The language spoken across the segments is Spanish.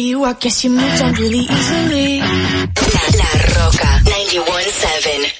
I guess you moved on really easily. La Roca 917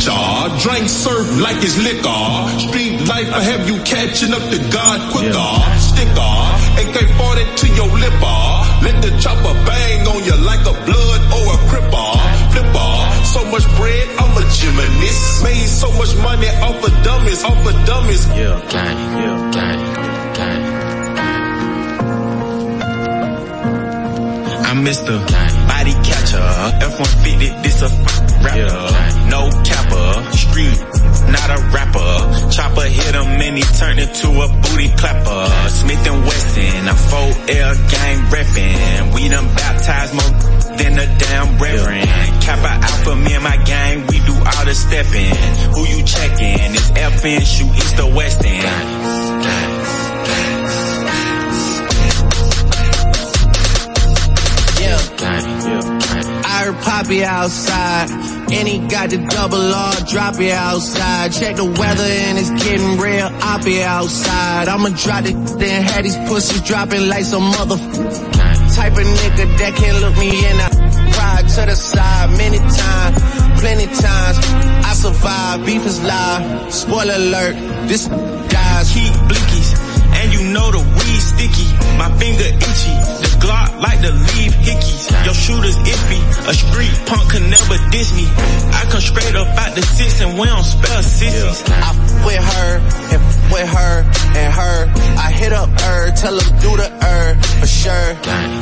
jar. Drink surf like it's liquor. Street life, I have you catching up to God quicker. Sticker, AK-40 to your lipper. Let the chopper bang on you like a blood or a cripper. Flipper, so much bread, I'm a gymnast. Made so much money off of dummies, off of dummies. Yeah, gang, yeah, gang, gang. I'm Mr. Body Catcher, F-150, this a rapper. No capper, street, not a rapper. Chopper hit him and he turned into a booty clapper. Smith and Wesson, a 4L gang reppin'. We done baptized more than a damn reverend. Kappa Alpha, me and my gang, we do all the stepping. Who you checking? It's FN, shoot east or west Poppy outside, and he got the double R, drop it outside. Check the weather and it's getting real, I'll be outside. I'ma drop it, then have these pussies dropping like some mother type of nigga that can look me in the pride to the side many times, plenty times. I survive, beef is live. Spoiler alert, this know the weed sticky. My finger itchy, the Glock like to leave hickeys. Your shooter's iffy, a street punk can never diss me. I come straight up out the six and we don't spell sissies. I f- with her, and f- with her, and her. I hit up her, tell her do the her, for sure.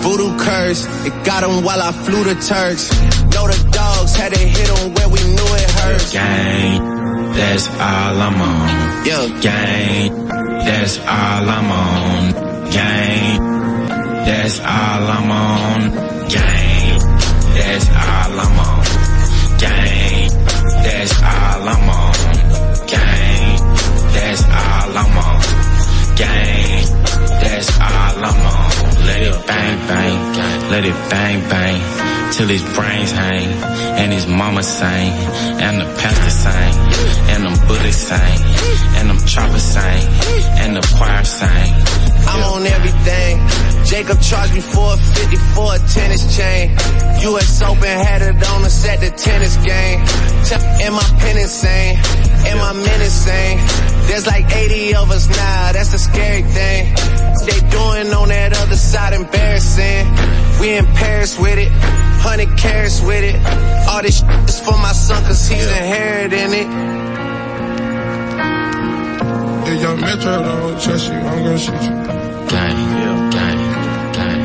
Voodoo curse, it got him while I flew the Turks. Know the dogs had to hit him where we knew it hurts. Gang, that's all I'm on. Yeah. Gang, that's all I'm on. Gang, that's all I'm on. Gang, that's all I'm on. Gang, that's all I'm on. Gang, that's all I'm on. Gang, that's all I'm on. Let it bang bang, let it bang bang, till his brains hang, and his mama sing, and the pastor sing, and them Buddhists sing, and them choppers sing, and the choir sing. I'm on everything. Jacob charged me 450 for a tennis chain. US Open had it on us at the tennis game. Am I pen insane? Am I menacing? There's like 80 of us now, that's a scary thing. They doing on that other side embarrassing. We in Paris with it, 100 carats with it. All this is for my son cause he's inheriting it. Yeah, young Metro don't trust you, I'm gonna shoot you. Gang, yeah, gang, gang.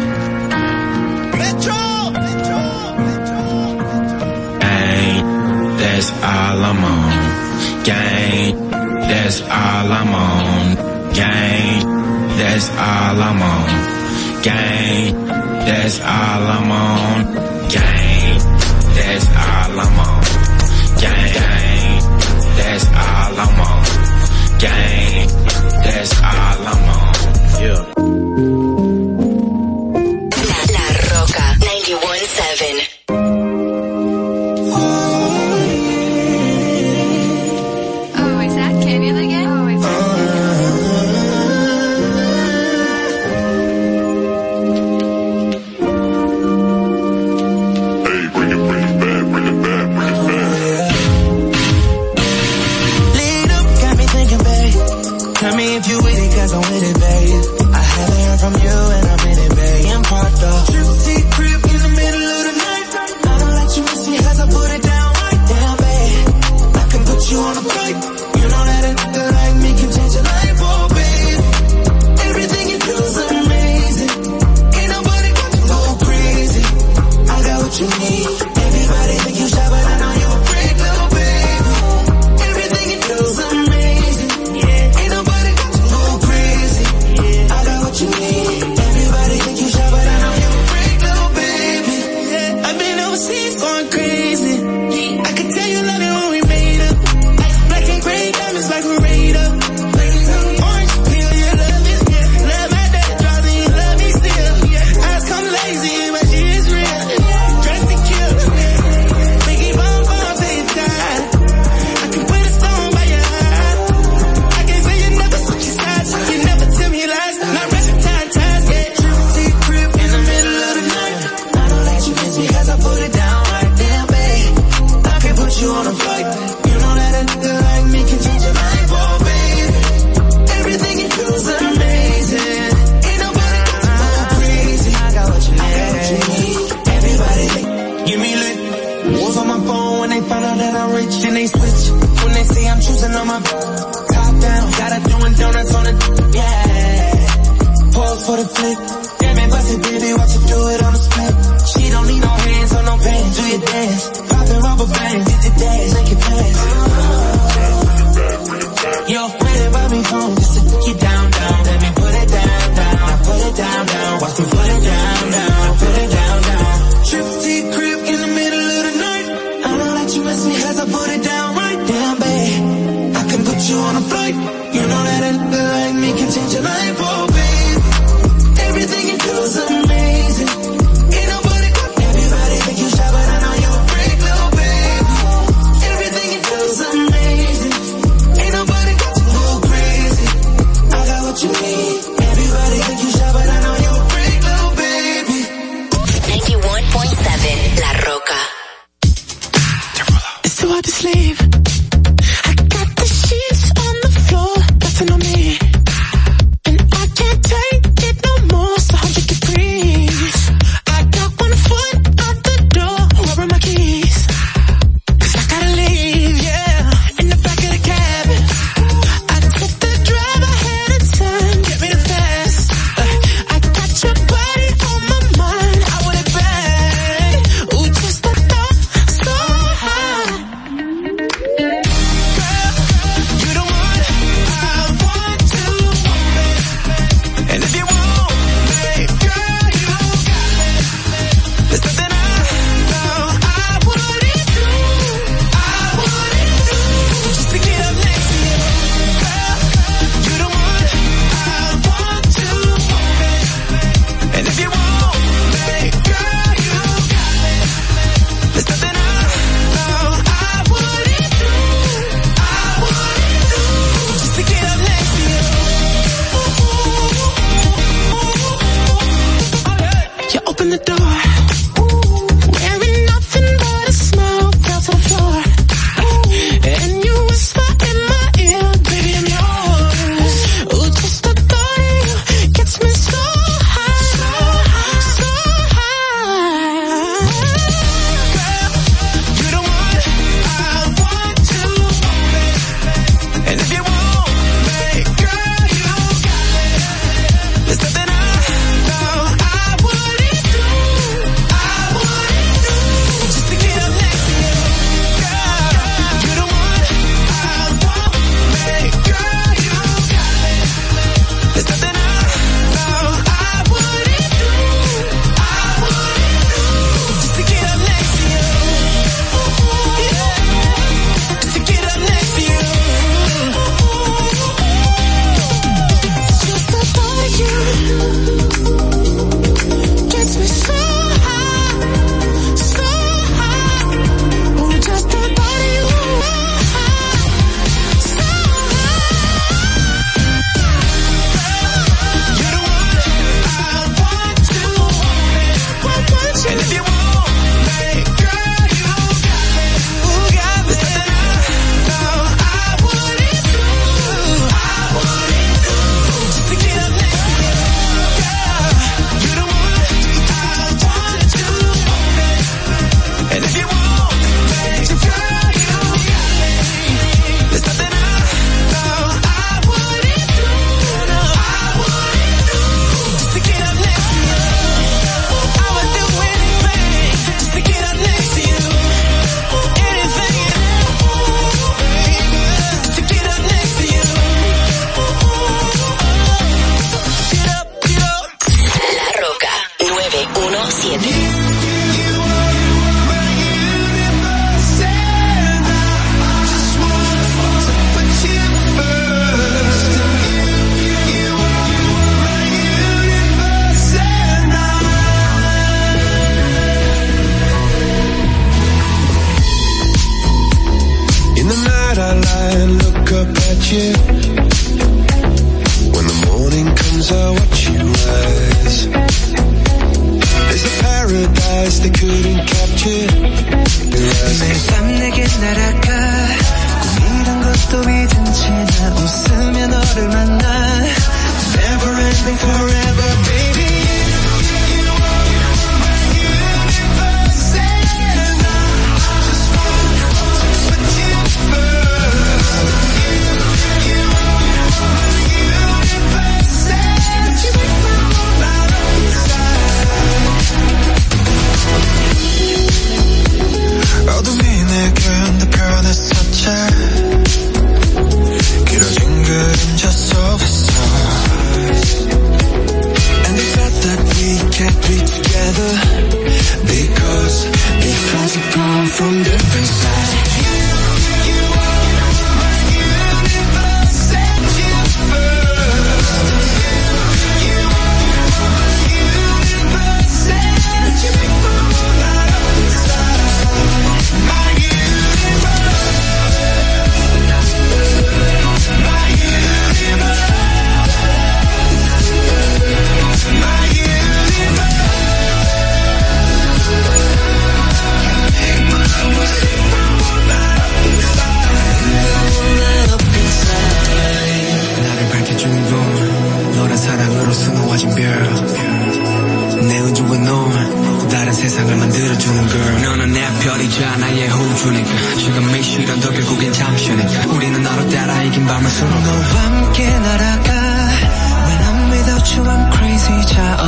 Gang, that's all I'm on. Gang, that's all I'm on. Gang, that's all I'm on. Gang, that's all I'm on. Gang, that's all I'm on. Gang, that's all I'm on. Gang, I You know that anything like me. Can change your life, oh babe Everything you do is a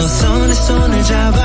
어서 내 손을 잡아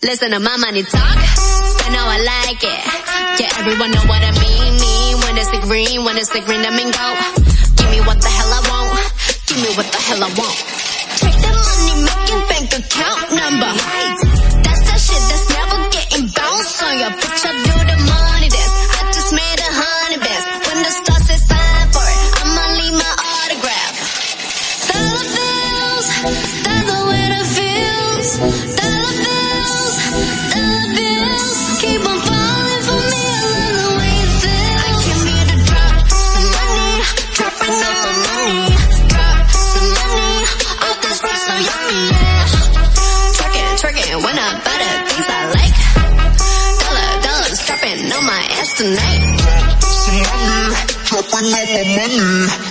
Listen to my money talk. I know I like it. Yeah, everyone know what I mean. Mean when it's the green, when it's the green, I mean go. Give me what the hell I want. Give me what the hell I want. Check the money making bank account number. That's that shit that's never getting bounced on your bitch. I do the money. money.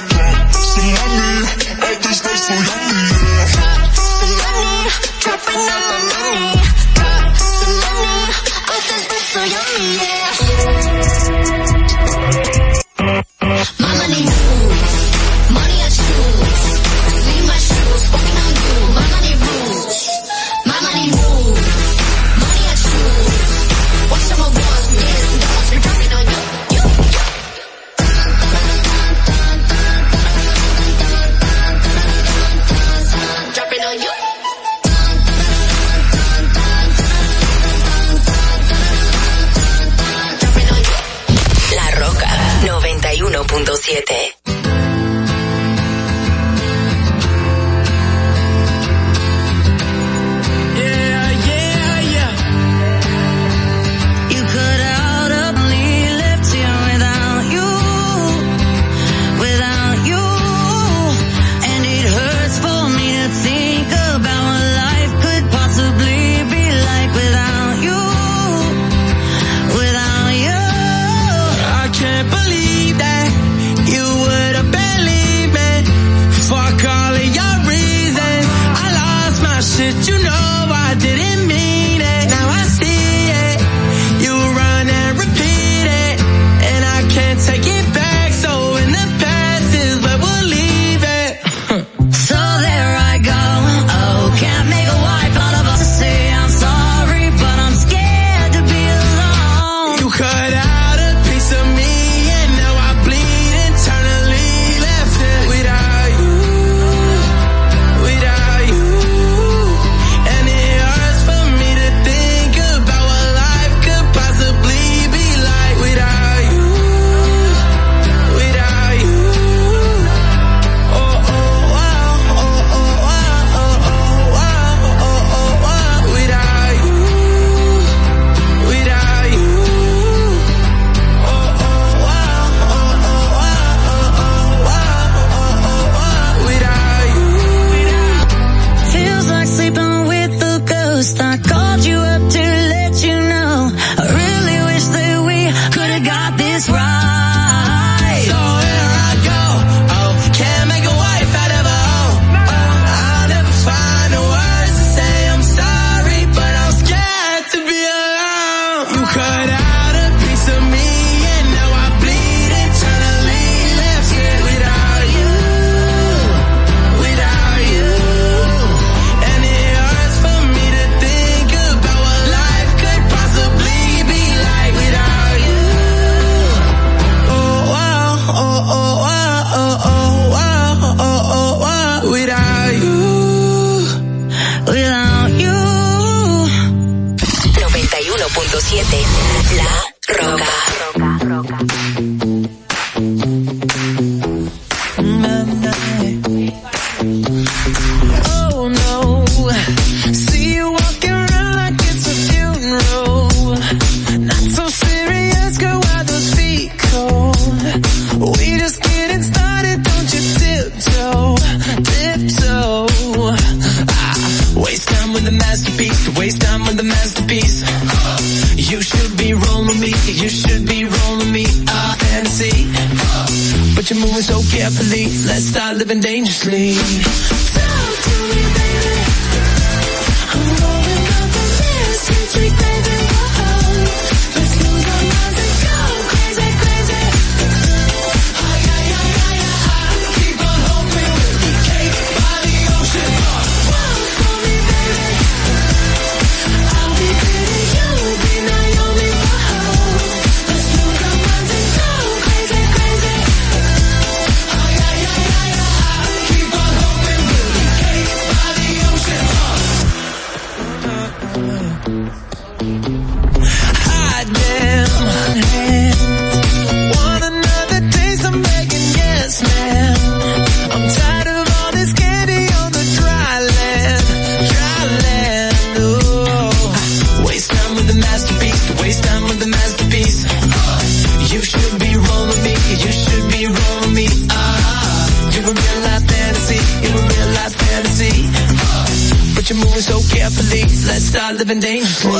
but you're moving so carefully. Let's start living dangerously. Whoa,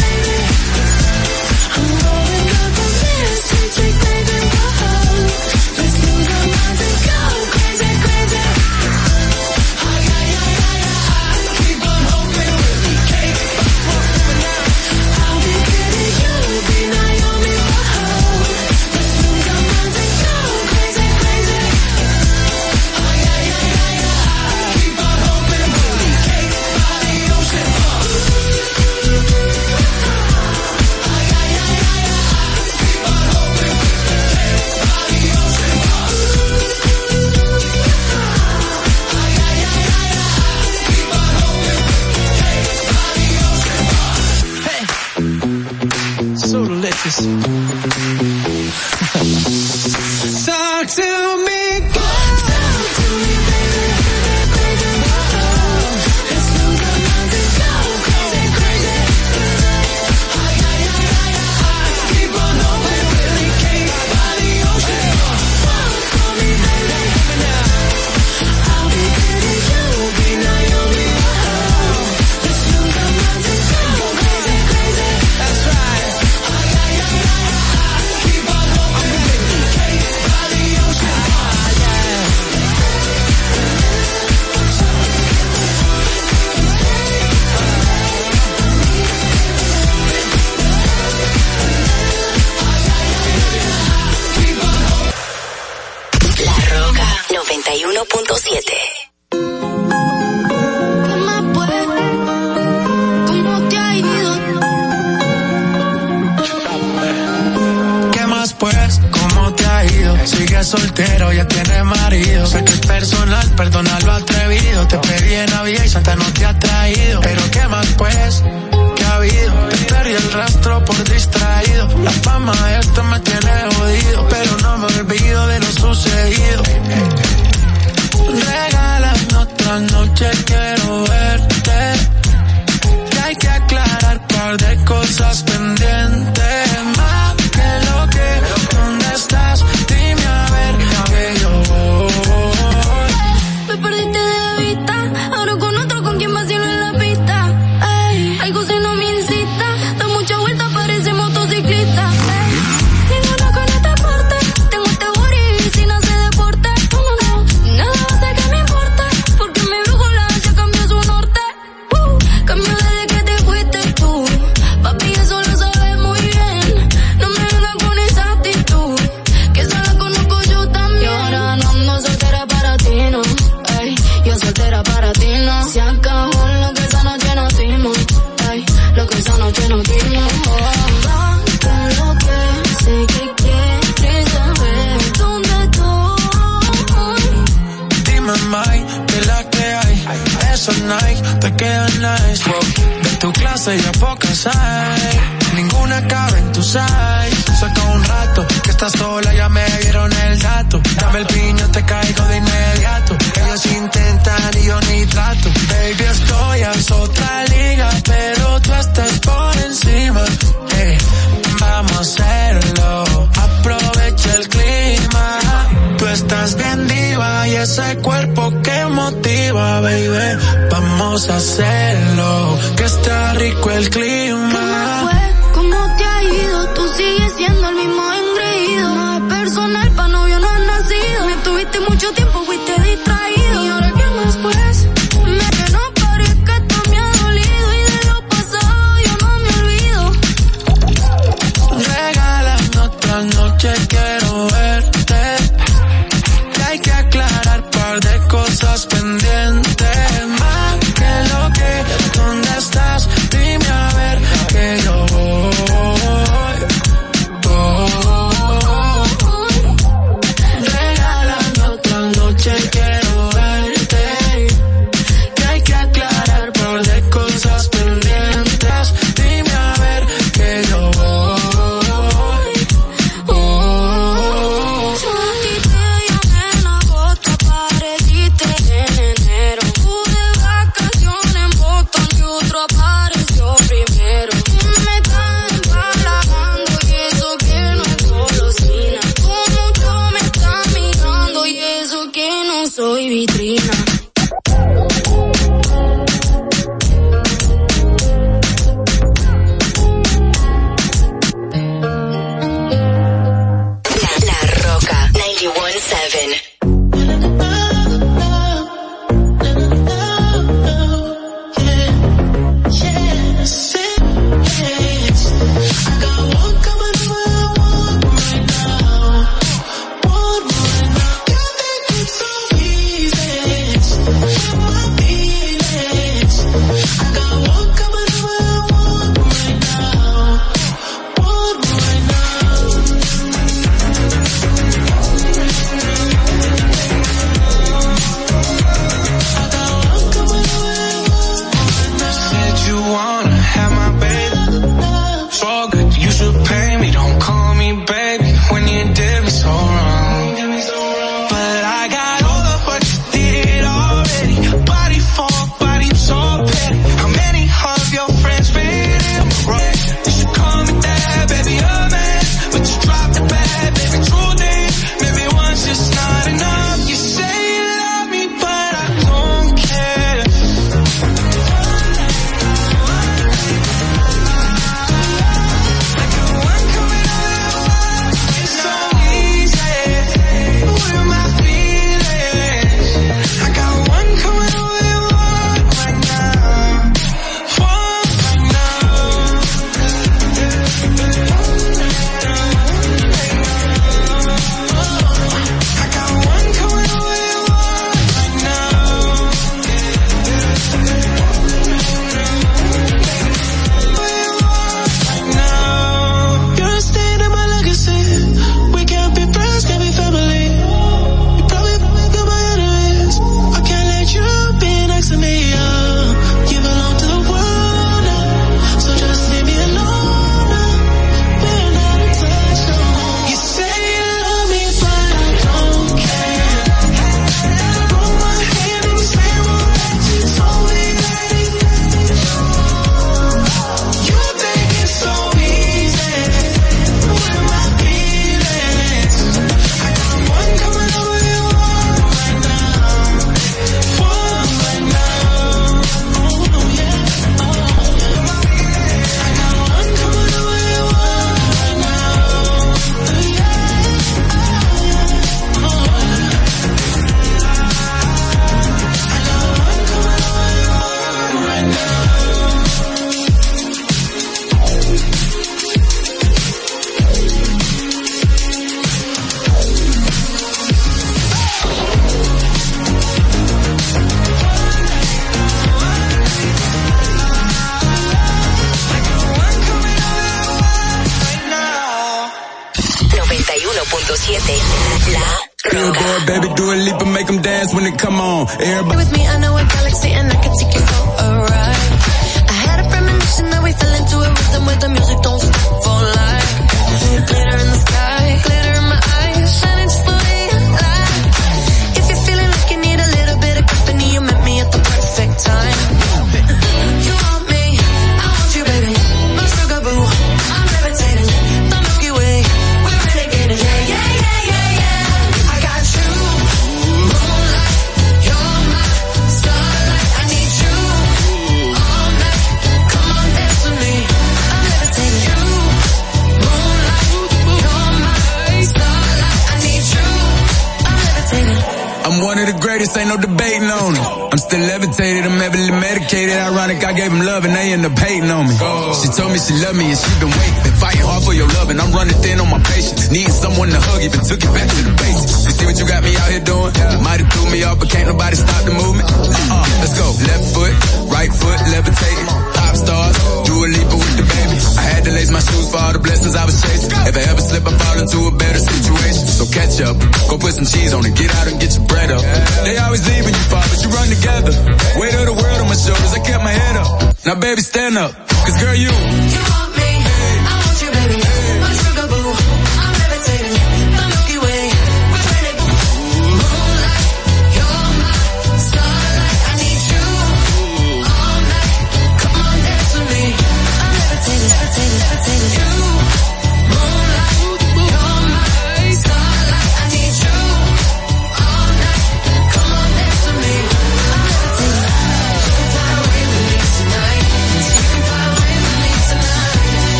baby. I'm rolling up on this. Take me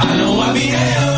I know I'll be a-okay.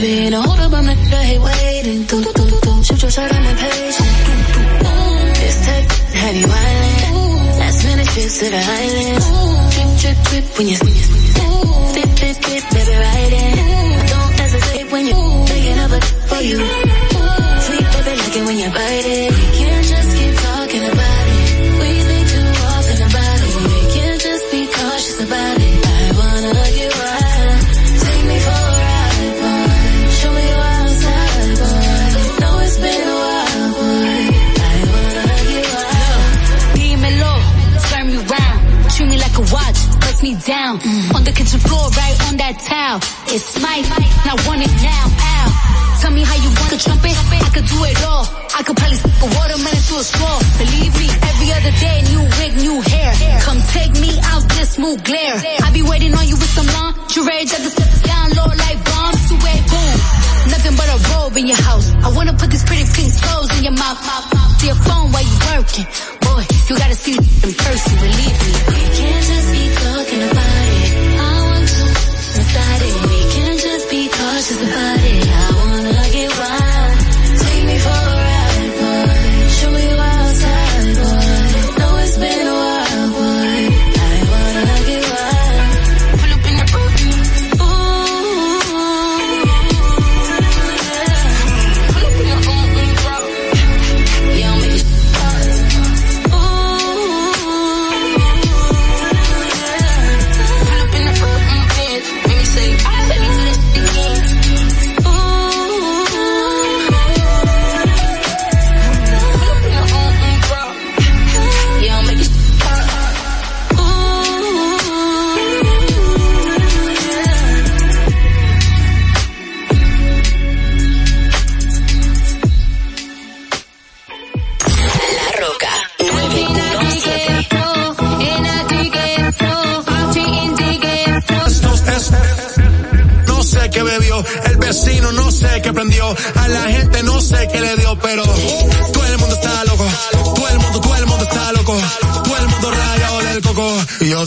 baby. And hold up, I'm not I waiting. Do, do, do, do. Shoot your shot, I'm impatient. This type, have you island? Last minute trips to the island. Trip, trip, trip when you sneeze. Dip, dip, dip, baby, right in. Don't hesitate when you're picking up a for you. glare. I be waiting on you with some lingerie, just to step down low like bombs to wait boom. Nothing but a robe in your house. I wanna put these pretty pink clothes in your mouth, to your phone while you working. Boy, you gotta see in person, believe me.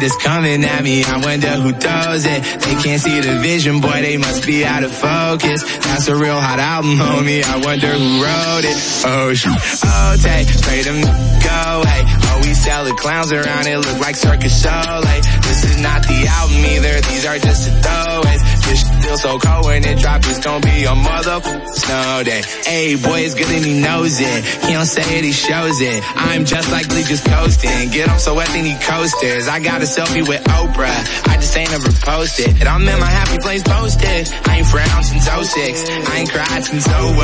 That's coming at me, I wonder who does it. They can't see the vision, boy, they must be out of focus. That's a real hot album, homie, I wonder who wrote it. Oh, shoot. Oh, take, pray them go away. Oh, we sell the clowns around, it look like circus show. Like, this is not the album either, these are just a throwaways. This feel so cold when it drop, it's gonna be a mother snow day. Hey, boy, it's good and he knows it. He don't say it, he shows it. I'm just like Lee, just coasting. Get him so wet, then he coasters. I got a selfie with Oprah. I just ain't ever posted. And I'm in my happy place posted. I ain't frowned since 06. I ain't cried since 01.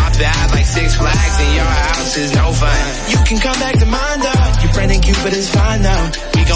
My bad, like six flags in your house is no fun. You can come back to mine though. Your friend and Cupid is fine though.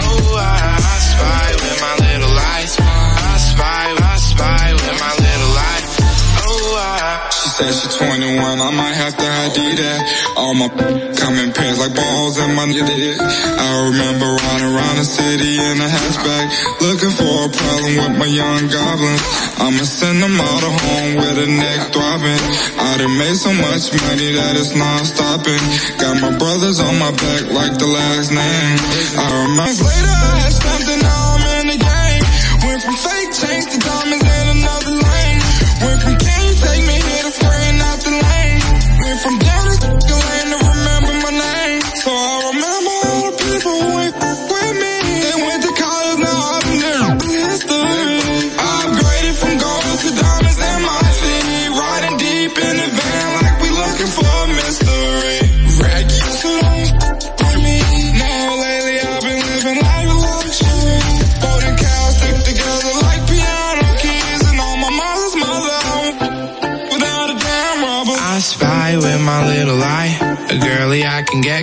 Oh, I, I spy with my little eyes. I spy, I spy with my said she 21, I might have to ID that. All my coming pants like balls and my did. I remember riding around the city in a hatchback, looking for a problem with my young goblins. I'ma send them all to home with a neck throbbing. I done made so much money that it's non-stopping. Got my brothers on my back like the last name. I remember later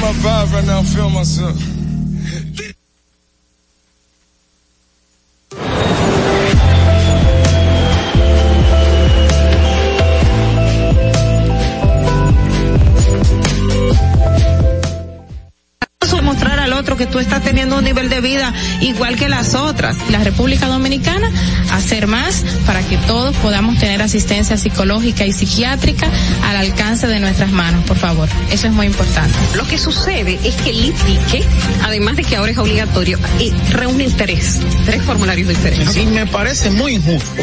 my vibe right now, feel myself. Teniendo un nivel de vida igual que las otras. La República Dominicana hacer más para que todos podamos tener asistencia psicológica y psiquiátrica al alcance de nuestras manos, por favor. Eso es muy importante. Lo que sucede es que el ITIQUE, además de que ahora es obligatorio, eh, reúne tres, tres formularios diferentes. Sí, me parece muy injusto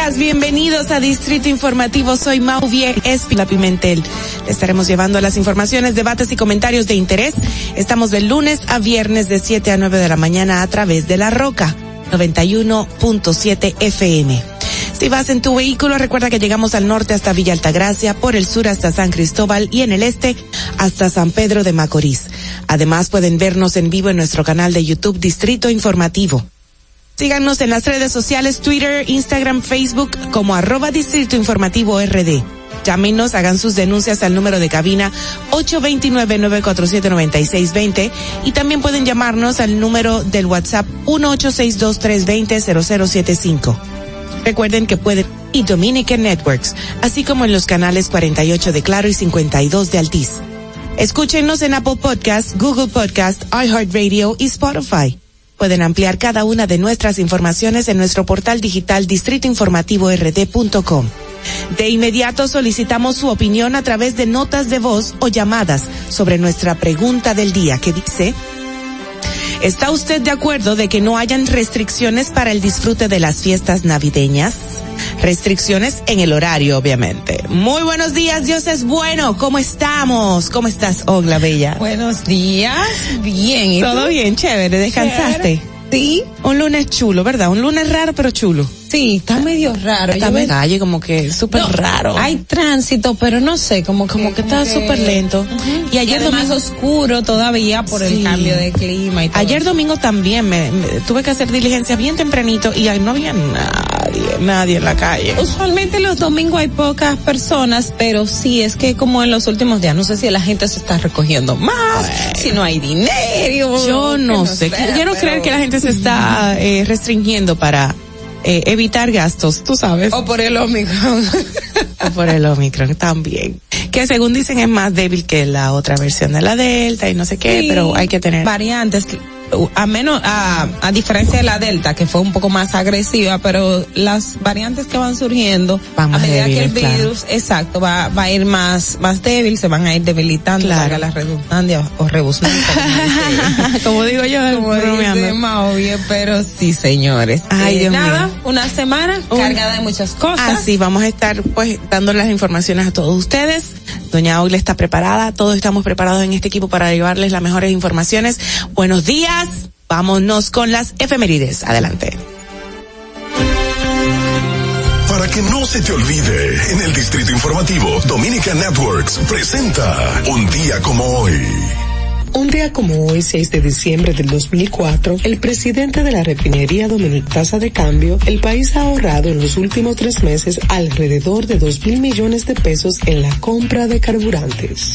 Días, bienvenidos a Distrito Informativo. Soy Mauvie Espila Pimentel. Le estaremos llevando las informaciones, debates y comentarios de interés. Estamos de lunes a viernes de 7 a 9 de la mañana a través de La Roca 91.7 FM. Si vas en tu vehículo, recuerda que llegamos al norte hasta Villa Altagracia, por el sur hasta San Cristóbal y en el este hasta San Pedro de Macorís. Además pueden vernos en vivo en nuestro canal de YouTube Distrito Informativo. Síganos en las redes sociales Twitter, Instagram, Facebook como arroba Distrito Informativo RD. Llámenos, hagan sus denuncias al número de cabina 829-947-9620 y también pueden llamarnos al número del WhatsApp 1862-320-0075. Recuerden que pueden y Dominican Networks, así como en los canales 48 de Claro y 52 de Altiz. Escúchenos en Apple Podcast, Google Podcast, iHeartRadio y Spotify. Pueden ampliar cada una de nuestras informaciones en nuestro portal digital distritoinformativord.com. De inmediato solicitamos su opinión a través de notas de voz o llamadas sobre nuestra pregunta del día que dice, ¿está usted de acuerdo de que no hayan restricciones para el disfrute de las fiestas navideñas? Restricciones en el horario, obviamente. Muy buenos días, Dios es bueno. ¿Cómo estamos? ¿Cómo estás, Ogla Bella? Buenos días, bien. ¿y Todo tú? bien, chévere. ¿Descansaste? Sí. Un lunes chulo, ¿verdad? Un lunes raro, pero chulo. Sí, está medio raro. Está Yo en me- calle como que súper No, raro. Hay tránsito, pero no sé, como, Como que está súper lento. Y ayer además domingo oscuro todavía por Sí. el cambio de clima y todo. Ayer domingo también me, me- tuve que hacer diligencia bien tempranito y ahí no había nada. Nadie, nadie en la calle. Usualmente los domingos hay pocas personas, pero sí es que como en los últimos días, no sé si la gente se está recogiendo más, si no hay dinero. Yo no sé, quiero pero- creer que la gente se está eh, restringiendo para eh, evitar gastos, tú sabes. O por el Omicron. o por el Omicron también. Que según dicen es más débil que la otra versión de la Delta y no sé qué, Sí, pero hay que tener variantes a menos a, a diferencia de la delta que fue un poco más agresiva pero las variantes que van surgiendo Van a medida que el débiles, claro. virus exacto va, va a ir más más débil se van a ir debilitando Claro. valga la redundancia o rebusnancia como digo yo como dice Mauvie, pero sí señores Ay, Eh, Dios nada mío. una semana cargada de muchas cosas Así vamos a estar pues dando las informaciones a todos ustedes. Doña Ogle está preparada, todos estamos preparados en este equipo para llevarles las mejores informaciones. Buenos días, vámonos con las efemérides. Adelante. Para que no se te olvide, en el Distrito Informativo, Dominica Networks presenta Un día como hoy. Un día como hoy, 6 de diciembre del 2004, el presidente de la refinería Dominic Tasa de Cambio, el país ha ahorrado en los últimos tres meses alrededor de 2 mil millones de pesos en la compra de carburantes.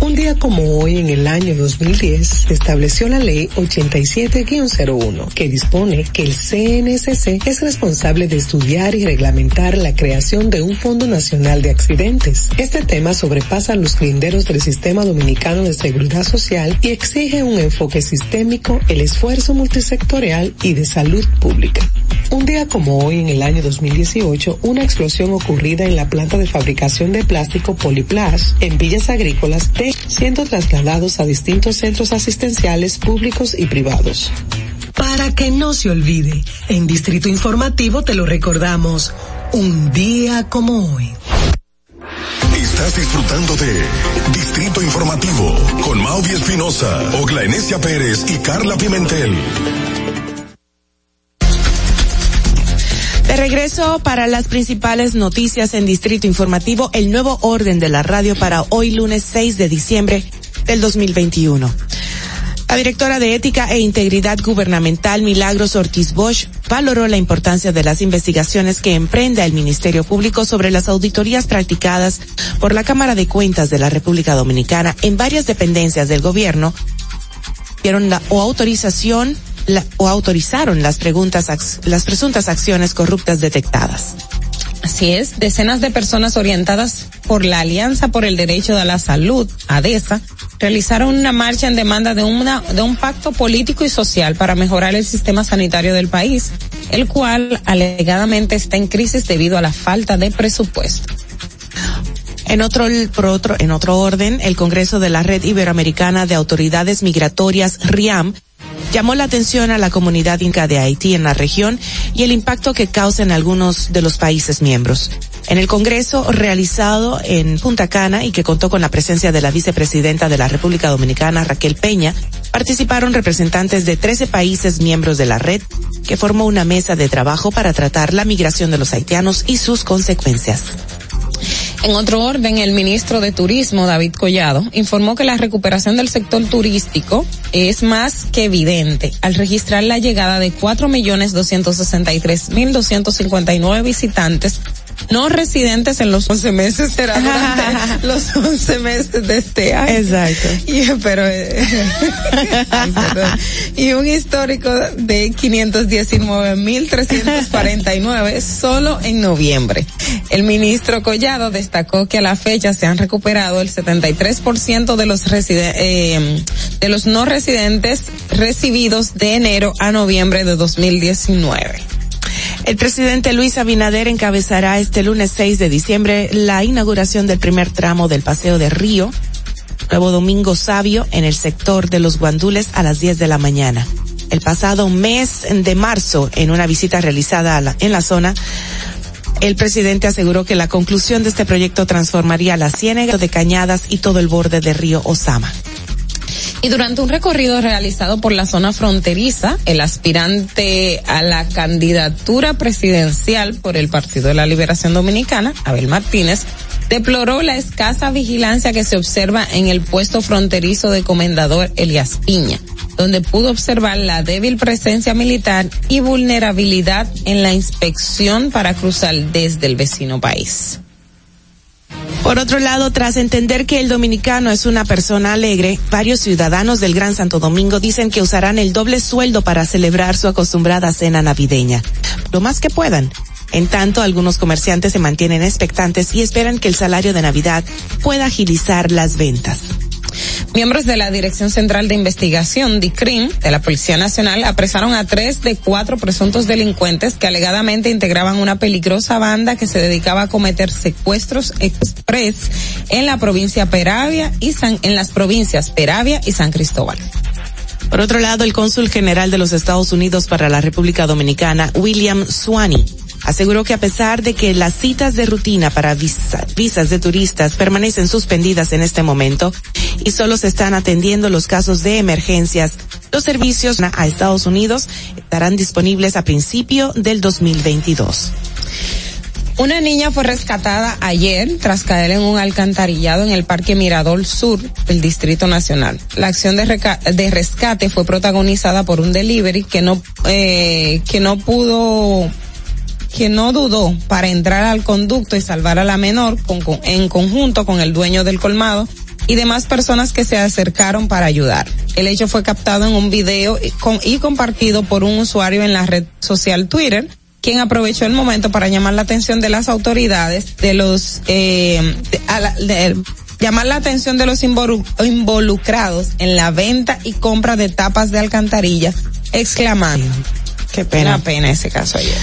Un día como hoy, en el año 2010, se estableció la ley 87-01, que dispone que el CNSC es responsable de estudiar y reglamentar la creación de un Fondo Nacional de Accidentes. Este tema sobrepasa los linderos del Sistema Dominicano de Seguridad Social y exige un enfoque sistémico, el esfuerzo multisectorial y de salud pública. Un día como hoy, en el año 2018, una explosión ocurrida en la planta de fabricación de plástico Poliplash en Villas Agrícolas, de siendo trasladados a distintos centros asistenciales públicos y privados. Para que no se olvide, en Distrito Informativo te lo recordamos, un día como hoy. Estás disfrutando de Distrito Informativo con Maudie Espinosa, Ogla Enesia Pérez y Carla Pimentel. De regreso para las principales noticias en Distrito Informativo, el nuevo orden de la radio para hoy lunes 6 de diciembre del 2021. La directora de Ética e Integridad Gubernamental, Milagros Ortiz Bosch, valoró la importancia de las investigaciones que emprenda el Ministerio Público sobre las auditorías practicadas por la Cámara de Cuentas de la República Dominicana en varias dependencias del gobierno dieron la o autorización o autorizaron las preguntas las presuntas acciones corruptas detectadas. Así es, decenas de personas orientadas por la Alianza por el Derecho a la Salud, ADESA, realizaron una marcha en demanda de, una, de un pacto político y social para mejorar el sistema sanitario del país, el cual alegadamente está en crisis debido a la falta de presupuesto. En otro, por otro, en otro orden, el Congreso de la Red Iberoamericana de Autoridades Migratorias, RIAM, llamó la atención a la comunidad inca de Haití en la región y el impacto que causa en algunos de los países miembros. En el Congreso realizado en Punta Cana y que contó con la presencia de la vicepresidenta de la República Dominicana, Raquel Peña, participaron representantes de 13 países miembros de la red, que formó una mesa de trabajo para tratar la migración de los haitianos y sus consecuencias. En otro orden, el ministro de Turismo, David Collado, informó que la recuperación del sector turístico es más que evidente al registrar la llegada de 4.263.259 visitantes no residentes en los 11 meses, será durante los 11 meses de este año. Exacto. Y, pero, eh, y un histórico de 519.349 solo en noviembre. El ministro Collado destacó que a la fecha se han recuperado el 73% de los eh, de los no residentes recibidos de enero a noviembre de 2019. El presidente Luis Abinader encabezará este lunes 6 de diciembre la inauguración del primer tramo del Paseo de Río, Nuevo Domingo Sabio, en el sector de los Guandules a las 10 de la mañana. El pasado mes de marzo, en una visita realizada en la zona, el presidente aseguró que la conclusión de este proyecto transformaría la ciénaga de Cañadas y todo el borde del río Osama. Y durante un recorrido realizado por la zona fronteriza, el aspirante a la candidatura presidencial por el Partido de la Liberación Dominicana, Abel Martínez, deploró la escasa vigilancia que se observa en el puesto fronterizo de comendador Elias Piña, donde pudo observar la débil presencia militar y vulnerabilidad en la inspección para cruzar desde el vecino país. Por otro lado, tras entender que el dominicano es una persona alegre, varios ciudadanos del Gran Santo Domingo dicen que usarán el doble sueldo para celebrar su acostumbrada cena navideña, lo más que puedan. En tanto, algunos comerciantes se mantienen expectantes y esperan que el salario de Navidad pueda agilizar las ventas. Miembros de la Dirección Central de Investigación, DICRIM, de la Policía Nacional, apresaron a tres de cuatro presuntos delincuentes que alegadamente integraban una peligrosa banda que se dedicaba a cometer secuestros express en la provincia Peravia y San, en las provincias Peravia y San Cristóbal. Por otro lado, el cónsul general de los Estados Unidos para la República Dominicana, William Swaney, aseguró que a pesar de que las citas de rutina para visa- visas de turistas permanecen suspendidas en este momento y solo se están atendiendo los casos de emergencias, los servicios a Estados Unidos estarán disponibles a principio del 2022. Una niña fue rescatada ayer tras caer en un alcantarillado en el Parque Mirador Sur del Distrito Nacional. La acción de, de rescate fue protagonizada por un delivery que no eh, que no pudo que no dudó para entrar al conducto y salvar a la menor con- en conjunto con el dueño del colmado y demás personas que se acercaron para ayudar. El hecho fue captado en un video y, con- y compartido por un usuario en la red social Twitter, quien aprovechó el momento para llamar la atención de las autoridades, de los, eh, a la- llamar la atención de los involuc- involucrados en la venta y compra de tapas de alcantarilla, exclamando. Qué pena. Una pena ese caso ayer.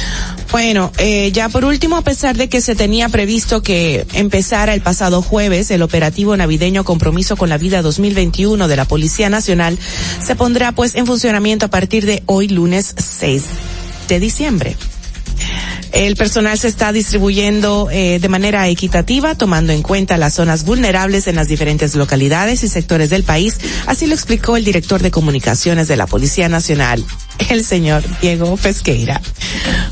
Bueno, eh, ya por último, a pesar de que se tenía previsto que empezara el pasado jueves el operativo navideño Compromiso con la Vida 2021 de la Policía Nacional, se pondrá pues en funcionamiento a partir de hoy lunes 6 de diciembre. El personal se está distribuyendo eh, de manera equitativa, tomando en cuenta las zonas vulnerables en las diferentes localidades y sectores del país. Así lo explicó el director de comunicaciones de la Policía Nacional, el señor Diego Pesqueira.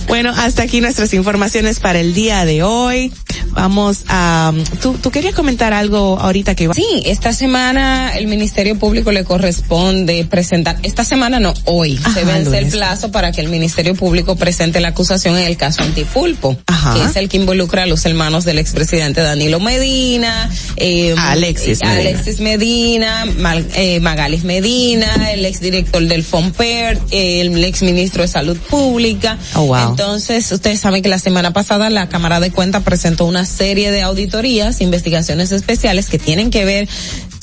Bueno, hasta aquí nuestras informaciones para el día de hoy. Vamos a, tú, tú querías comentar algo ahorita que va. Sí, esta semana el Ministerio Público le corresponde presentar, esta semana no, hoy, Ajá, se vence el lunes. plazo para que el Ministerio Público presente la acusación en el caso Antipulpo, Ajá. que es el que involucra a los hermanos del expresidente Danilo Medina, eh, Alexis eh, Medina. Alexis Medina, Mal- eh, Magalis Medina, el exdirector del FOMPER, el exministro de Salud Pública. Oh, wow. Entonces, ustedes saben que la semana pasada la Cámara de Cuentas presentó una serie de auditorías, investigaciones especiales que tienen que ver,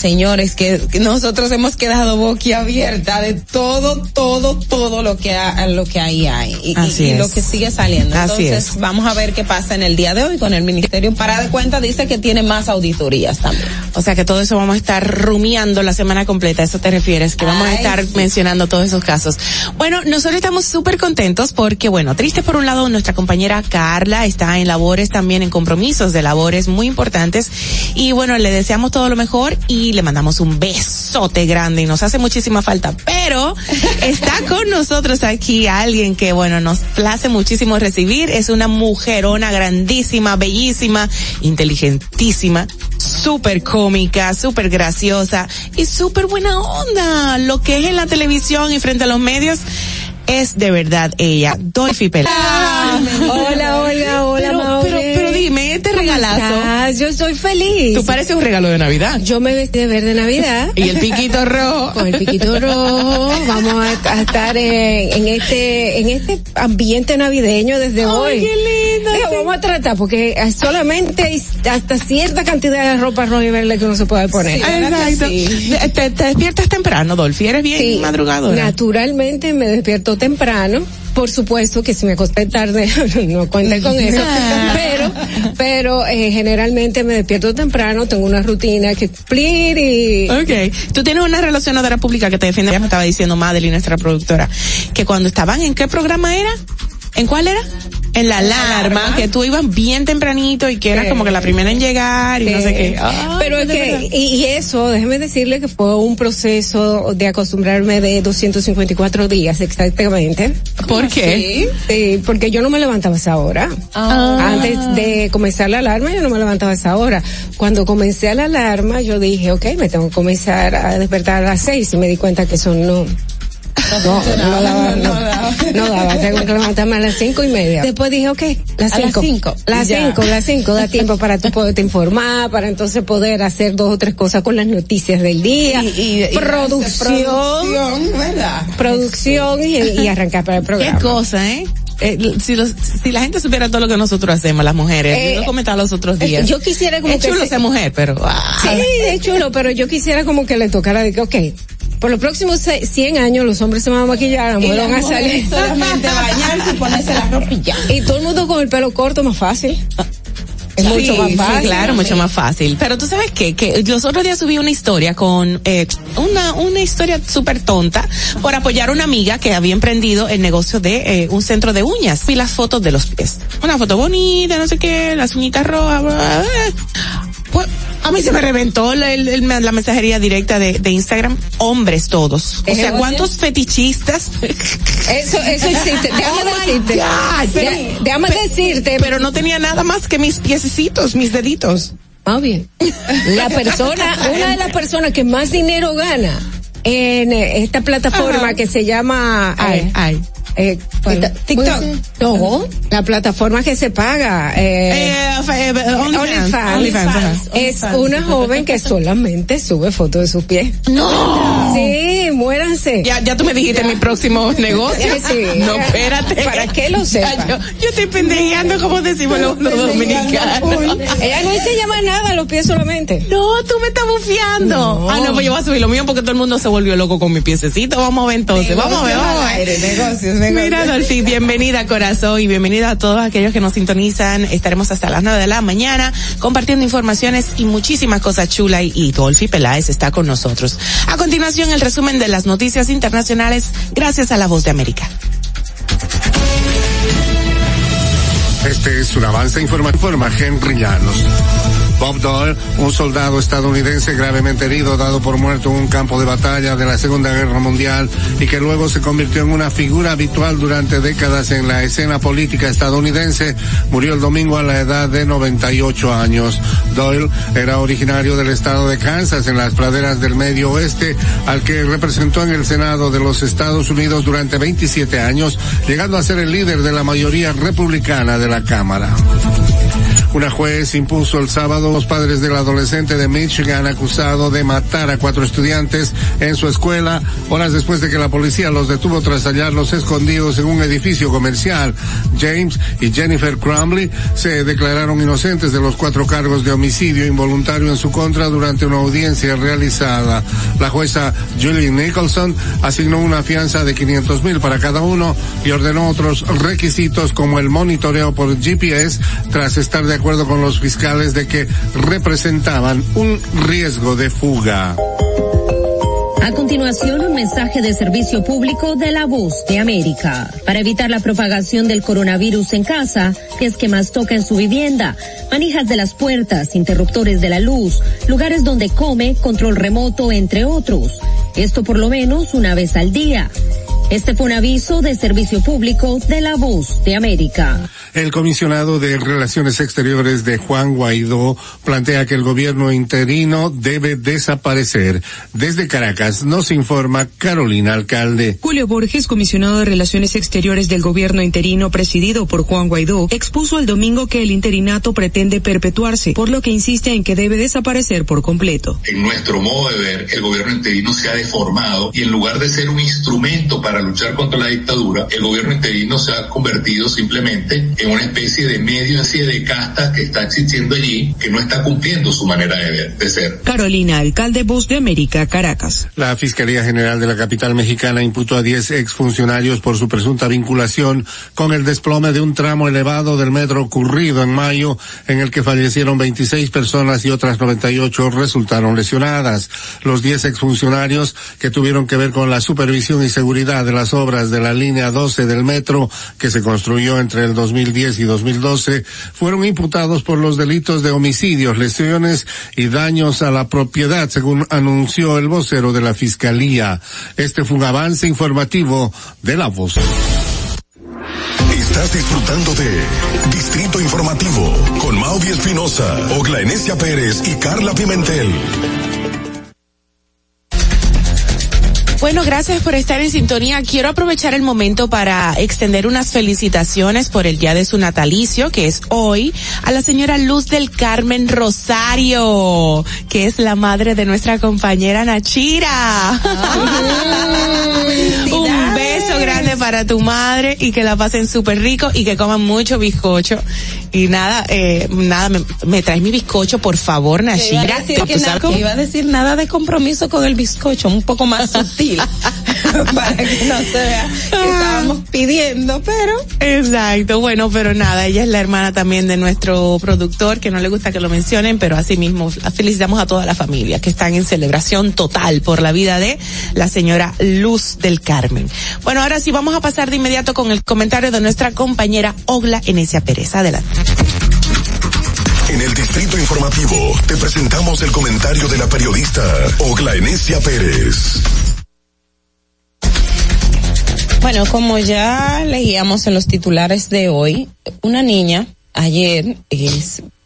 señores, que, que nosotros hemos quedado boquiabierta de todo, todo, todo lo que ha- lo que ahí hay y, y- Así y es. lo que sigue saliendo. Así Entonces, es. vamos a ver qué pasa en el día de hoy con el Ministerio. Para de Cuentas dice que tiene más auditorías también. O sea que todo eso vamos a estar rumiando la semana completa, ¿a eso te refieres? Que vamos a estar sí. mencionando todos esos casos. Bueno, nosotros estamos súper contentos porque, bueno, triste por un lado, nuestra compañera Carla está en labores también, en compromisos de labores muy importantes. Y bueno, le deseamos todo lo mejor y le mandamos un besote grande y nos hace muchísima falta. Pero está con nosotros aquí alguien que, bueno, nos place muchísimo recibir. Es una mujerona grandísima, bellísima, inteligentísima, súper cómica, súper graciosa y súper buena onda. Lo que es en la televisión y frente a los medios es de verdad ella, Dolphy Pelá. Hola, hola, hola, este ¿Cómo regalazo. estás? Yo estoy feliz. Tú pareces un regalo de Navidad. Yo me vestí de verde Navidad. Y el piquito rojo. Con el piquito rojo. Vamos a, a estar en, en este en este ambiente navideño desde hoy. qué lindo, Digo, sí. Vamos a tratar porque solamente hay hasta cierta cantidad de ropa roja y verde que uno se puede poner. Exacto. Te, te- te despiertas temprano, Dolphy. Eres bien Sí, madrugadora. Naturalmente me despierto temprano. Por supuesto que si me acosté tarde, no cuente con eso. Pero, pero eh, generalmente me despierto temprano, tengo una rutina que cumplir y Ok. Tú tienes una relacionadora pública que te defiende. Ya me estaba diciendo Madeline, nuestra productora, que cuando estaban, ¿en qué programa era? ¿En cuál era? En la alarma, que tú ibas bien tempranito y que eras Sí. como que la primera en llegar y no sé qué. Pero es que, y, eso, déjeme decirle que fue un proceso de acostumbrarme de 254 días exactamente. ¿Por qué? Sí, sí, porque yo no me levantaba a esa hora. Ah. Antes de comenzar la alarma, yo no me levantaba a esa hora. Cuando comencé la alarma, yo dije, ok, me tengo que comenzar a despertar a las seis y me di cuenta que eso no, No, no daba, no, no daba, tengo que levantarme a las cinco y media. Después dije, ok, las A las cinco. cinco, Las ya. cinco, las cinco, da tiempo para tú poderte informar, para entonces poder hacer dos o tres cosas con las noticias del día. y- y producción, producción, ¿verdad? producción y, y arrancar para el programa. Qué cosa, ¿eh? Eh, si, los, si la gente supiera todo lo que nosotros hacemos, las mujeres, Eh, yo lo comentaba los otros eh, días. yo quisiera como es que chulo se- ser mujer, pero ah. Sí, es chulo, pero yo quisiera como que le tocara de que, ok, por los próximos se- 100 años los hombres se van a maquillar, las mujeres van a salir. solamente bañarse y ponerse la ropa y ya. Y todo el mundo con el pelo corto, más fácil. Es Sí, mucho más sí, fácil. claro, mucho más fácil. Pero tú sabes qué? que los otros días subí una historia con eh, una una historia súper tonta por apoyar a una amiga que había emprendido el negocio de eh, un centro de uñas. Vi las fotos de los pies. Una foto bonita, no sé qué, las uñitas rojas. bla, bla, bla. Pues, a mí se me reventó la, el- el- la mensajería directa de, de Instagram. Hombres todos. O ¿Es sea? ¿cuántos fetichistas? Eso, eso existe. Déjame Oh decirte. God. Dé- Déjame decirte. Pero no tenía nada más que mis piececitos, mis deditos. Más bien. La persona, una de las personas que más dinero gana en eh, esta plataforma Ajá. que se llama Ay, ay. Eh, ¿Cuál? TikTok. No, la plataforma que se paga. Eh, Eh, fe- eh, OnlyFans. Es una joven que solamente sube fotos de sus pies. No. Sí, muéranse. Ya, ya tú me dijiste mi próximo negocio. Sí. No, espérate. Para que lo Ya, sepa. Yo, yo estoy pendejeando como decimos los, los dominicanos. Ella no enseña más nada, los pies solamente. No, tú me estás bufiando. No. Ah, no, pues yo voy a subir lo mío porque todo el mundo se volvió loco con mi piececito. Vamos a ver entonces. Vamos a ver, vamos a ver. negocios, Mira, Dolphy, bienvenida corazón y bienvenida a todos aquellos que nos sintonizan. Estaremos hasta las 9 de la mañana compartiendo informaciones y muchísimas cosas chulas y, y Dolphy Peláez está con nosotros. A continuación, el resumen de las noticias internacionales gracias a La Voz de América. Este es un avance informativo. Informa Henry Llanos. Bob Doyle, un soldado estadounidense gravemente herido, dado por muerto en un campo de batalla de la Segunda Guerra Mundial y que luego se convirtió en una figura habitual durante décadas en la escena política estadounidense, murió el domingo a la edad de 98 años. Doyle era originario del estado de Kansas, en las praderas del medio oeste, al que representó en el Senado de los Estados Unidos durante 27 años, llegando a ser el líder de la mayoría republicana de la Cámara. Una juez impuso el sábado los padres del adolescente de Michigan acusado de matar a cuatro estudiantes en su escuela horas después de que la policía los detuvo tras hallarlos escondidos en un edificio comercial. James y Jennifer Crumley se declararon inocentes de los cuatro cargos de homicidio involuntario en su contra durante una audiencia realizada. La jueza Julie Nicholson asignó una fianza de 500 mil para cada uno y ordenó otros requisitos como el monitoreo por GPS tras estar de acuerdo con los fiscales de que representaban un riesgo de fuga. A continuación, un mensaje de servicio público de la voz de América. Para evitar la propagación del coronavirus en casa, es que más toca en su vivienda, manijas de las puertas, interruptores de la luz, lugares donde come, control remoto, entre otros. Esto por lo menos una vez al día. Este fue un aviso de servicio público de la voz de América. El comisionado de Relaciones Exteriores de Juan Guaidó plantea que el gobierno interino debe desaparecer. Desde Caracas nos informa Carolina Alcalde. Julio Borges, comisionado de Relaciones Exteriores del gobierno interino presidido por Juan Guaidó, expuso el domingo que el interinato pretende perpetuarse, por lo que insiste en que debe desaparecer por completo. En nuestro modo de ver, el gobierno interino se ha deformado y en lugar de ser un instrumento para luchar contra la dictadura, el gobierno interino se ha convertido simplemente en una especie de medio, especie de casta que está existiendo allí, que no está cumpliendo su manera de ver, de ser. Carolina, alcalde Voz de América, Caracas. La Fiscalía General de la capital mexicana imputó a 10 exfuncionarios por su presunta vinculación con el desplome de un tramo elevado del metro ocurrido en mayo, en el que fallecieron 26 personas y otras 98 resultaron lesionadas. Los 10 exfuncionarios que tuvieron que ver con la supervisión y seguridad de las obras de la línea 12 del metro que se construyó entre el 2010 y 2012 fueron imputados por los delitos de homicidios, lesiones y daños a la propiedad, según anunció el vocero de la Fiscalía. Este fue un avance informativo de la voz. Estás disfrutando de Distrito Informativo con Maudi Espinosa, Ogla Enesia Pérez y Carla Pimentel. Bueno, gracias por estar en sintonía. Quiero aprovechar el momento para extender unas felicitaciones por el día de su natalicio, que es hoy, a la señora Luz del Carmen Rosario, que es la madre de nuestra compañera Nachira. Un beso grande para tu madre y que la pasen súper rico y que coman mucho bizcocho. Y nada, eh, nada, me, me traes mi bizcocho, por favor, Iba a Nachira. decir que nada- cómo- iba a decir nada de compromiso con el bizcocho, un poco más sutil, para que no se vea que estábamos pidiendo, pero Exacto, bueno, pero nada, ella es la hermana también de nuestro productor, que no le gusta que lo mencionen, pero así mismo felicitamos a toda la familia que están en celebración total por la vida de la señora Luz del Carmen. Bueno, ahora sí vamos a pasar de inmediato con el comentario de nuestra compañera Ogla Enesia Pérez. Adelante. En el Distrito Informativo te presentamos el comentario de la periodista Ogla Enesia Pérez. Bueno, como ya leíamos en los titulares de hoy, una niña ayer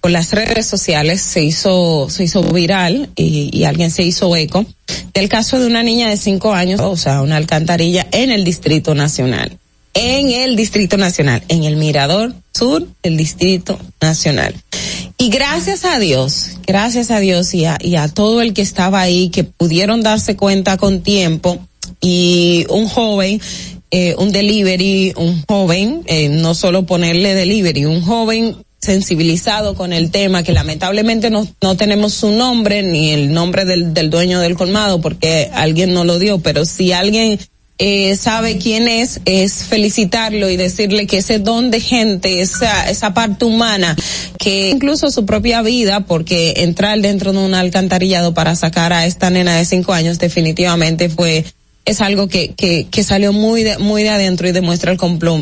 por las redes sociales se hizo se hizo viral y, y alguien se hizo eco del caso de una niña de cinco años, o sea, una alcantarilla en el Distrito Nacional, en el Distrito Nacional, en el Mirador Sur del Distrito Nacional. Y gracias a Dios, gracias a Dios y a, y a todo el que estaba ahí, que pudieron darse cuenta con tiempo, y un joven, eh, un delivery, un joven, eh, no solo ponerle delivery, un joven sensibilizado con el tema, que lamentablemente no, no tenemos su nombre ni el nombre del, del dueño del colmado porque alguien no lo dio, pero si alguien eh, sabe quién es, es felicitarlo y decirle que ese don de gente, esa, esa parte humana, que incluso su propia vida, porque entrar dentro de un alcantarillado para sacar a esta nena de cinco años definitivamente fue es algo que, que, que salió muy de, muy de adentro y demuestra el,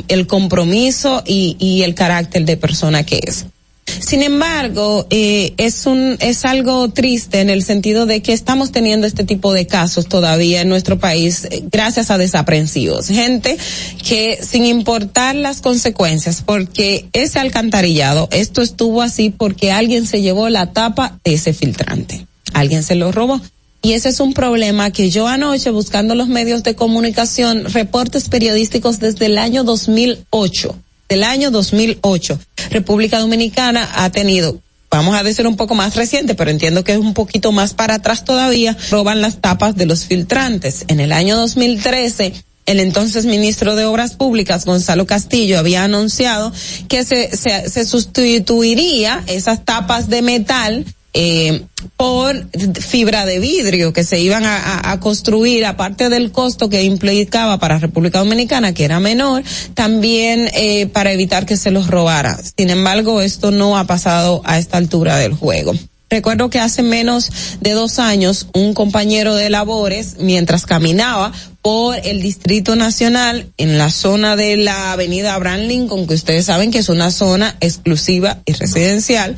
el compromiso y, y el carácter de persona que es. Sin embargo, eh, es un es algo triste en el sentido de que estamos teniendo este tipo de casos todavía en nuestro país eh, gracias a desaprensivos, gente que sin importar las consecuencias, porque ese alcantarillado, esto estuvo así porque alguien se llevó la tapa de ese filtrante, alguien se lo robó. Y ese es un problema que yo anoche buscando los medios de comunicación, reportes periodísticos desde el año 2008, del año 2008, República Dominicana ha tenido, vamos a decir un poco más reciente, pero entiendo que es un poquito más para atrás todavía, roban las tapas de los filtrantes. En el año 2013, el entonces ministro de Obras Públicas, Gonzalo Castillo, había anunciado que se, se, se sustituiría esas tapas de metal eh, por fibra de vidrio que se iban a, construir, aparte del costo que implicaba para República Dominicana, que era menor, también eh, para evitar que se los robara. Sin embargo, esto no ha pasado a esta altura del juego. Recuerdo que hace menos de dos años un compañero de labores, mientras caminaba por el Distrito Nacional en la zona de la avenida Abraham Lincoln, que ustedes saben que es una zona exclusiva y residencial,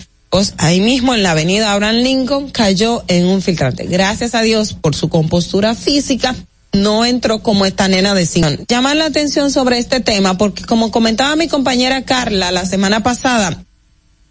ahí mismo en la avenida Abraham Lincoln cayó en un filtrante. Gracias a Dios por su compostura física. No entró como esta nena de Sion. Llamar la atención sobre este tema porque como comentaba mi compañera Carla la semana pasada,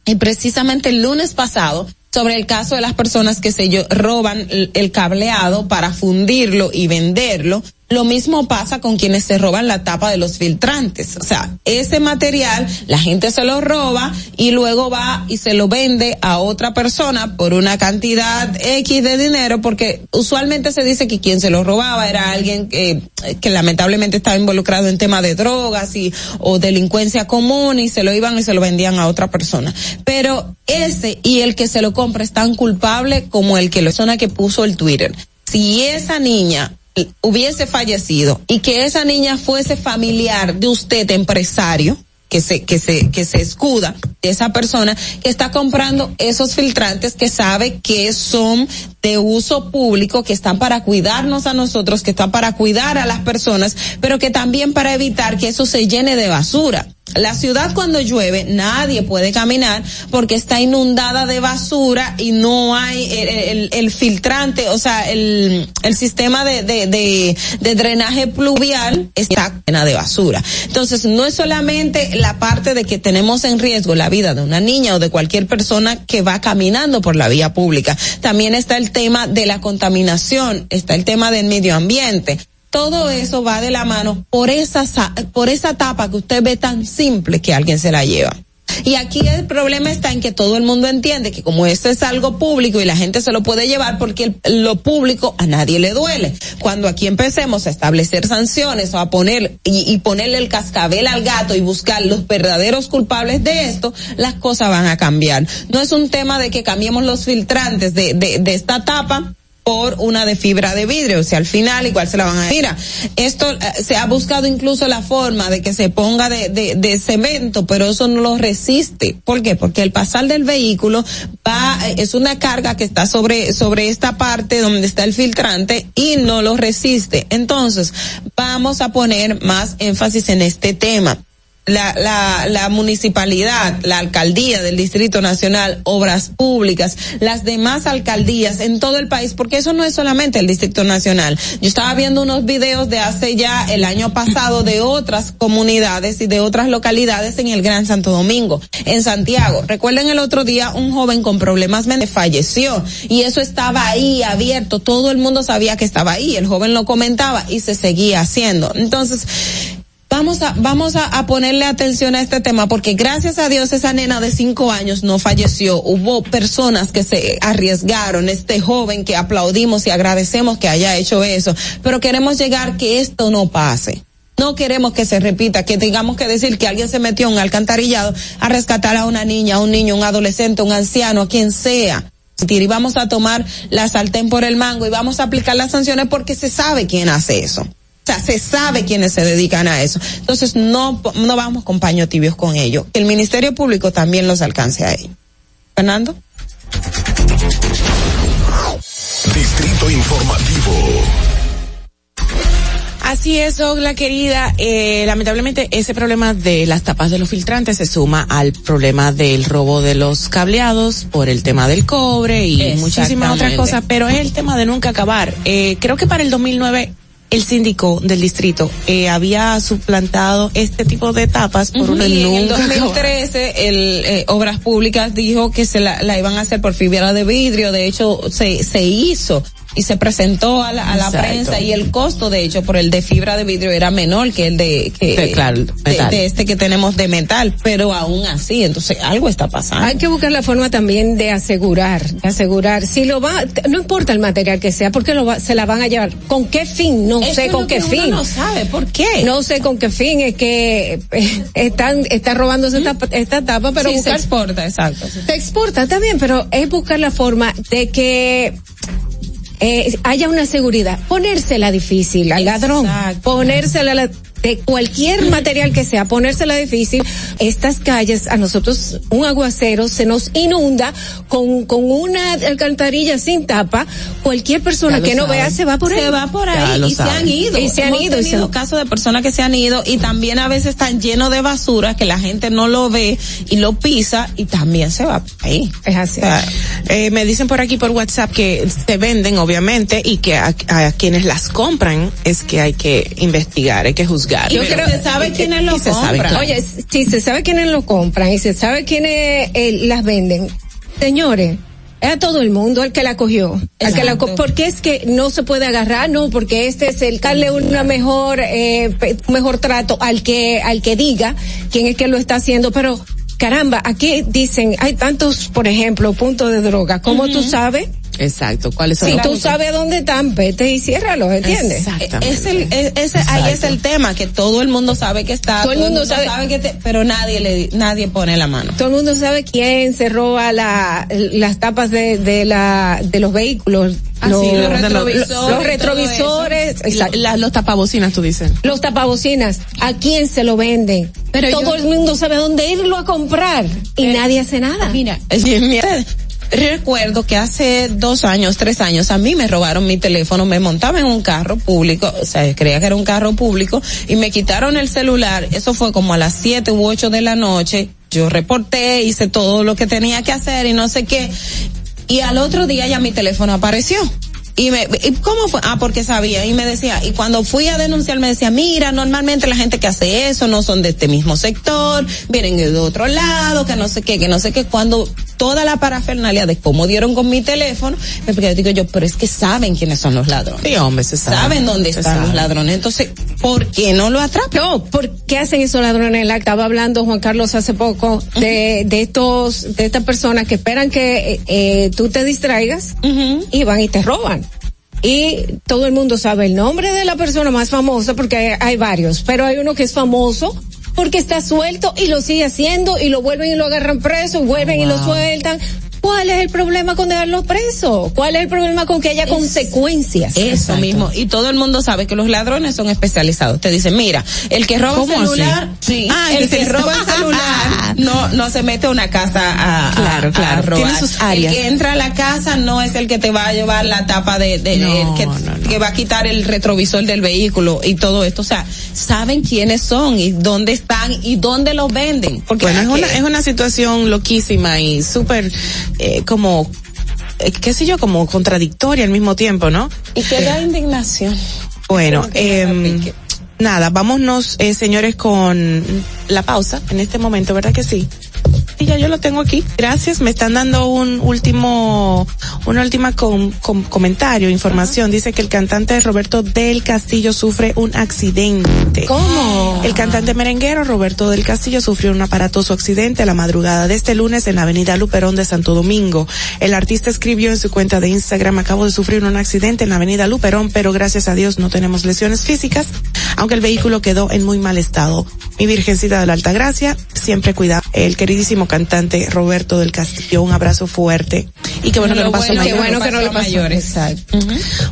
y precisamente el lunes pasado sobre el caso de las personas que se roban el cableado para fundirlo y venderlo. Lo mismo pasa con quienes se roban la tapa de los filtrantes. O sea, ese material la gente se lo roba y luego va y se lo vende a otra persona por una cantidad X de dinero porque usualmente se dice que quien se lo robaba era alguien que, que lamentablemente estaba involucrado en tema de drogas y o delincuencia común y se lo iban y se lo vendían a otra persona. Pero ese y el que se lo compra es tan culpable como el que la persona que puso el Twitter. Si esa niña hubiese fallecido y que esa niña fuese familiar de usted empresario que se que se que se escuda de esa persona que está comprando esos filtrantes que sabe que son de uso público que están para cuidarnos a nosotros que están para cuidar a las personas pero que también para evitar que eso se llene de basura la ciudad cuando llueve nadie puede caminar porque está inundada de basura y no hay el, el- el filtrante, o sea, el, sistema de, de drenaje pluvial está llena de basura. Entonces, no es solamente la parte de que tenemos en riesgo la vida de una niña o de cualquier persona que va caminando por la vía pública. También está el tema de la contaminación, está el tema del medio ambiente. Todo eso va de la mano por esa, sa- por esa tapa que usted ve tan simple que alguien se la lleva. Y aquí el problema está en que todo el mundo entiende que como esto es algo público y la gente se lo puede llevar porque lo público a nadie le duele. Cuando aquí empecemos a establecer sanciones o a poner y, y ponerle el cascabel al gato y buscar los verdaderos culpables de esto, las cosas van a cambiar. No es un tema de que cambiemos los filtrantes de, de, de esta tapa por una de fibra de vidrio, o sea, al final igual se la van a... Mira, esto eh, se ha buscado incluso la forma de que se ponga de, de, de cemento, pero eso no lo resiste. ¿Por qué? Porque el pasar del vehículo va, eh, es una carga que está sobre, sobre esta parte donde está el filtrante y no lo resiste. Entonces, vamos a poner más énfasis en este tema la, la, la municipalidad, la alcaldía del Distrito Nacional, obras públicas, las demás alcaldías en todo el país, porque eso no es solamente el Distrito Nacional. Yo estaba viendo unos videos de hace ya el año pasado de otras comunidades y de otras localidades en el Gran Santo Domingo, en Santiago. Recuerden el otro día un joven con problemas mentales falleció y eso estaba ahí abierto, todo el mundo sabía que estaba ahí, el joven lo comentaba y se seguía haciendo. Entonces, Vamos a, vamos a, ponerle atención a este tema porque gracias a Dios esa nena de cinco años no falleció. Hubo personas que se arriesgaron, este joven que aplaudimos y agradecemos que haya hecho eso, pero queremos llegar que esto no pase. No queremos que se repita, que tengamos que decir que alguien se metió en un alcantarillado a rescatar a una niña, a un niño, un adolescente, un anciano, a quien sea. Y vamos a tomar la sartén por el mango y vamos a aplicar las sanciones porque se sabe quién hace eso. O sea, se sabe quiénes se dedican a eso. Entonces, no, no vamos con paños tibios con ello. Que el Ministerio Público también los alcance a ellos. Fernando. Distrito Informativo. Así es, la querida. Eh, lamentablemente ese problema de las tapas de los filtrantes se suma al problema del robo de los cableados por el tema del cobre y muchísimas otras cosas, pero es el tema de nunca acabar. Eh, creo que para el 2009 el síndico del distrito eh, había suplantado este tipo de tapas por una Y en el nunca acabar. 2013, el eh, Obras Públicas dijo que se la, la iban a hacer por fibra de vidrio. De hecho, se, se hizo y se presentó a la, a la prensa y el costo, de hecho, por el de fibra de vidrio era menor que el de, que, Sí, claro, de, metal. de este que tenemos de metal, pero aún así, entonces algo está pasando. Hay que buscar la forma también de asegurar, de asegurar. Si lo va, no importa el material que sea, porque lo va, se la van a llevar. ¿Con qué fin? No Eso sé es con lo qué que uno fin. no sabe, ¿por qué? No sé con qué fin es que eh, están, están robándose esta, esta tapa, pero Sí, se buscar, exporta, exacto. se exporta, está bien, pero es buscar la forma de que eh, haya una seguridad. Ponérsela difícil al ladrón. Ponérsela la- de cualquier material que sea, ponérsela difícil. Estas calles, a nosotros, un aguacero se nos inunda con, con una alcantarilla sin tapa. Cualquier persona que no vea se va por ahí. Se va por ahí y se saben. han ido. Y se han Hemos ido, y se tenido han- casos de personas que se han ido y también a veces están llenos de basura que la gente no lo ve y lo pisa y también se va por ahí. Es así. O sea, Eh, me dicen por aquí por WhatsApp que se venden, obviamente, y que a, a quienes las compran es que hay que investigar, hay que juzgar. Yo Pero- creo que se sabe y- quiénes y lo compran. claro. Oye, si se sabe quiénes lo compran y se sabe quiénes eh, las venden, señores, es a todo el mundo el que la cogió. al que la co- porque es que no se puede agarrar, no, porque este es el darle una mejor, eh, mejor trato al que, al que diga quién es que lo está haciendo, pero caramba, aquí dicen, hay tantos, por ejemplo, puntos de droga, ¿cómo tú sabes? Exacto, ¿cuáles son Si tú sabes dónde están, vete y ciérralos, ¿entiendes? Exactamente. es el, es- ese- ahí es el tema, que todo el mundo sabe que está, Todo el mundo sabe- que te- pero nadie le, nadie pone la mano. Todo el mundo sabe quién se roba la, las tapas de, de la, de los vehículos. Ah, sí, los retrovisores, los retrovisores, exacto. la- los tapabocinas, tú dices. los tapabocinas, ¿a quién se lo venden? Pero Todo yo- el mundo sabe dónde irlo a comprar y nadie hace nada. Mira, mira, recuerdo que hace dos años, tres años, a mí me robaron mi teléfono, me montaba en un carro público, o sea, creía que era un carro público, y me quitaron el celular, eso fue como a las siete u ocho de la noche, yo reporté, hice todo lo que tenía que hacer y no sé qué, y al otro día ya mi teléfono apareció. Y me, ¿y ¿cómo fue? Ah, porque sabía. Y me decía, y cuando fui a denunciar me decía, mira, normalmente la gente que hace eso no son de este mismo sector, vienen de otro lado, que no sé qué, que no sé qué. Cuando toda la parafernalia de cómo dieron con mi teléfono, me digo yo, pero es que saben quiénes son los ladrones. Sí, hombre, se sabe. Saben dónde Se están los ladrones. Entonces, ¿por qué no lo atrapan? No, ¿por qué hacen esos ladrones? La estaba hablando Juan Carlos hace poco de, de estos, de estas personas que esperan que eh, eh, tú te distraigas y van y te roban. Y todo el mundo sabe el nombre de la persona más famosa porque hay, hay varios, pero hay uno que es famoso porque está suelto y lo sigue haciendo y lo vuelven y lo agarran preso y vuelven y lo sueltan. ¿Cuál es el problema con dejarlo preso? ¿Cuál es el problema con que haya consecuencias? Eso mismo. Y todo el mundo sabe que los ladrones son especializados. Te dicen, mira, el que roba ¿Cómo celular, así? ah, el el que que se- roba el celular no, no se mete a una casa a, a- Claro, a claro. robar. Tiene sus áreas. El que entra a la casa no es el que te va a llevar la tapa de, de- No, que, que va a quitar el retrovisor del vehículo y todo esto. O sea, saben quiénes son y dónde están y dónde los venden. Porque Bueno, es ¿a una, es una situación loquísima y súper, eh, como, eh, qué sé yo, como contradictoria al mismo tiempo, ¿no? y que da indignación. Bueno, eh, nada, vámonos, eh, señores, con la pausa en este momento, ¿verdad que sí? Ya yo lo tengo aquí. Gracias. Me están dando un último, una última com- com- comentario, información. Dice que el cantante Roberto del Castillo sufre un accidente. ¿Cómo? El cantante merenguero Roberto del Castillo sufrió un aparatoso accidente la madrugada de este lunes en la avenida Luperón de Santo Domingo. El artista escribió en su cuenta de Instagram, acabo de sufrir un accidente en la avenida Luperón, pero gracias a Dios no tenemos lesiones físicas, aunque el vehículo quedó en muy mal estado. Mi Virgencita de la Alta Gracia siempre cuida. El queridísimo cantante Roberto del Castillo, un abrazo fuerte. Y qué bueno que Lo no pasó bueno, qué bueno que no le pasó. Exacto.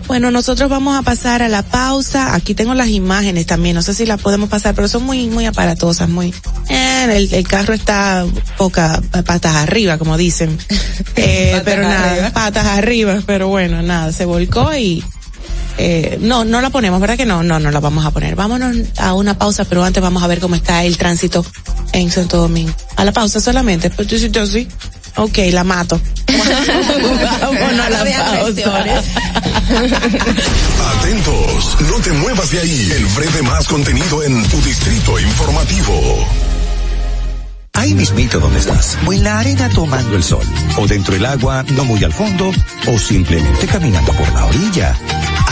Bueno, nosotros vamos a pasar a la pausa. Aquí tengo las imágenes también. No sé si las podemos pasar, pero son muy, muy aparatosas, muy. Eh, el, el carro está poca patas arriba, como dicen. Eh, Patas pero nada, arriba. patas arriba. Pero bueno, nada, se volcó y. Eh, no, no la ponemos, ¿verdad que no? No, no la vamos a poner. Vámonos a una pausa, pero antes vamos a ver cómo está el tránsito en Santo Domingo. A la pausa solamente. Pues tú hiciste así. Ok, la mato. Vámonos a la pausa. Atentos, no te muevas de ahí. El breve más contenido en tu distrito informativo. Ahí mismito donde estás, o en la arena tomando el sol, o dentro del agua no muy al fondo, o simplemente caminando por la orilla.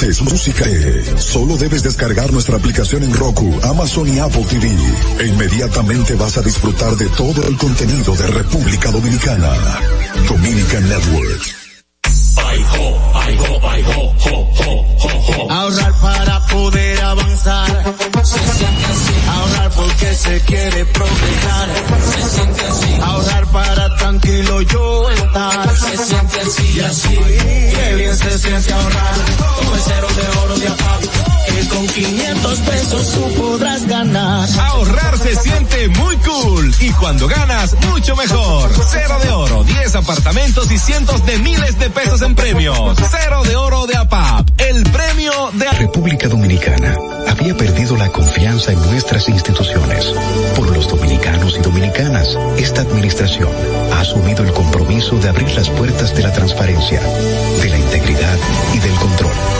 música. Solo debes descargar nuestra aplicación en Roku, Amazon y Apple TV. E inmediatamente vas a disfrutar de todo el contenido de República Dominicana. Dominican Networks. Ahorrar para poder avanzar. Ahorrar porque se quiere progresar. Se siente así. Ahorrar para tranquilo yo estar. Se siente así y así. Qué bien se siente ahorrar. Pesos tú podrás ganar. Ahorrar se siente muy cool y cuando ganas, mucho mejor. Cero de oro, 10 apartamentos y cientos de miles de pesos en premios. Cero de oro de APAP, el premio de... República Dominicana había perdido la confianza en nuestras instituciones. Por los dominicanos y dominicanas, esta administración ha asumido el compromiso de abrir las puertas de la transparencia, de la integridad y del control.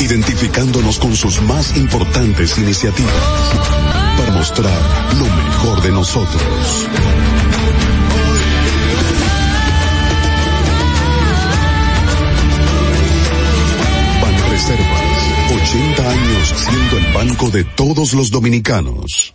identificándonos con sus más importantes iniciativas para mostrar lo mejor de nosotros. Banreservas, 80 años siendo el banco de todos los dominicanos.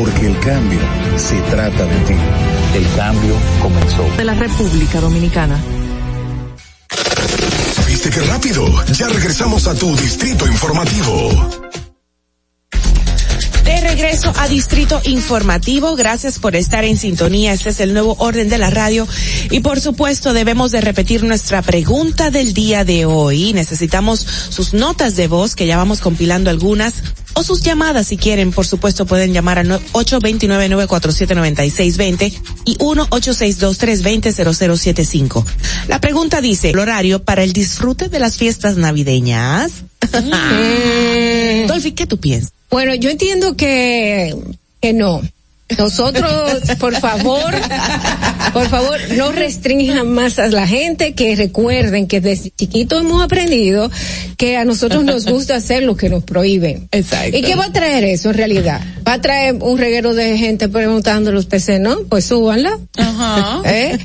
Porque el cambio se trata de ti. El cambio comenzó. De la República Dominicana. ¿Viste qué rápido? Ya regresamos a tu Distrito Informativo. De regreso a Distrito Informativo, gracias por estar en sintonía. Este es el nuevo orden de la radio y por supuesto debemos de repetir nuestra pregunta del día de hoy. Necesitamos sus notas de voz que ya vamos compilando algunas o sus llamadas si quieren. Por supuesto pueden llamar al 829-947-9620 y 1-862-320-0075. La pregunta dice, el horario para el disfrute de las fiestas navideñas. Dolphy, ¿qué tú piensas? Bueno, yo entiendo que, que no. Nosotros, por favor, por favor, no restrinjan más a la gente, que recuerden que desde chiquito hemos aprendido que a nosotros nos gusta hacer lo que nos prohíben. Exacto. ¿Y qué va a traer eso en realidad? ¿Va a traer un reguero de gente preguntando los PC, no? Pues súbanla. Ajá. ¿Eh?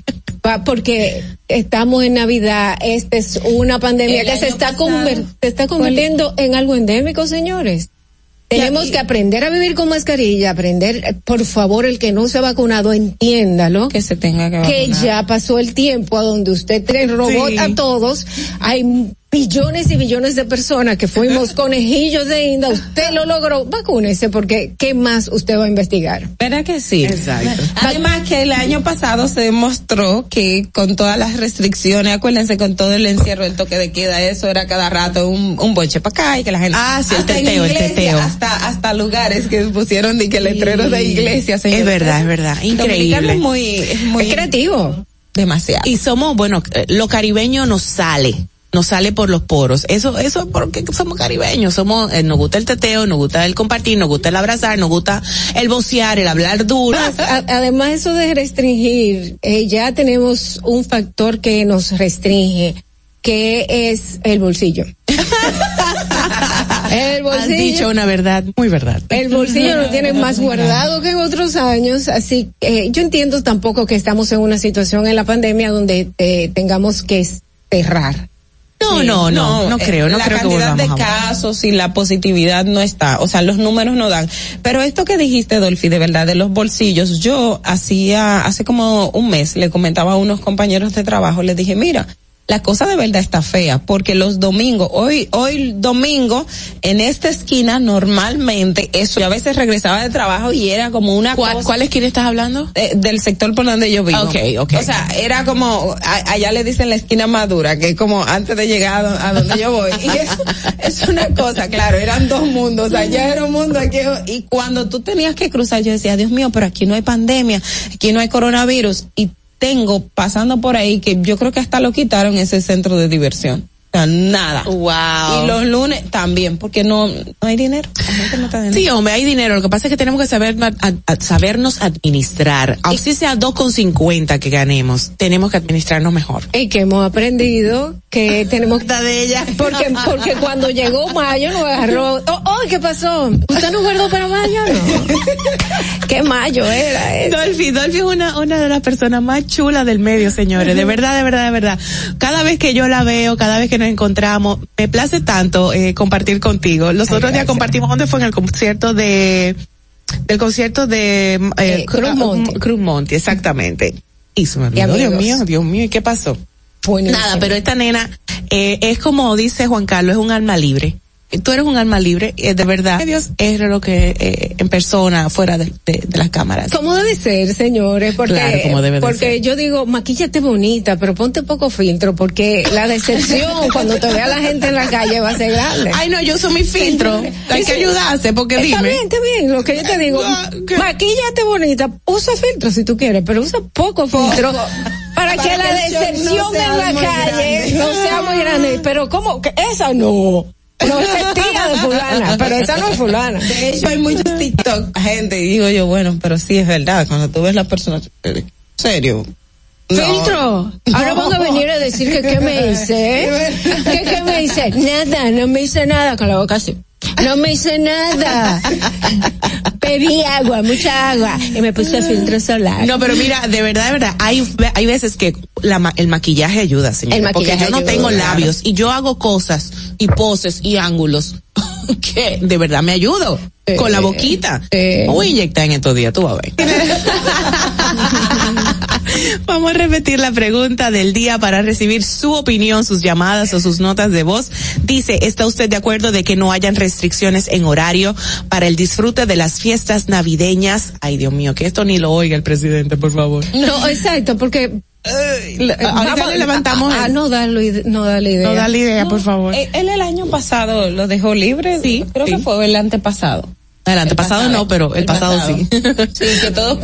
Va, porque estamos en Navidad, esta es una pandemia El que se está, se está convirtiendo en algo endémico, señores. Tenemos que aprender a vivir con mascarilla, aprender, por favor, el que no se ha vacunado, entiéndalo. Que se tenga que Que vacunar. ya pasó el tiempo a donde usted trae robot Sí. a todos. Hay billones y billones de personas que fuimos conejillos de Inda. Usted lo logró. Vacúnese porque ¿qué más usted va a investigar? ¿Verdad que sí? Exacto. Además que el año pasado se demostró que con todas las restricciones, acuérdense con todo el encierro, el toque de queda, eso era cada rato un, un boche para acá y que la gente... Ah, sí, el hasta teteo, el teteo. Hasta, hasta lugares que pusieron de que letreros de iglesia, señor. Es verdad, es verdad. Increíble. es muy, es muy Es creativo. demasiado. Y somos, bueno, eh, lo caribeño nos sale, nos sale por los poros. Eso, eso es porque somos caribeños, somos, eh, nos gusta el teteo, nos gusta el compartir, nos gusta el abrazar, nos gusta el vocear, el hablar duro. Más, a- además eso de restringir, eh, ya tenemos un factor que nos restringe, que es el bolsillo. el Has dicho bolsillo. una verdad, muy verdad. El bolsillo lo tiene más guardado que en otros años, así que eh, yo entiendo tampoco que estamos en una situación en la pandemia donde tengamos que cerrar. No, Sí, no, no, no, eh, creo, no la creo que cantidad de casos y la positividad no está, o sea, los números no dan. Pero esto que dijiste, Dolphy, de verdad, de los bolsillos, yo hacía, hace como un mes, le comentaba a unos compañeros de trabajo, les dije, mira, la cosa de verdad está fea, porque los domingos, hoy, hoy domingo, en esta esquina, normalmente, eso, yo a veces regresaba de trabajo y era como una ¿Cuál, cosa- ¿Cuál esquina estás hablando? eh, del sector por donde yo vivo. Ok, ok. O sea, era como, a- allá le dicen la esquina madura, que es como antes de llegar a, a donde yo voy. Y es, es una cosa, claro, eran dos mundos, allá era un mundo, aquí, y cuando tú tenías que cruzar, yo decía, Dios mío, pero aquí no hay pandemia, aquí no hay coronavirus, y tengo pasando por ahí que yo creo que hasta lo quitaron ese centro de diversión. Nada. Wow. Y los lunes también, porque no, no hay dinero. La gente no está dinero. Sí, hombre, hay dinero. Lo que pasa es que tenemos que saber a- a- sabernos administrar. Aunque sea 2,50 que ganemos, tenemos que administrarnos mejor. Y que hemos aprendido que tenemos de ella. Porque, porque cuando llegó mayo nos agarró. Oh, oh, ¿qué pasó? ¿Usted no guardó para mayo? No. ¿Qué mayo era eso? Dolphy, Dolphy es una, una de las personas más chulas del medio, señores. De verdad, de verdad, de verdad. Cada vez que yo la veo, cada vez que nos encontramos, me place tanto eh, compartir contigo. Los otros días compartimos, ¿dónde fue? En el concierto de, del concierto de eh, Eh, Cruz Monte. Cruz Monte, exactamente. Y se me olvidó, Dios mío, Dios mío, ¿y qué pasó? Buenísimo. Nada, pero esta nena eh, es como dice Juan Carlos, es un alma libre. Tú eres un alma libre, eh, de verdad. Dios es lo que eh, en persona, fuera de, de, de las cámaras. ¿Cómo debe ser, señores? Porque, Claro, como debe de porque yo digo, maquíllate bonita, pero ponte poco filtro, porque la decepción cuando te vea la gente en la calle va a ser grande. Ay, no, yo uso mi filtro. Hay que ayudarse, porque Está dime. bien, está bien, lo que yo te digo, maquíllate bonita, usa filtro si tú quieres, pero usa poco filtro. Para, Para que la que decepción no en la calle grande. no sea muy grande. Pero ¿cómo? que Esa no. No es tía de fulana, pero esa no es fulana. De hecho, hay muchos TikTok, gente, y digo yo, bueno, pero sí es verdad, cuando tú ves la persona, eh, serio. No. Filtro. Ahora van a venir a decir que qué me hice. ¿eh? ¿Qué, qué me hice? Nada, no me hice nada con la boca así. No me hice nada. Bebí agua, mucha agua. Y me puse filtro solar. No, pero mira, de verdad, de verdad, hay, hay veces que la, el maquillaje ayuda, señor. El maquillaje porque yo no ayuda, tengo labios y yo hago cosas y poses y ángulos que de verdad me ayudo con la boquita. Me Voy a inyectar en estos días, tú vas a ver. Vamos a repetir la pregunta del día para recibir su opinión, sus llamadas o sus notas de voz. Dice, ¿está usted de acuerdo de que no hayan restricciones en horario para el disfrute de las fiestas navideñas? Ay, Dios mío, que esto ni lo oiga el presidente, por favor. No, exacto, porque ahorita le levantamos Ah, el- no darle, no idea. No da la idea, por favor. Él, él el año pasado lo dejó libre, sí, creo que fue el antepasado. El antepasado no, pero el, pasado, sí. Sí, que todos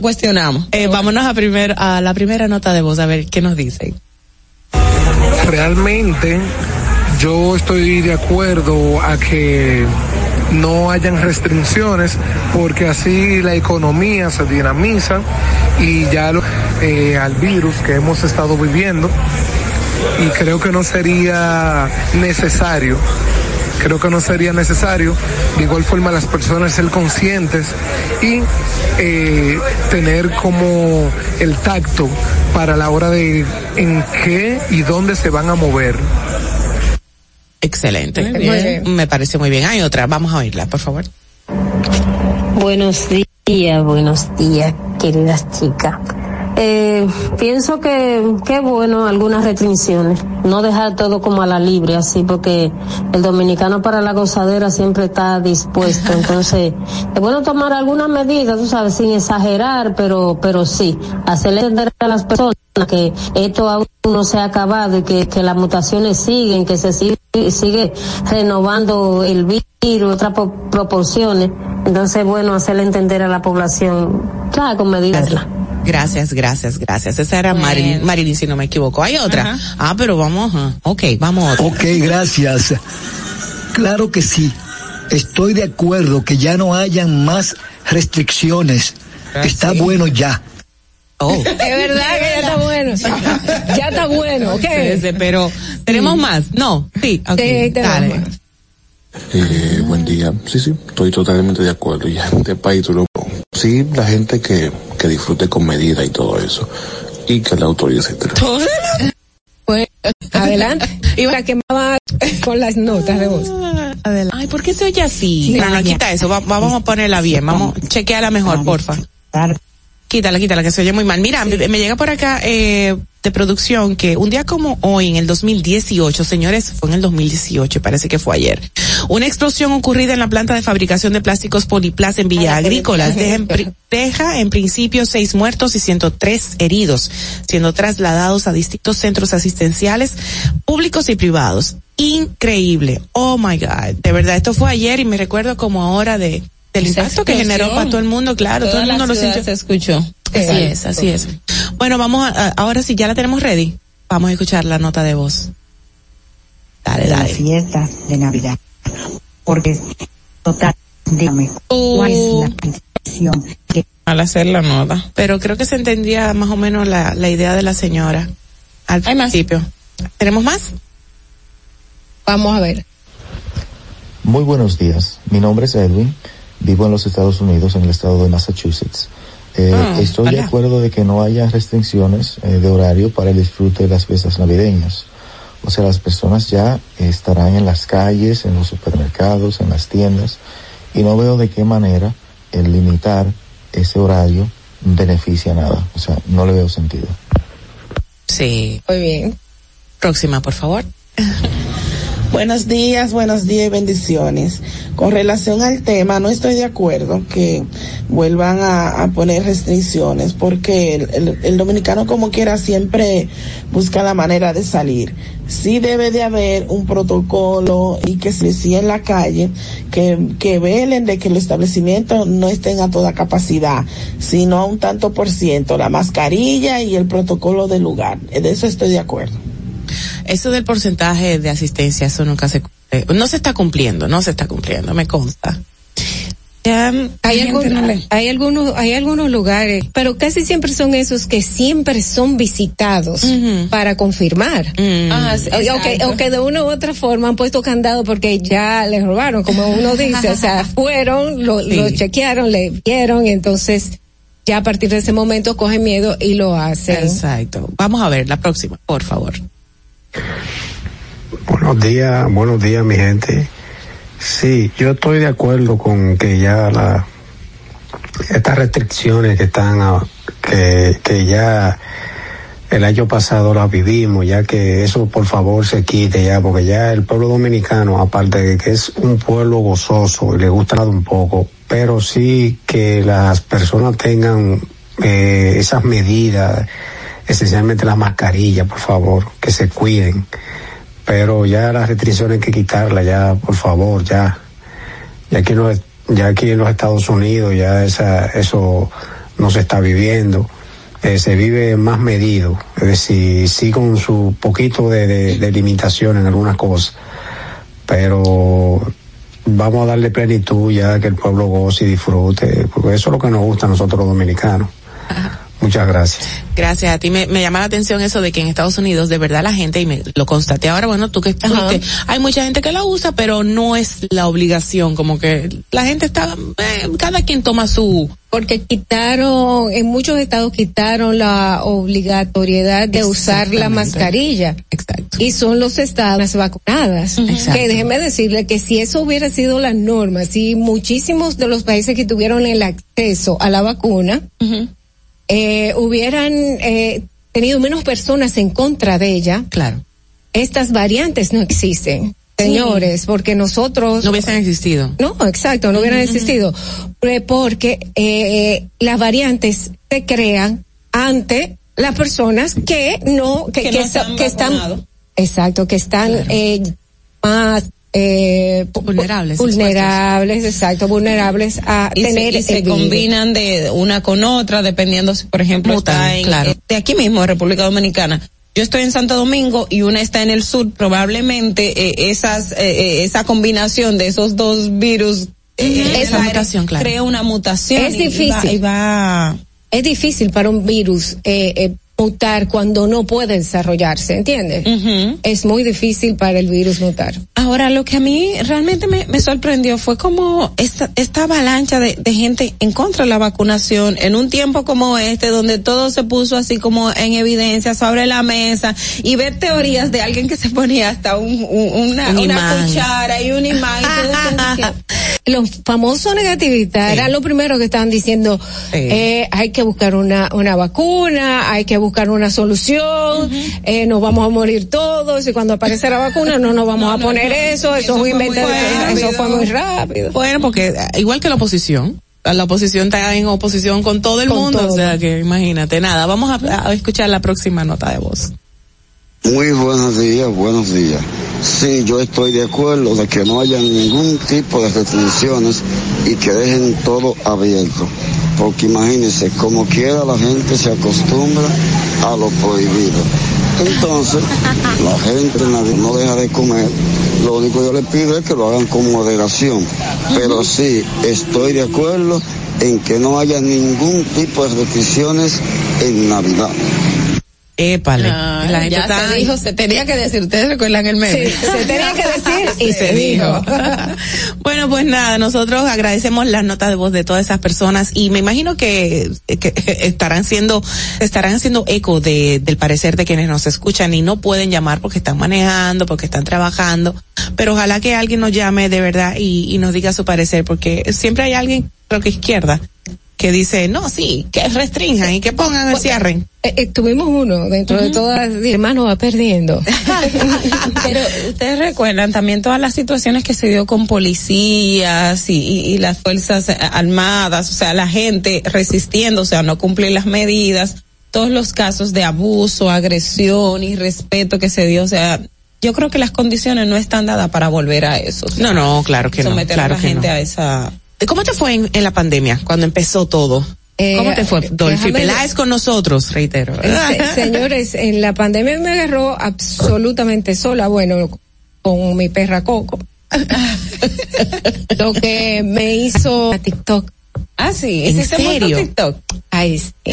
cuestionamos. Eh, vámonos a, primer, a la primera nota de voz, a ver qué nos dicen. Realmente yo estoy de acuerdo a que no hayan restricciones porque así la economía se dinamiza y ya lo, eh, al virus que hemos estado viviendo y creo que no sería necesario creo que no sería necesario de igual forma las personas ser conscientes y eh, tener como el tacto para la hora de en qué y dónde se van a mover Excelente. Muy bien. Me parece muy bien. Hay otra, vamos a oírla, por favor. Buenos días, buenos días, queridas chicas. Eh, pienso que, que bueno, algunas restricciones. No dejar todo como a la libre, así, porque el dominicano para la gozadera siempre está dispuesto. Entonces, es bueno tomar algunas medidas, tú sabes, sin exagerar, pero, pero sí, hacerle entender a las personas que esto aún no se ha acabado y que, que las mutaciones siguen, que se sigue, sigue renovando el virus, otras po- proporciones. Entonces, bueno, hacerle entender a la población, claro, con medidas. Gracias, gracias, gracias. Esa era Marilyn, Marilyn, si no me equivoco. Hay otra. Ah, pero vamos, ah, ok, vamos a otra. Ok, gracias. Claro que sí. Estoy de acuerdo que ya no hayan más restricciones. Está bueno ya. Oh. Es verdad que ya está bueno. Ya está bueno, ¿ok? Sí, sí, pero tenemos más. No, sí, ok, Sí, tenemos dale. más. Eh, buen día. Sí, sí, estoy totalmente de acuerdo. Y en este país, tú lo- sí, la gente que, que disfrute con medida y todo eso. Y que la autoridad se Pues, adelante. Y para que va con las notas de voz. Adelante. Ay, ¿por qué se oye así? Sí, no, quita eso. va- vamos a ponerla bien. Vamos, chequeala mejor, porfa. Quítala, quítala, que se oye muy mal. Mira, me, me llega por acá eh, de producción que un día como hoy, en el 2018, señores, fue en el 2018, parece que fue ayer, una explosión ocurrida en la planta de fabricación de plásticos Poliplas en Villa Agrícolas deja en, pri- deja en principio seis muertos y 103 heridos, siendo trasladados a distintos centros asistenciales públicos y privados. Increíble. Oh my God. De verdad, esto fue ayer y me recuerdo como ahora de del impacto que generó para todo el mundo, claro, todo el mundo lo sintió. se escuchó. Así Exacto. es, así es. Bueno, vamos a, ahora sí, ya la tenemos ready. Vamos a escuchar la nota de voz. Dale, de la dale. fiesta de Navidad. Porque, total, dígame, ¿cuál es la petición que Al hacer la nota. Pero creo que se entendía más o menos la, la idea de la señora al principio. ¿Tenemos más? Vamos a ver. Muy buenos días. Mi nombre es Edwin. Vivo en los Estados Unidos, en el estado de Massachusetts. Eh, Ah, estoy de acuerdo de que no haya restricciones eh, de horario para el disfrute de las fiestas navideñas. O sea, las personas ya estarán en las calles, en los supermercados, en las tiendas, y no veo de qué manera el limitar ese horario beneficia nada. O sea, no le veo sentido. Sí. Muy bien. Próxima, por favor. Buenos días, buenos días y bendiciones. Con relación al tema, no estoy de acuerdo que vuelvan a, poner restricciones porque el, el- dominicano como quiera siempre busca la manera de salir. Sí debe de haber un protocolo y que se decía en la calle que, que velen de que los establecimientos no estén a toda capacidad, sino a un tanto por ciento, la mascarilla y el protocolo del lugar. De eso estoy de acuerdo. Eso del porcentaje de asistencia, eso nunca se cumple. No se está cumpliendo, no se está cumpliendo, me consta. Ya, Hay, le- hay algunos hay algunos lugares, pero casi siempre son esos que siempre son visitados para confirmar. Ajá, sí, O- que, exacto. o que de una u otra forma han puesto candado porque ya les robaron, como uno dice, o sea, fueron, lo, lo chequearon, le vieron, y entonces ya a partir de ese momento cogen miedo y lo hacen. Exacto. Vamos a ver la próxima, por favor. Buenos días, buenos días mi gente. Sí, yo estoy de acuerdo con que ya la estas restricciones que están que, que ya el año pasado las vivimos, ya que eso por favor se quite ya, porque ya el pueblo dominicano, aparte de que es un pueblo gozoso y le gusta un poco, pero sí que las personas tengan eh, esas medidas, esencialmente las mascarillas, por favor, que se cuiden. Pero ya las restricciones hay que quitarlas ya por favor ya. Ya aquí los, ya aquí en los Estados Unidos ya esa eso no se está viviendo. Eh, se vive más medido es decir sí con su poquito de, de, de limitación en algunas cosas. Pero vamos a darle plenitud ya que el pueblo goce y disfrute porque eso es lo que nos gusta a nosotros los dominicanos muchas gracias Gracias a ti. Me, me llama la atención eso de que en Estados Unidos, de verdad, la gente, y me lo constaté ahora, bueno, tú que fuiste, hay mucha gente que la usa, pero no es la obligación, como que la gente está, eh, cada quien toma su... Porque quitaron, en muchos estados quitaron la obligatoriedad de usar la mascarilla. Exacto. Y son los estados vacunadas. Exacto. Que déjeme decirle que si eso hubiera sido la norma, si muchísimos de los países que tuvieron el acceso a la vacuna, eh, hubieran eh, tenido menos personas en contra de ella, claro. estas variantes no existen. Señores, porque nosotros No hubiesen existido. no, exacto, no hubieran existido. Porque eh, las variantes se crean ante las personas que no, que, Que no han que están, exacto, que están eh, más eh, Vulnerables, vulnerables, exacto, vulnerables a y se, tener y se el virus. combinan de una con otra dependiendo si por ejemplo Mutan, está en, claro. eh, de aquí mismo en República Dominicana yo estoy en Santo Domingo y una está en el sur probablemente eh, esas eh, esa combinación de esos dos virus el aire mutación, claro. crea una mutación Es y- y va- difícil. y va, Es difícil para un virus eh, mutar cuando no puede desarrollarse, ¿entiendes? Es muy difícil para el virus mutar. Ahora, lo que a mí realmente me, me sorprendió fue como esta, esta avalancha de, de gente en contra de la vacunación en un tiempo como este, donde todo se puso así como en evidencia sobre la mesa y ver teorías de alguien que se ponía hasta un, un- una, Un una imán. cuchara y un imán. y Los famosos negativistas eran los primeros que estaban diciendo eh, hay que buscar una, una vacuna, hay que buscar una solución, eh, nos vamos a morir todos y cuando aparece la vacuna no nos vamos a poner eso, eso, es un invento, eso fue muy rápido. Bueno, porque eh, igual que la oposición, la oposición está en oposición con todo el Con mundo, todo. o sea que imagínate, nada, vamos a, a escuchar la próxima nota de voz. Muy buenos días, buenos días. Sí, yo estoy de acuerdo de que no haya ningún tipo de restricciones y que dejen todo abierto. Porque imagínense, como quiera la gente se acostumbra a lo prohibido. Entonces, la gente no deja de comer. Lo único que yo le pido es que lo hagan con moderación. Pero sí, estoy de acuerdo en que no haya ningún tipo de restricciones en Navidad. Épale. Ah, la gente ya está- se dijo, se tenía que decir, ustedes recuerdan el meme. Sí, se tenía que decir y se dijo. bueno, pues nada, nosotros agradecemos las notas de voz de todas esas personas y me imagino que, que estarán siendo, estarán haciendo eco de, del parecer de quienes nos escuchan y no pueden llamar porque están manejando, porque están trabajando, pero ojalá que alguien nos llame de verdad y, y nos diga su parecer porque siempre hay alguien, creo que izquierda, que dice, no, sí, que restrinjan y que pongan el cierre. Eh, eh, tuvimos uno dentro de todas, mi hermano va perdiendo. Pero ustedes recuerdan también todas las situaciones que se dio con policías y, y, y las fuerzas armadas, o sea, la gente resistiéndose a no cumplir las medidas, todos los casos de abuso, agresión y respeto que se dio, o sea, yo creo que las condiciones no están dadas para volver a eso. o sea, No, no, claro que no. someter Claro a la gente no. a esa ¿Cómo te fue en, en la pandemia, cuando empezó todo? Eh, ¿Cómo te fue, Dolphy? déjame- Peláez con nosotros, reitero. Eh, se- señores, en la pandemia me agarró absolutamente sola, bueno, con mi perra Coco. Lo que me hizo a TikTok. Ah, sí, ¿En serio? TikTok. Ay, sí.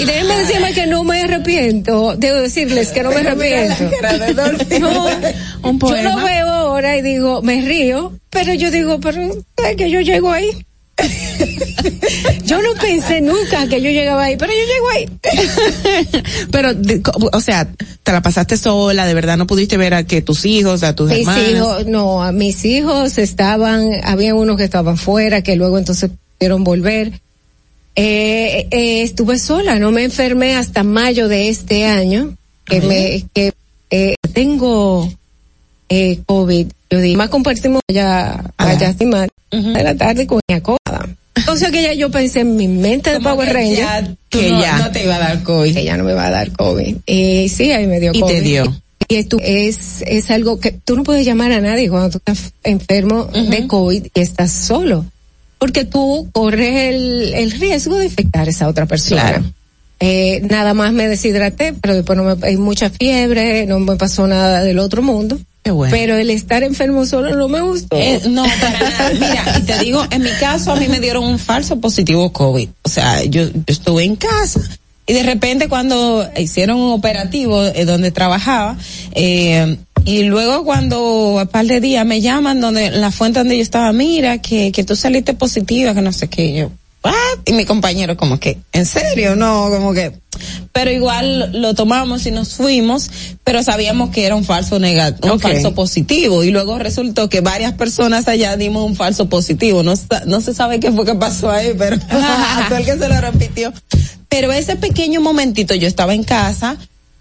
y déjenme decirme que no me arrepiento. Debo decirles que no me arrepiento. No, Un yo poema. lo veo ahora y digo, me río, pero yo digo, pero ¿sabes que yo llego ahí? yo no pensé nunca que yo llegaba ahí, pero yo llego ahí. Pero, o sea, te la pasaste sola, de verdad no pudiste ver a que tus hijos, a tus Mis hijos, no, a mis hijos estaban, había unos que estaban fuera, que luego entonces pudieron volver. Eh, eh, estuve sola, no me enfermé hasta mayo de este año, que me, que eh, tengo eh, COVID. Yo dije, más compartimos allá, allá encima de la tarde con mi acoda. Entonces que ya yo pensé en mi mente de Power que Ranger ya tú no- no te iba a dar COVID. Que ya no me va a dar COVID. Y sí, ahí me dio Y te COVID. dio. Y esto es, es algo que tú no puedes llamar a nadie cuando tú estás enfermo de COVID y estás solo. Porque tú corres el, el riesgo de infectar a esa otra persona. Claro. Eh, nada más me deshidraté, pero después no me, hay mucha fiebre, no me pasó nada del otro mundo. Bueno. Pero el estar enfermo solo no me gustó. Eh, no, para nada. Mira, y te digo, en mi caso a mí me dieron un falso positivo COVID. O sea, yo, yo estuve en casa. Y de repente cuando hicieron un operativo eh, donde trabajaba, eh, y luego cuando a par de días me llaman donde la fuente donde yo estaba, mira, que, que tú saliste positiva, que no sé qué, yo, "What?" Y mi compañero como que, ¿en serio? No, como que, pero igual lo tomamos y nos fuimos, pero sabíamos que era un falso negativo, un falso positivo y luego resultó que varias personas allá dimos un falso positivo. No, no se sabe qué fue que pasó ahí, pero fue el que se lo repitió. Pero ese pequeño momentito yo estaba en casa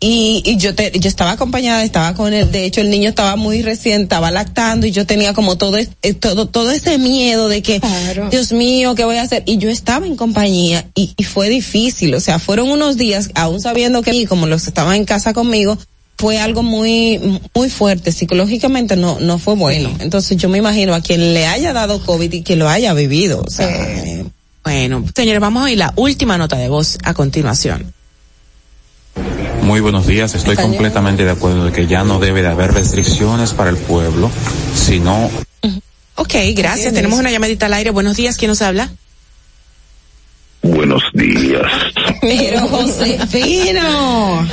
y, y yo te, yo estaba acompañada, estaba con él, de hecho el niño estaba muy recién, estaba lactando y yo tenía como todo eh, todo todo ese miedo de que Dios mío, ¿qué voy a hacer? Y yo estaba en compañía y, y fue difícil, o sea, fueron unos días, aún sabiendo que como los estaban en casa conmigo, fue algo muy muy fuerte, psicológicamente no no fue bueno. Entonces yo me imagino a quien le haya dado COVID y que lo haya vivido, o sea, eh, Bueno, señores, vamos a oír la última nota de voz a continuación. Muy buenos días, estoy completamente de acuerdo de que ya no debe de haber restricciones para el pueblo, sino Ok, gracias. Tenemos una llamadita al aire. Buenos días, ¿quién nos habla? Buenos días. Pero Josefino.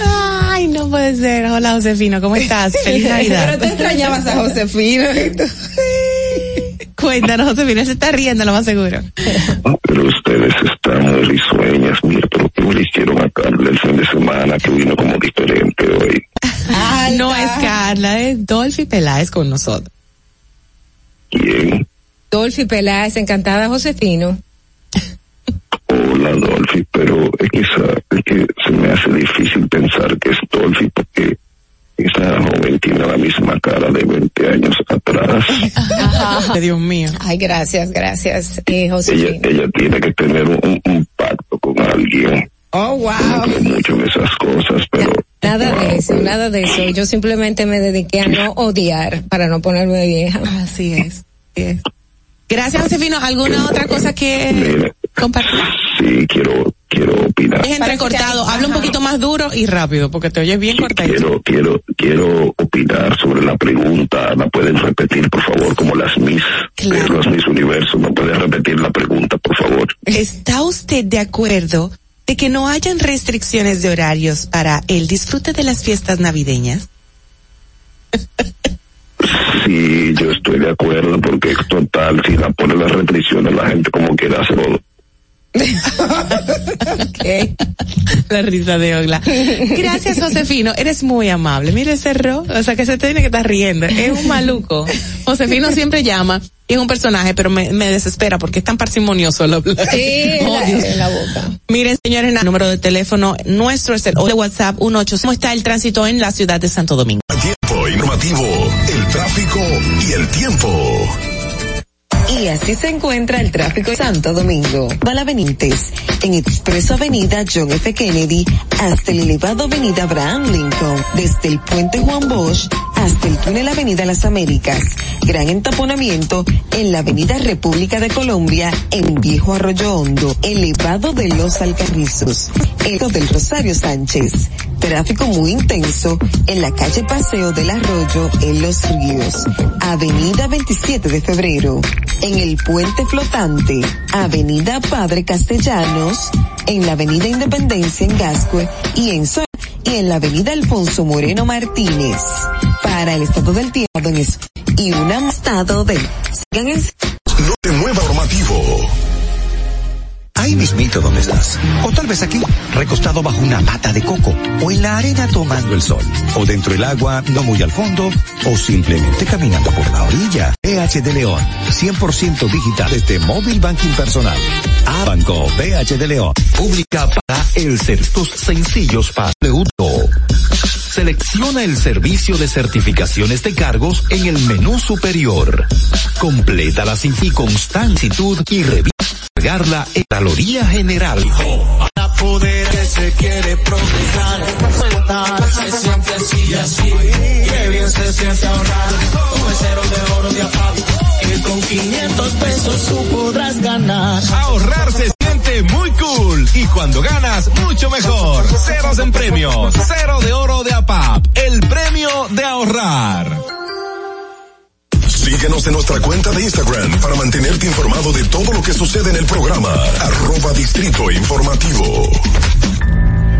Ay, no puede ser. Hola, Josefino, ¿cómo estás? Feliz Navidad. Pero te extrañabas a Josefino. Cuéntanos, Josefino, se está riendo, lo más seguro. Pero ustedes están muy risueñas. Mira, pero ¿qué le hicieron a Carla el fin de semana que vino como diferente hoy? no es Carla, es Dolphy Peláez con nosotros. ¿Quién? Dolphy Peláez, encantada Josefino. Hola, Dolphy, pero es que, es que se me hace difícil pensar que es Dolphy porque esa joven tiene la misma cara de 20 años atrás. Dios mío. Ay, gracias, gracias, eh. Ella, ella tiene que tener un, un pacto con alguien. Oh, wow. No creo mucho en esas cosas, pero Nada de eso, nada de eso. Yo simplemente me dediqué a no odiar para no ponerme vieja. Así es. así es. Gracias, Josefino. ¿Alguna otra cosa que compartir? Sí quiero quiero opinar. Es entrecortado. Habla un poquito más duro y rápido, porque te oyes bien cortadito. Quiero, quiero, quiero opinar sobre la pregunta. ¿La pueden repetir, por favor, como las Miss, eh, los Miss Universo? ¿No pueden repetir la pregunta, por favor? ¿Está usted de acuerdo de que no hayan restricciones de horarios para el disfrute de las fiestas navideñas? Sí, yo estoy de acuerdo porque total, si la ponen las restricciones, la gente como quiera hacerlo. Ok. La risa de Ogla. Gracias, Josefino. Eres muy amable. Mire ese ro, o sea que se tiene que estar riendo. Es un maluco. Josefino siempre llama y es un personaje, pero me, me desespera porque es tan parsimonioso el hablar. Sí, Oh, la- Dios. en la boca. Miren, señores, el número de teléfono nuestro es el o de WhatsApp 18. ¿Cómo está el tránsito en la ciudad de Santo Domingo? Tiempo informativo, el tráfico y el tiempo. Y así se encuentra el tráfico en Santo Domingo. Balabenites, en Expreso Avenida John F. Kennedy hasta el elevado Avenida Abraham Lincoln, desde el puente Juan Bosch hasta el túnel Avenida Las Américas. Gran entaponamiento en la Avenida República de Colombia en Viejo Arroyo Hondo, elevado de los Alcarrizos, el del Rosario Sánchez. Tráfico muy intenso en la calle Paseo del Arroyo en Los Ríos, Avenida 27 de Febrero, en el Puente Flotante, Avenida Padre Castellanos, en la Avenida Independencia en Gascue y en Zona y en la Avenida Alfonso Moreno Martínez. Para el estado del tiempo en y un estado de No te mueva formativo. Ahí mismito donde estás. O tal vez aquí, recostado bajo una mata de coco. O en la arena tomando el sol. O dentro del agua, no muy al fondo. O simplemente caminando por la orilla. BH de León. 100% digital desde móvil banking personal. A Banco BH de León. Pública para el ser tus sencillos para. Selecciona el servicio de certificaciones de cargos en el menú superior. Completa la sin constancitud y revisa cargarla en Caloría General. Para poder se quiere progresar, se siente así así, qué bien se siente ahorrar, un cero de oro de APAP, que con 500 pesos tú podrás ganar. Ahorrar se siente muy cool y cuando ganas mucho mejor. Ceros en premios, cero de oro de APAP, el premio de ahorrar. Síguenos en nuestra cuenta de Instagram para mantenerte informado de todo lo que sucede en el programa. Arroba Distrito Informativo.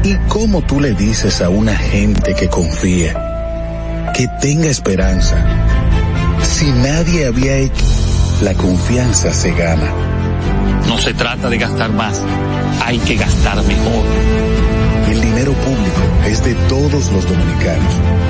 ¿Y cómo tú le dices a una gente que confía, que tenga esperanza? Si nadie había hecho, la confianza se gana. No se trata de gastar más, hay que gastar mejor. El dinero público es de todos los dominicanos.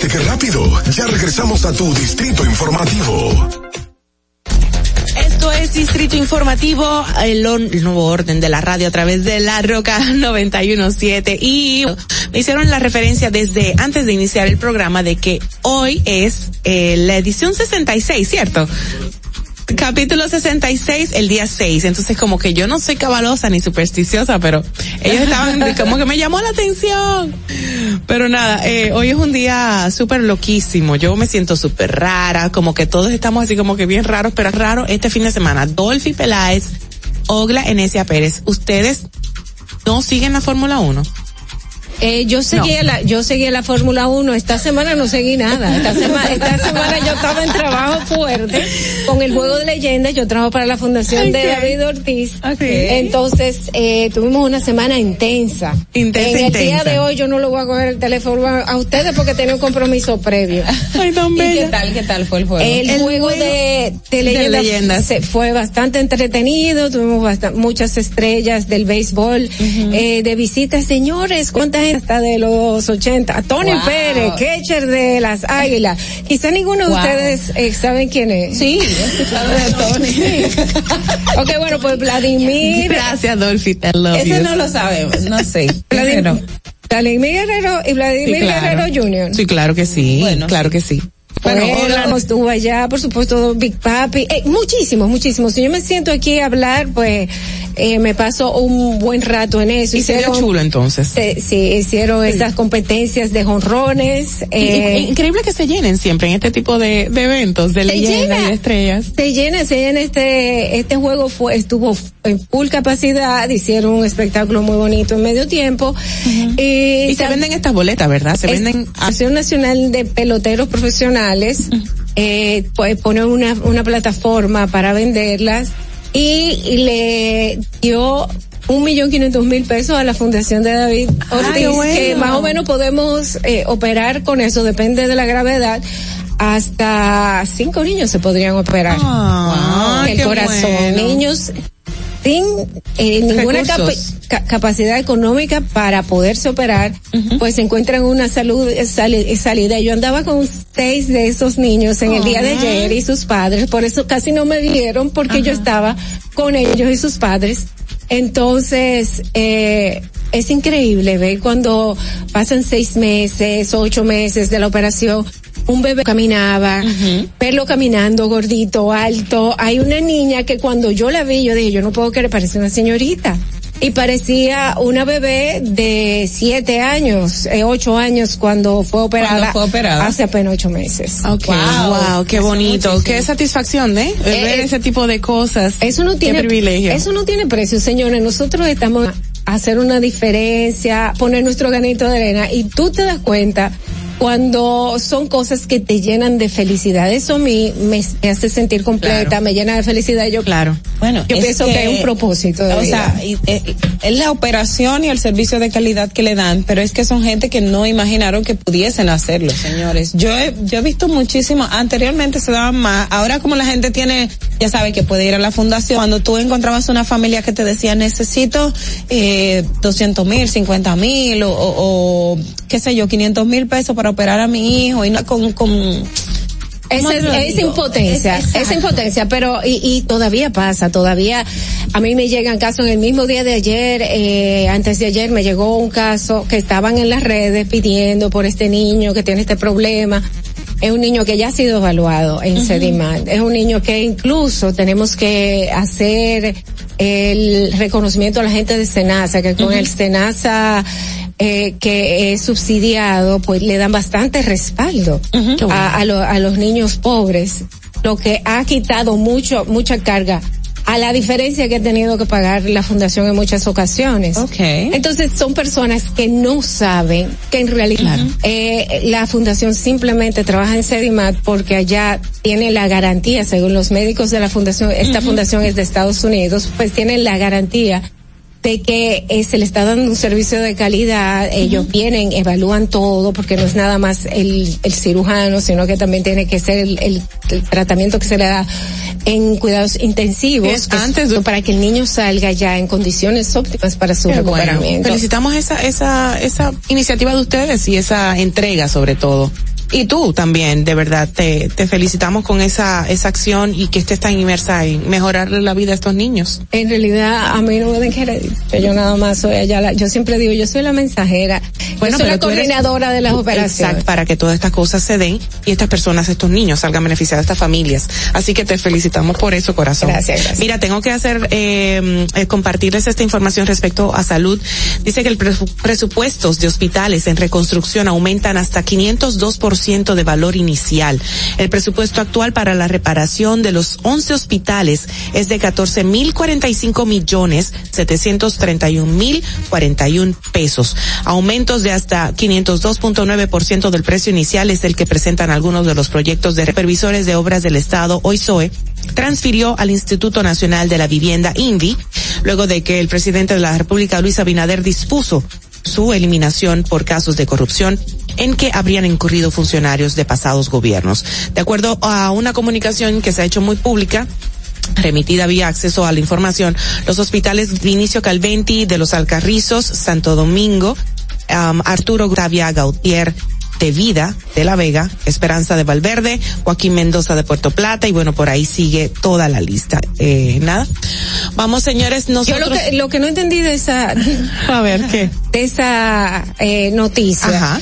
¿Viste qué rápido? Ya regresamos a tu distrito informativo. Esto es Distrito Informativo, el, nuevo orden de la radio a través de la Roca 917 y me hicieron la referencia desde antes de iniciar el programa de que hoy es eh, la edición 66, ¿cierto? Capítulo 66, el día 6. Entonces, como que yo no soy cabalosa ni supersticiosa, pero ellos estaban, como que me llamó la atención. Pero nada, eh, hoy es un día súper loquísimo. Yo me siento súper rara, como que todos estamos así como que bien raros, pero raro este fin de semana. Dolphy Peláez, Ogla Enesia Pérez. ¿Ustedes no siguen la Fórmula 1? Eh, yo seguía la, yo seguía la Fórmula 1. Esta semana no seguí nada. Esta semana, esta semana yo estaba en trabajo fuerte con el juego de leyendas. Yo trabajo para la fundación de David Ortiz. Entonces, eh, tuvimos una semana intensa. Intensa, En el día de hoy yo no lo voy a coger el teléfono a ustedes porque tenía un compromiso previo. Ay, tan ¿Y qué tal, qué tal fue el juego? El, El juego juego de, de de leyendas, se- fue bastante entretenido, tuvimos basta- muchas estrellas del béisbol, eh, de visitas, señores, cuánta hasta de los 80, Tony Wow. Pérez, catcher de las Águilas, quizá ninguno de Wow. ustedes eh, saben quién es. Sí, de Tony. Ok, bueno, pues Vladimir, Gracias, Dolphy. Ese no lo sabemos, no sé. Vladimir, Vladimir Guerrero y Vladimir Sí, claro. Guerrero Jr. Sí, claro que sí. Bueno, claro que sí. Bueno, Bueno, allá, por supuesto, Big Papi, eh, muchísimos, muchísimos. Si yo me siento aquí a hablar, pues eh, me paso un buen rato en eso. y se Hicieron- chulo entonces. se- sí, hicieron esas competencias de jonrones. Eh, increíble que se llenen siempre en este tipo de, de eventos, de Se leyendas y de estrellas. se llena, se llena este, este juego fue, estuvo en full capacidad, hicieron un espectáculo muy bonito en medio tiempo. y Y se venden estas boletas, ¿verdad? Se Es- venden Asociación Nacional de Peloteros Profesionales eh, pues, pone una, una plataforma para venderlas y, le dio un millón quinientos mil pesos a la fundación de David Ortiz, qué bueno. que más o menos podemos eh, operar con eso, depende de la gravedad. Hasta cinco niños se podrían operar. Ah, el corazón, bueno. niños sin eh, ninguna capa- Recursos. ca- capacidad económica para poderse operar, pues se encuentran una salud eh, sali- salida. Yo andaba con seis de esos niños en el día de ayer y sus padres, por eso casi no me vieron porque yo estaba con ellos y sus padres. Entonces, eh, es increíble ver cuando pasan seis meses, ocho meses de la operación, un bebé caminaba, verlo caminando gordito, alto. Hay una niña que cuando yo la vi, yo dije, yo no puedo creer, parece una señorita. Y parecía una bebé de siete años, eh, ocho años cuando fue operada. Cuando fue operada. Hace apenas ocho meses. Okay. Wow, qué bonito, qué satisfacción, ¿eh? Eh, Ver eh, ese tipo de cosas. Eso no tiene Qué privilegio. Eso no tiene precio, señores. Nosotros estamos a hacer una diferencia, poner nuestro granito de arena y tú te das cuenta cuando son cosas que te llenan de felicidad. Eso a mí me, me hace sentir completa, Claro. me llena de felicidad. Yo Claro. Bueno, Yo es pienso que hay un propósito de o vida. sea, eh, es la operación y el servicio de calidad que le dan, pero es que son gente que no imaginaron que pudiesen hacerlo, señores. Yo he, yo he visto muchísimo, anteriormente se daban más, ahora como la gente tiene, ya sabe que puede ir a la fundación, cuando tú encontrabas una familia que te decía necesito eh, 200 mil, 50 mil o, o, o, qué sé yo, 500 mil pesos para operar a mi hijo y no con, con Esa es, impotencia, Es- es, exacto. impotencia, pero y, y todavía pasa, todavía a mí me llegan casos en el mismo día de ayer, eh, antes de ayer me llegó un caso que estaban en las redes pidiendo por este niño que tiene este problema. Es un niño que ya ha sido evaluado en Sedimat. Es un niño que incluso tenemos que hacer el reconocimiento a la gente de Senasa, que con el Senasa eh, que es subsidiado, pues le dan bastante respaldo a, a lo- a los niños pobres, lo que ha quitado mucho, mucha carga a la diferencia que ha tenido que pagar la fundación en muchas ocasiones. Okay. Entonces son personas que no saben que en realidad eh, la fundación simplemente trabaja en Sedimat porque allá tiene la garantía, según los médicos de la fundación, esta fundación es de Estados Unidos, pues tienen la garantía de que eh, se le está dando un servicio de calidad, ellos vienen, evalúan todo, porque no es nada más el, el cirujano, sino que también tiene que ser el, el- el tratamiento que se le da en cuidados intensivos, Es que antes de- para que el niño salga ya en condiciones óptimas para su bueno. recuperamiento. Felicitamos esa, esa, esa iniciativa de ustedes y esa entrega sobre todo. Y tú también, de verdad, te, te felicitamos con esa, esa acción y que estés tan inmersa en mejorarle la vida a estos niños. En realidad, a mí no me den que Yo nada más soy allá. la- yo siempre digo, yo soy la mensajera. Bueno, yo soy la tú eres- coordinadora de las operaciones. Exacto, para que todas estas cosas se den y estas personas, estos niños salgan beneficiados, estas familias. Así que te felicitamos por eso, corazón. Gracias, gracias. Mira, tengo que hacer, eh, eh, compartirles esta información respecto a salud. Dice que el presu- presupuestos de hospitales en reconstrucción aumentan hasta 502% 100% de valor inicial. El presupuesto actual para la reparación de los 11 hospitales es de 14.045 millones 731 mil 41 pesos. Aumentos de hasta 502.9% del precio inicial es el que presentan algunos de los proyectos de supervisores de obras del Estado, OISOE, transfirió al Instituto Nacional de la Vivienda, INVI, luego de que el presidente de la República, Luis Abinader, dispuso su eliminación por casos de corrupción en que habrían incurrido funcionarios de pasados gobiernos. De acuerdo a una comunicación que se ha hecho muy pública, remitida vía acceso a la información, los hospitales Vinicio Calventi de los Alcarrizos, Santo Domingo, Arturo Gravia Gautier, de Vida de La Vega, Esperanza de Valverde, Joaquín Mendoza de Puerto Plata y bueno, por ahí sigue toda la lista. Eh, nada. Vamos señores, nosotros... Yo lo que, lo que no entendí de esa... A ver, ¿qué? De esa eh, noticia.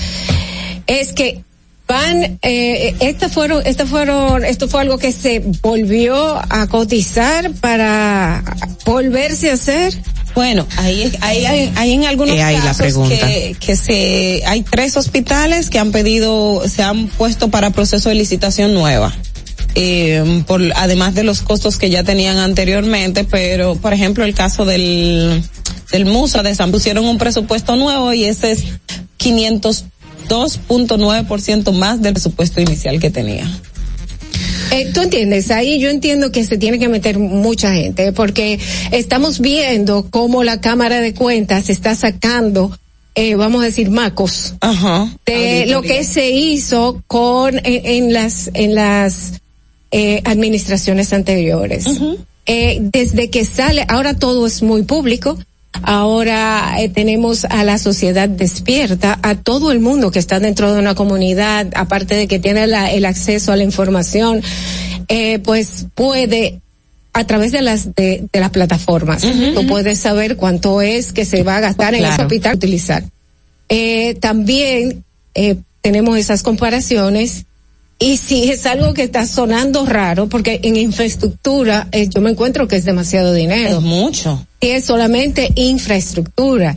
Es que van, eh, estas fueron, estas fueron, esto fue algo que se volvió a cotizar para volverse a hacer. Bueno, ahí, hay, hay en algunos Eh, casos que, que se, hay tres hospitales que han pedido, se han puesto para proceso de licitación nueva. Eh, por, además de los costos que ya tenían anteriormente, pero por ejemplo el caso del, del Musa de San pusieron un presupuesto nuevo y ese es 502.9% más del presupuesto inicial que tenía. Eh, Tú entiendes, ahí yo entiendo que se tiene que meter mucha gente, porque estamos viendo cómo la Cámara de Cuentas está sacando, eh, vamos a decir, macos de lo que se hizo con en, en las en las eh, administraciones anteriores. Eh, desde que sale, ahora todo es muy público. Ahora eh, tenemos a la sociedad despierta, a todo el mundo que está dentro de una comunidad, aparte de que tiene la- el acceso a la información, eh, pues puede a través de las de, de las plataformas, tú puedes saber cuánto es que se va a gastar en ese Claro. hospital utilizar. Eh, también eh, tenemos esas comparaciones y si es algo que está sonando raro, porque en infraestructura eh, yo me encuentro que es demasiado dinero. Es mucho. Y es solamente infraestructura.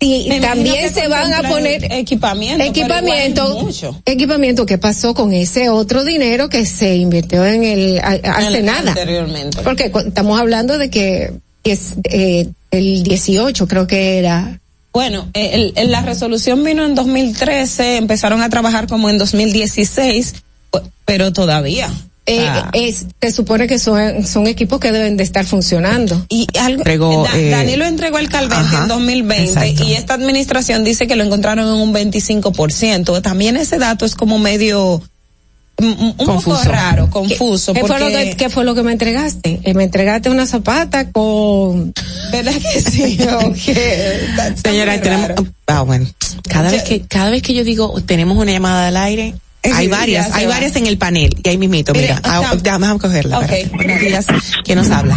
Y Me también se van a poner equipamiento. equipamiento, equipamiento que pasó con ese otro dinero que se invirtió en el a- hace nada. Anteriormente. Porque estamos hablando de que es eh, el 18 creo que era. Bueno, eh, el- el- la resolución vino en 2013, empezaron a trabajar como en 2016, pu- pero todavía. Eh, Ah. es, se supone que son, son equipos que deben de estar funcionando. Y algo, Entregó, Da- eh, Danilo entregó el Calvente ajá, en 2020 exacto. y esta administración dice que lo encontraron en un 25%. También ese dato es como medio un Confuso. poco raro, confuso. ¿Qué, fue lo que, qué fue lo que me entregaste? Eh, me entregaste una zapata con... ¿Verdad que sí? Señora, tenemos, ah, bueno, cada vez que, cada vez que yo digo, tenemos una llamada al aire, hay varias, hay va. varias en el panel, y ahí mismito, Mire, mira, ah, déjame déjame cogerla. Ok, espérate. Buenos días, ¿quién nos habla?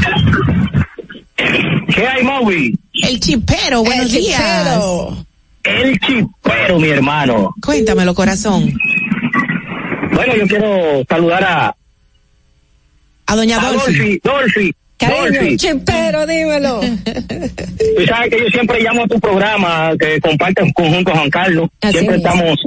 ¿Qué hay, Moby? El chipero, buenos El días. chipero. El chipero, mi hermano. Cuéntamelo, corazón. Bueno, yo quiero saludar a, A doña a Dolphy. Dolphy. Cariño, chipero, dímelo. Tú sabes que yo siempre llamo a tu programa que compartes junto a Juan Carlos. Así siempre es. estamos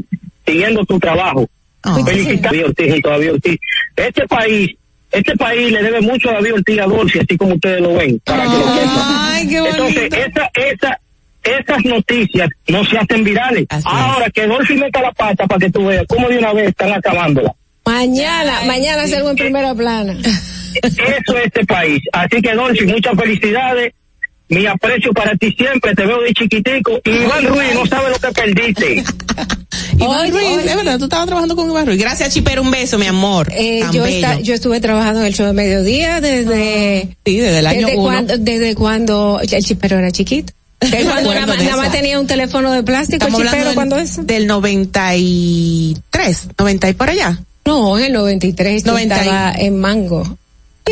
siguiendo tu trabajo. Ah. Felicitar a David Ortiz junto a David Ortiz. Este país, este país le debe mucho a David Ortiz y a Dolphy, así como ustedes lo ven, para que lo sepan. Qué. Entonces, esa, esa, esas noticias no se hacen virales. Así Ahora que Dolphy meta la pata para que tú veas cómo de una vez están acabándola. Mañana, mañana salgo en primera plana. Eso es este país. Así que, Dolphy, muchas felicidades. Mi aprecio para ti siempre. Te veo de chiquitico. Y Iván Ruiz, no sabe lo que perdiste. Iván Ruiz, oye. es verdad, tú estabas trabajando con Iván Ruiz. Gracias, chipero, un beso, mi amor. Eh, yo, yo estuve trabajando en el show de mediodía desde, Sí, desde el año desde, uno. cuando, desde cuando el chipero era chiquito. Desde cuando acuerdo nada, más- nada tenía un teléfono de plástico, el Estamos chipero, del, eso? del 93, 90 y por allá. No, en el 93 yo 90 y- estaba en Mango.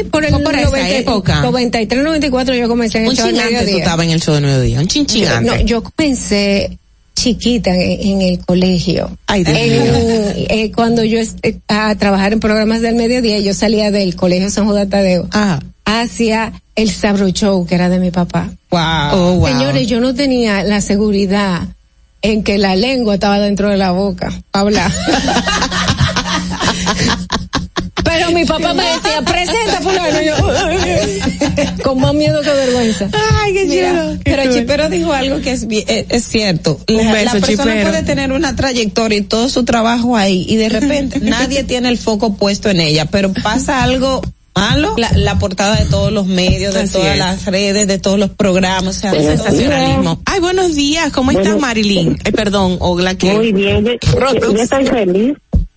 Por el por esa época. 93, 94 yo comencé en el Un show de chin antes tú mediodía. estabas en el show de mediodía, un chin chin Yo- no, yo comencé chiquita en, en el colegio. Ay, Dios En, eh, cuando yo eh, a trabajar en programas del mediodía, yo salía del colegio San Juan Tadeo Ah, hacia el Sabro Show, que era de mi papá. Wow. oh, wow. Señores, yo no tenía la seguridad en que la lengua estaba dentro de la boca. Habla. Pero mi papá me decía, presenta fulano. Yo, con más miedo que vergüenza. Ay, qué chido. Pero Chipero dijo algo que es, eh, es cierto. Un la, beso, la persona Chipero. puede tener una trayectoria y todo su trabajo ahí y de repente nadie tiene el foco puesto en ella, pero pasa algo malo, la, la portada de todos los medios, de Así todas es. las redes, de todos los programas, o sea, Sensacionalismo. Ay, buenos días. ¿Cómo estás, Bueno. Marilyn? Ay, perdón, Ogla. que Muy bien, yo, yo- yo estoy feliz.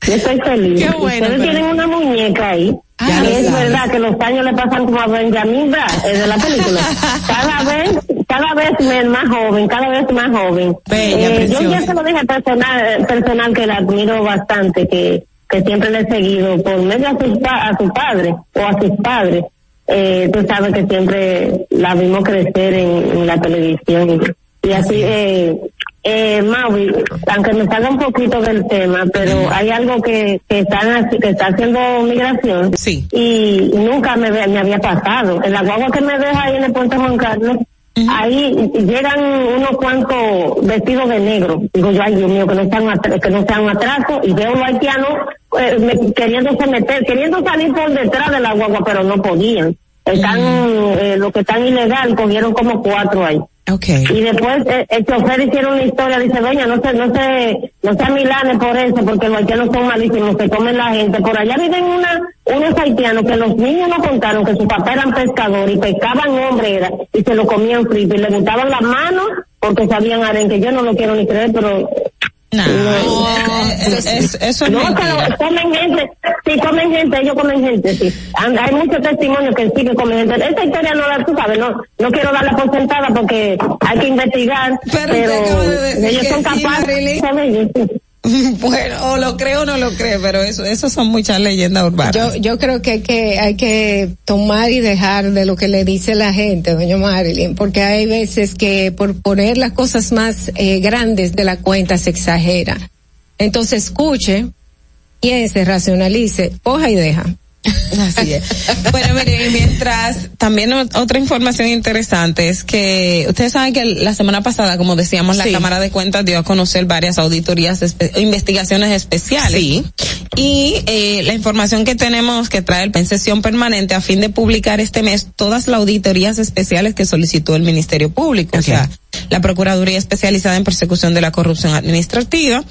Yo estoy feliz. Qué bueno, Ustedes pero- tienen una muñeca ahí. Lo es sabes. verdad que los años le pasan como a Benjamin Bratt, eh, de la película. Cada vez, cada vez más joven, cada vez más joven. Bella, Eh, yo ya se lo dije personal, personal que la admiro bastante, que, que siempre le he seguido por medio a su, a su padre o a sus padres. Eh, tú sabes que siempre la vimos crecer en, en la televisión. Y así, eh, eh, Maui, aunque me salga un poquito del tema, pero hay algo que, que están que está haciendo migración. Sí. Y nunca me, me había pasado. En la guagua que me deja ahí en el puente Juan Carlos, ahí llegan unos cuantos vestidos de negro. Digo yo, ay Dios mío, que no sean, que no sean atrasos. Y veo los haitianos eh, me- queriéndose meter, queriendo salir por detrás de la guagua, pero no podían. Están, eh, los que están ilegal, cogieron como cuatro ahí. Okay. Y después eh, el chofer hicieron una historia, dice, veña, no se, no se, no se amilanes por eso, porque los haitianos son malísimos, se comen la gente. Por allá viven una, unos haitianos que los niños nos contaron que su papá eran pescadores y pescaban hombrera y se lo comían frito y le gustaban las manos porque sabían arenque. Yo no lo quiero ni creer, pero No, es- es- eso es no, mentira. pero comen gente, sí comen gente, ellos comen gente, sí. Hay muchos testimonios que sí que comen gente. Esta historia no la, tú sabes, no, no quiero darla por sentada porque hay que investigar, Pero pero, usted acaba de decir ellos que son sí, capaces. Bueno, o lo creo o no lo creo, pero eso, eso son muchas leyendas urbanas. Yo, yo creo que hay que hay que tomar y dejar de lo que le dice la gente, doña Marilyn, porque hay veces que por poner las cosas más eh, grandes de la cuenta se exagera. Entonces escuche, piense, racionalice, coja y deja. Así es. Bueno, mire, y mientras también otra información interesante es que ustedes saben que la semana pasada, como decíamos, la. Cámara de Cuentas dio a conocer varias auditorías, espe- investigaciones especiales. Sí. Y eh, la información que tenemos que trae en sesión permanente a fin de publicar este mes todas las auditorías especiales que solicitó el Ministerio Público, o sea, la Procuraduría Especializada en Persecución de la Corrupción Administrativa,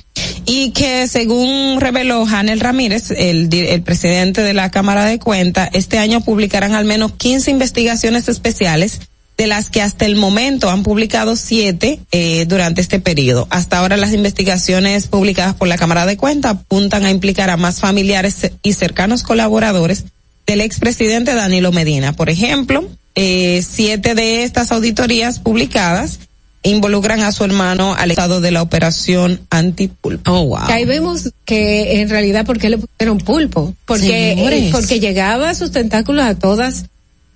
y que según reveló Janel Ramírez, el, el presidente de la Cámara de Cuentas, este año publicarán al menos 15 investigaciones especiales de las que hasta el momento han publicado siete eh, durante este periodo. Hasta ahora las investigaciones publicadas por la Cámara de Cuentas apuntan a implicar a más familiares y cercanos colaboradores del expresidente Danilo Medina. Por ejemplo, eh, siete de estas auditorías publicadas involucran a su hermano al estado de la operación antipulpo. Oh, wow. Ahí vemos que en realidad por qué le pusieron pulpo, porque eh, porque llegaba sus tentáculos a todas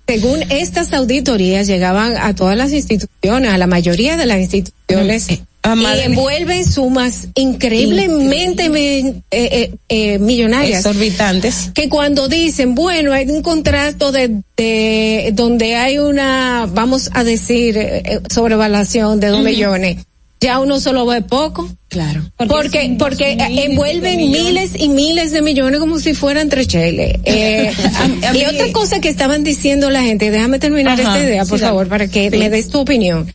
según estas auditorías llegaban a todas las instituciones, a la mayoría de las instituciones y envuelven sumas increíblemente me- eh, eh, eh, millonarias. Exorbitantes. Que cuando dicen, bueno, hay un contrato de, de donde hay una, vamos a decir, eh, eh, sobrevaluación de dos millones, ya uno solo ve poco. Claro. Porque, porque eh, envuelven miles y miles de millones como si fueran tres cheles. Eh, A- a y mí- otra cosa que estaban diciendo la gente, déjame terminar Ajá, esta idea, por favor, para que Sí. me des tu opinión.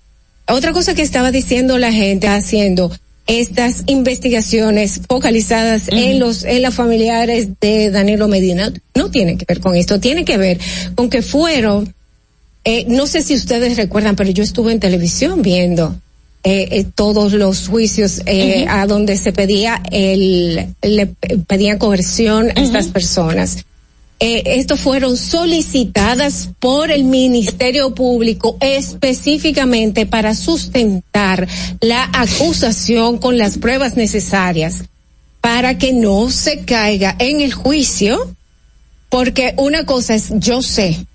Otra cosa que estaba diciendo la gente haciendo estas investigaciones focalizadas en los en los familiares de Danilo Medina no tiene que ver con esto, tiene que ver con que fueron eh, no sé si ustedes recuerdan, pero yo estuve en televisión viendo eh, eh, todos los juicios eh, a donde se pedía el, le pedían coerción a estas personas. Eh, estos fueron solicitadas por el Ministerio Público específicamente para sustentar la acusación con las pruebas necesarias para que no se caiga en el juicio, porque una cosa es yo sé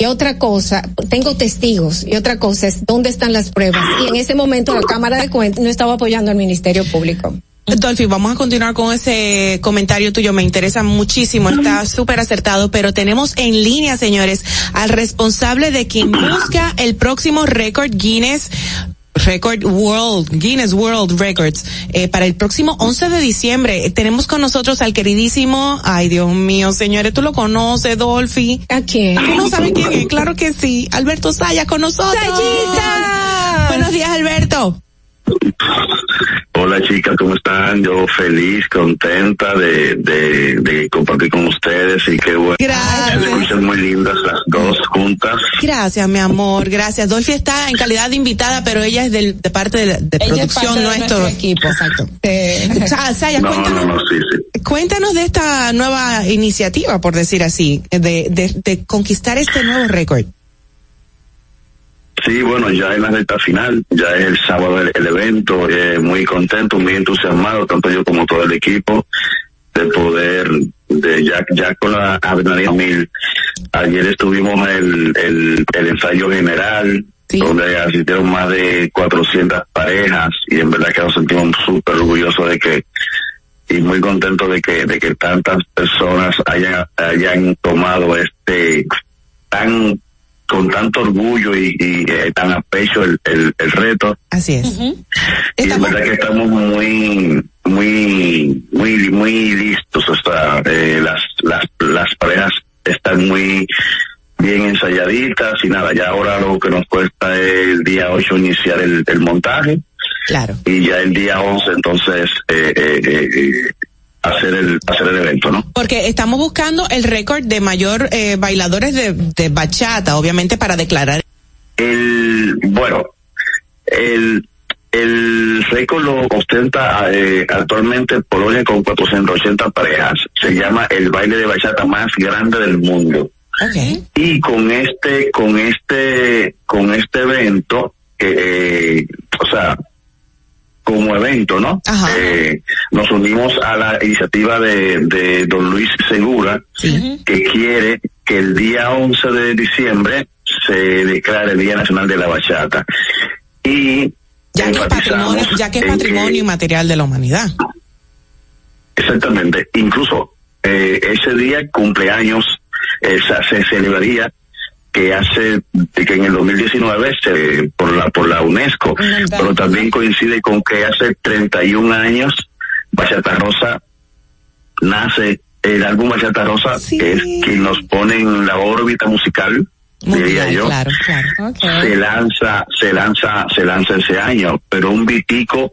y otra cosa, tengo testigos, y otra cosa es dónde están las pruebas. Y en ese momento la Cámara de Cuentas no estaba apoyando al Ministerio Público. Dolphy, vamos a continuar con ese comentario tuyo, me interesa muchísimo, está súper acertado, pero tenemos en línea, señores, al responsable de quien busca el próximo récord Guinness Record World, Guinness World Records, eh, para el próximo 11 de diciembre. Eh, tenemos con nosotros al queridísimo, ay Dios mío, señores, tú lo conoces, Dolphy. ¿A quién? ¿Tú no sabes quién es? Claro que sí. Alberto Saya con nosotros. ¡Sayita! Buenos días, Alberto. Hola chicas, ¿cómo están? Yo feliz, contenta de, de, de compartir con ustedes y qué bueno. Gracias. Se escuchan muy lindas las dos juntas. Gracias, mi amor, gracias. Dolphy está en calidad de invitada, pero ella es del, de parte de, la- de Ella es producción parte de nuestro. equipo. Exacto. Eh, No, cuéntanos, no, no, sí, sí. cuéntanos de esta nueva iniciativa, por decir así, de, de, de conquistar este nuevo récord. Sí, bueno, ya en la recta final, ya es el sábado el, el evento, eh, muy contento, muy entusiasmado, tanto yo como todo el equipo, de poder, de ya, ya con la adrenalina mil. Ayer estuvimos el, el, el ensayo general, donde asistieron más de 400 parejas, y en verdad que nos sentimos súper orgullosos de que, y muy contentos de que, de que tantas personas hayan, hayan tomado este tan con tanto orgullo y, y, eh, tan a pecho el, el, el reto. Así es. Y es verdad que estamos muy, muy, muy, muy listos. O sea, eh, las, las, las parejas están muy bien ensayaditas y nada, ya ahora lo que nos cuesta es el día 8 iniciar el, el montaje. Claro. Y ya el día 11 entonces eh, eh, eh, eh, hacer el, hacer el evento, ¿no? Porque estamos buscando el récord de mayor eh, bailadores de, de bachata, obviamente para declarar. El, bueno, el, el récord lo ostenta eh, actualmente Polonia con 480 parejas. Se llama el baile de bachata más grande del mundo. Y con este, con este, con este evento, eh, o sea, como evento, ¿no? Eh, nos unimos a la iniciativa de, de don Luis Segura, que quiere que el día 11 de diciembre se declare el Día Nacional de la Bachata. Y Ya que es patrimonio, ya que es inmaterial de la humanidad. Exactamente. Incluso eh, ese día cumpleaños eh, se celebraría que hace que en el 2019 se por la por la UNESCO, pero también coincide con que hace 31 años Bachata Rosa nace el álbum Bachata Rosa que es quien nos pone en la órbita musical diría yo. Claro, claro. se lanza, se lanza, se lanza ese año, pero un Vitico,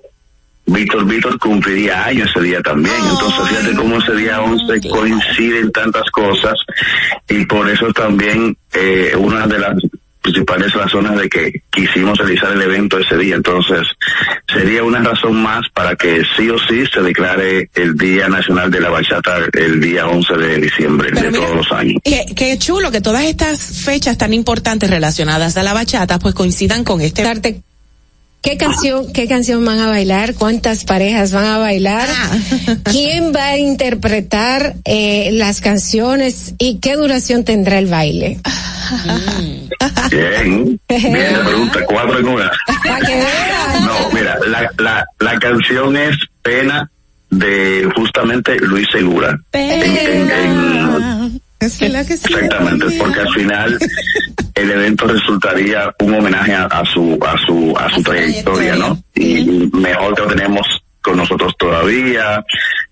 Víctor Víctor cumpliría años ese día también. Entonces fíjate cómo ese día 11 coinciden tantas cosas y por eso también eh, una de las principales razones de que quisimos realizar el evento ese día. Entonces sería una razón más para que sí o sí se declare el Día Nacional de la Bachata el día 11 de diciembre de todos los años. Qué, qué chulo que todas estas fechas tan importantes relacionadas a la bachata pues coincidan con este. ¿Qué canción, qué canción van a bailar? ¿Cuántas parejas van a bailar? ¿Quién va a interpretar eh, las canciones y qué duración tendrá el baile? Bien, bien, la pregunta, cuatro en una. No, mira, la, la, la canción es Pena de justamente Luis Segura. En- en- en- exactamente, porque al final el evento resultaría un homenaje a, a su a su a su trayectoria, ¿no? Y mejor que lo tenemos con nosotros todavía.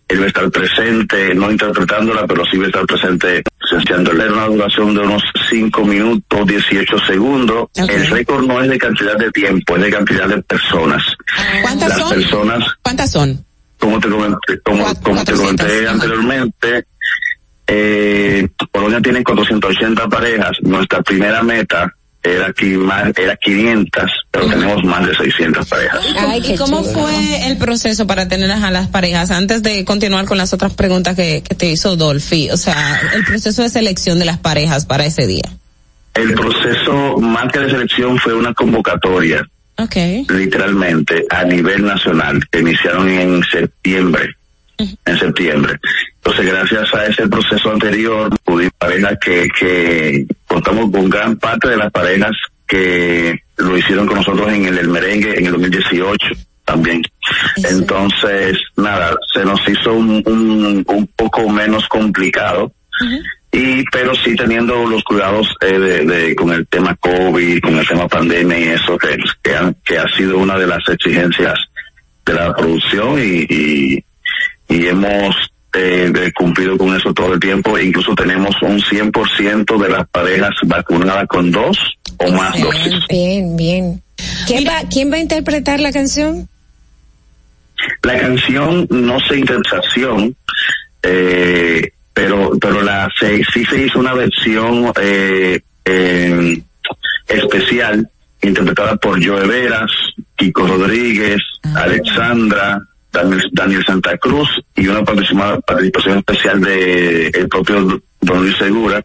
Él va a estar presente, no interpretándola, pero sí va a estar presente esenciándole una duración de unos 5 minutos 18 segundos. El récord no es de cantidad de tiempo, es de cantidad de personas. ¿Cuántas Las son? personas ¿Cuántas son? como te comenté, como, como te comenté anteriormente, eh, Polonia tiene 480 parejas. Nuestra primera meta era aquí más, era 500, pero tenemos más de 600 parejas. ¿Y cómo fue el proceso para tener a las parejas? Antes de continuar con las otras preguntas que, que te hizo Dolphy, o sea, el proceso de selección de las parejas para ese día. El proceso más que de selección fue una convocatoria, Okay. literalmente, a nivel nacional, que iniciaron en septiembre. En septiembre. Entonces, gracias a ese proceso anterior, pudimos parejas que, que contamos con gran parte de las parejas que lo hicieron con nosotros en el, el merengue en el 2018 también. Entonces, nada, se nos hizo un, un, un poco menos complicado y pero sí teniendo los cuidados eh, de, de- con el tema COVID, con el tema pandemia y eso que, que, han- que ha sido una de las exigencias de la producción y, y, y hemos eh, de- cumplido con eso todo el tiempo. Incluso tenemos un 100% de las parejas vacunadas con dos o más dosis. Bien, bien. ¿Quién va, ¿Quién va a interpretar la canción? La canción no se interpretación, eh, pero pero la se, sí se hizo una versión eh, eh, especial interpretada por Joe Veras, Kiko Rodríguez, Alexandra, Daniel, Daniel Santa Cruz y una participa- participación especial de el propio Don Luis Segura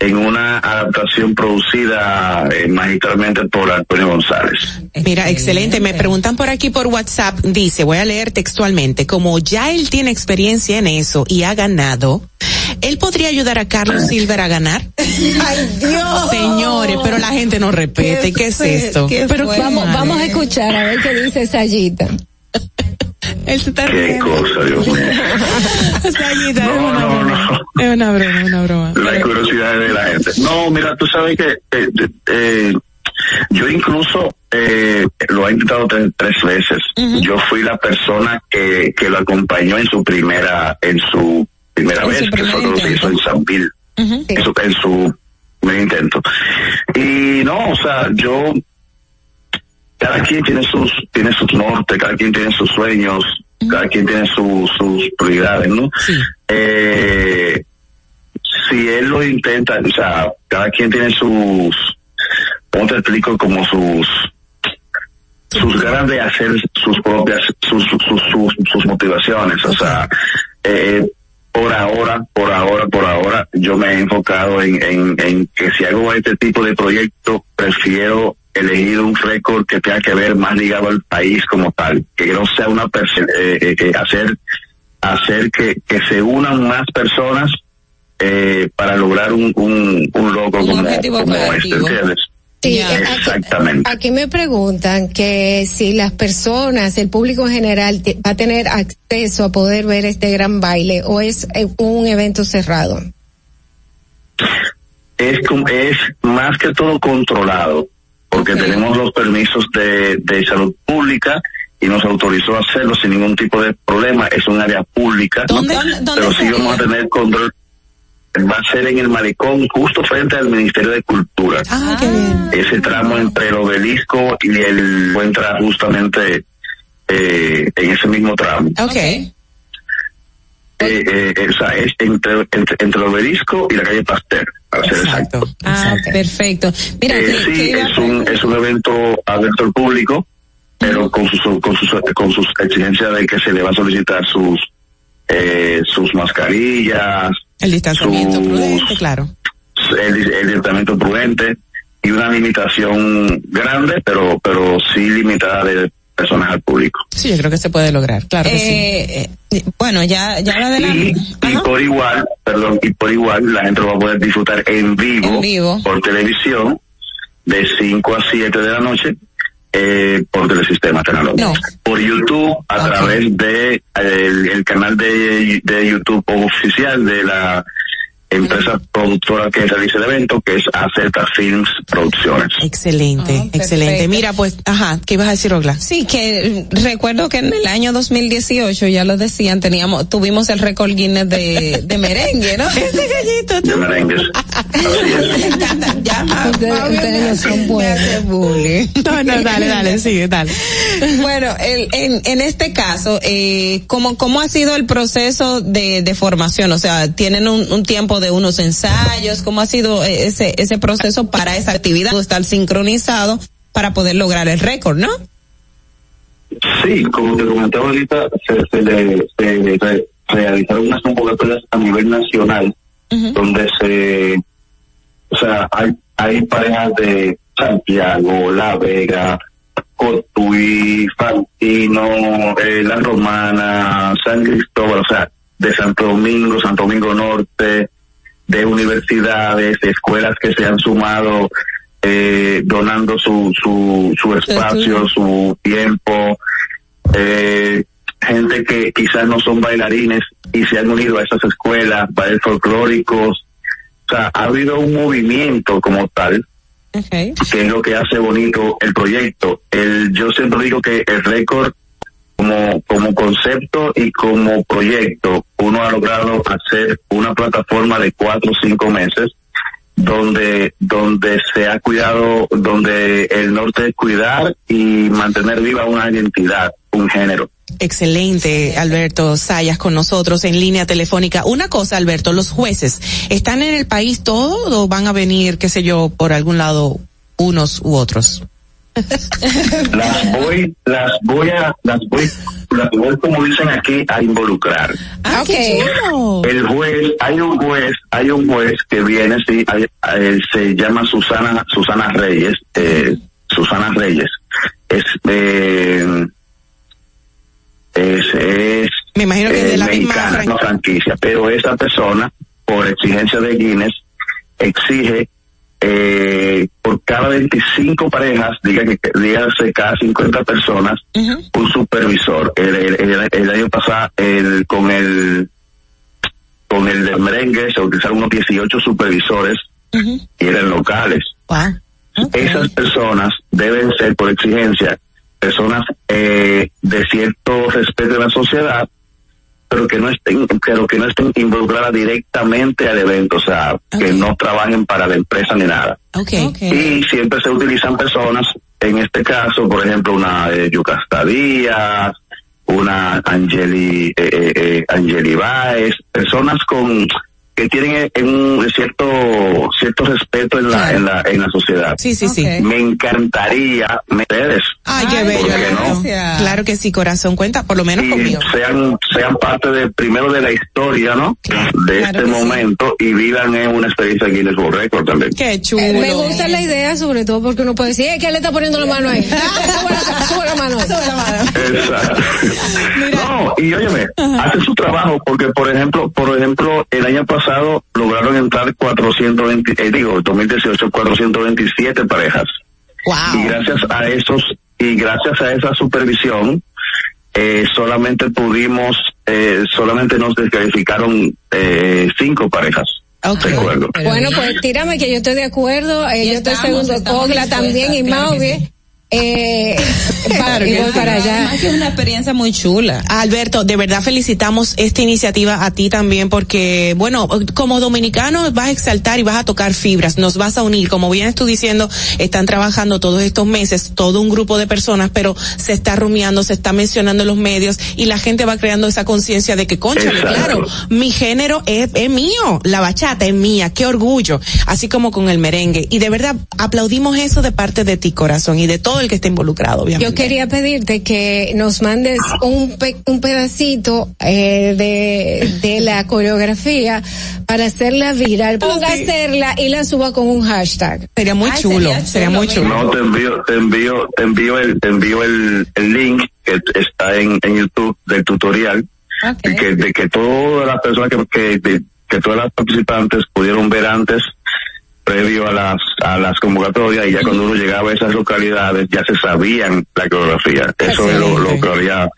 en una adaptación producida eh, magistralmente por Antonio González. Mira, excelente. Me preguntan por aquí por WhatsApp, dice, voy a leer textualmente, como ya él tiene experiencia en eso y ha ganado, ¿él podría ayudar a Carlos Silver a ganar? ¡Ay, Dios! Señores, pero la gente no respete. ¿Qué, es esto? Pero vamos, vamos a escuchar a ver qué dice Sayita. Él se está Qué cosa, Dios mío. Sayita, es una broma. Es una broma, una broma. la curiosidad de la gente. No, mira, tú sabes que eh, eh, yo incluso eh, lo he intentado tres, tres veces. Yo fui la persona que, que lo acompañó en su primera, en su primera En vez, su que fue lo hizo en San Bill, en, su, en su primer intento. Y no, o sea, yo cada quien tiene sus tiene sus norte, cada quien tiene sus sueños, cada quien tiene sus sus prioridades, ¿no? Eh, si él lo intenta, o sea, cada quien tiene sus, ¿cómo te explico? Como sus sus ganas de hacer sus propias, sus, sus, sus- sus motivaciones, o sea, eh, por ahora, por ahora, por ahora, yo me he enfocado en, en, en que si hago este tipo de proyecto, prefiero elegir un récord que tenga que ver más ligado al país como tal, que no sea una eh, eh, que hacer hacer que, que se unan más personas eh, para lograr un, un, un logro como, como este. ¿entiendes? Sí, aquí- Exactamente. Aquí me preguntan que si las personas, el público en general, va a tener acceso a poder ver este gran baile o es eh, un evento cerrado. es, es más que todo controlado, porque tenemos los permisos de, de salud pública y nos autorizó a hacerlo sin ningún tipo de problema. Es un área pública, ¿Dónde- dónde pero sí vamos a tener control. Va a ser en el malecón, justo frente al Ministerio de Cultura. Ah, qué bien. Ese tramo entre el obelisco y el encuentra justamente eh, en ese mismo tramo. Ok. Eh, eh, eh, o sea, es entre, entre, entre el obelisco y la calle Pasteur, para ser exacto. Ah, perfecto. Mira, Eh, sí, a es un, es un evento abierto al público, pero con sus, con sus, con sus exigencias de que se le va a solicitar sus, eh, sus mascarillas, El distanciamiento sus- prudente, claro. el, el distanciamiento prudente y una limitación grande, pero, pero sí limitada de personas al público. Sí, yo creo que se puede lograr, claro que sí. Eh, eh, bueno, ya, ya. Y, y por igual, perdón, y por igual la gente lo va a poder disfrutar en vivo, En vivo. por televisión de 5 a 7 de la noche eh, por telesistema tecnológico. Por YouTube a través de eh, el, el canal de, de YouTube oficial de la empresa productora que realiza el evento, que es AZ Films Producciones. Excelente, excelente. Mira, pues, ajá, ¿qué ibas a decir, Ogla? Sí, que mm, recuerdo que en el año 2018, ya lo decían, teníamos, tuvimos el récord Guinness de, de merengue, ¿no? Ese gallito. De merengues. Ya, Ustedes- son buenos. No, no, dale, dale, sigue, dale. Bueno, el- en, en este caso, eh, ¿cómo, ¿cómo ha sido el proceso de, de formación? O sea, ¿tienen un, un tiempo de unos ensayos? ¿Cómo ha sido eh, ese, ese proceso para esa actividad? Estar sincronizado para poder lograr el récord, ¿no? Sí, como te comentaba ahorita, se, se, le- se re- realizaron unas convocatorias a nivel nacional, donde se, o sea, hay, hay parejas de Santiago, La Vega, Cotuí, Fantino, eh, La Romana, San Cristóbal, o sea, de Santo Domingo, Santo Domingo Norte, de universidades, de escuelas que se han sumado eh, donando su, su, su espacio, su tiempo. Eh, gente que quizás no son bailarines y se han unido a esas escuelas, bailes folclóricos. O sea, ha habido un movimiento como tal, que es lo que hace bonito el proyecto. El, yo siempre digo que el récord como, como concepto y como proyecto, uno ha logrado hacer una plataforma de cuatro o cinco meses donde donde se ha cuidado, donde el norte es cuidar y mantener viva una identidad, un género. Excelente, Alberto Sayas con nosotros en línea telefónica. Una cosa, Alberto, los jueces, ¿están en el país todos o van a venir, qué sé yo, por algún lado unos u otros? las voy, las voy a, las voy, las voy como dicen aquí a involucrar. Ah, qué chulo. El juez, hay un juez, hay un juez que viene, sí, hay- eh, se llama Susana, Susana Reyes, eh, Susana Reyes. Es, eh, es, es Me imagino que es de la misma mexicana, fran- no franquicia, pero esa persona, por exigencia de Guinness, exige eh, por cada 25 parejas, diga que dígase cada 50 personas, un supervisor. El, el- el- el año pasado, el, con el con el de merengue se utilizaron unos 18 supervisores y eran locales. Esas personas deben ser, por exigencia, personas eh, de cierto respeto de la sociedad, pero que no estén, pero que no estén involucradas directamente al evento, o sea, que no trabajen para la empresa ni nada. Y siempre se utilizan personas, en este caso, por ejemplo, una eh, Yucasta Díaz, una Angeli, eh, eh, eh, Angeli Baez, personas con que tienen eh, un cierto cierto respeto en la en la en la sociedad. Sí, sí, sí. Me encantaría ustedes Ay, qué bello, Alberto. Claro que sí, corazón, cuenta, por lo menos conmigo. sean sean parte de primero de la historia, ¿no? De Claro este que sí. momento y vivan en una experiencia Guinness World Record también. Qué chulo. Eh, me gusta la idea, sobre todo porque uno puede decir, "Eh, ¿qué le está poniendo la mano ahí? sube, la, mano. Sube la mano. Exacto. No, y óyeme, hace su trabajo porque, por ejemplo, por ejemplo, el año pasado lograron entrar 420, eh, digo, 2018, 427 parejas. Y gracias a esos, y gracias a esa supervisión, eh, solamente pudimos, eh, solamente nos descalificaron eh, cinco parejas. Recuerdo. Bueno, pues tírame que yo estoy de acuerdo. Eh, yo estoy segundo Cogla también y Mauve. Eh, Claro y que voy para allá. Además que es una experiencia muy chula. Alberto, de verdad felicitamos esta iniciativa a ti también porque, bueno, como dominicano vas a exaltar y vas a tocar fibras, nos vas a unir. Como vienes tú diciendo, están trabajando todos estos meses, todo un grupo de personas, pero se está rumiando, se está mencionando en los medios y la gente va creando esa conciencia de que, Exacto. claro, mi género es, es mío, la bachata es mía, qué orgullo, así como con el merengue. Y de verdad aplaudimos eso de parte de ti, corazón, y de todo el que está involucrado, obviamente. Yo quería pedirte que nos mandes un, pe- un pedacito eh, de, de la coreografía para hacerla viral. Ponga a hacerla y la suba con un hashtag. Sería muy chulo, sería muy chulo. No, te envío, te envío, te envío el, te envío el, el link que está en, en YouTube del tutorial de que, de que todas las personas que, que, de- que todas las participantes pudieron ver antes previo a las a las convocatorias y ya cuando uno llegaba a esas localidades ya se sabían la coreografía. Eso es lo, lo que había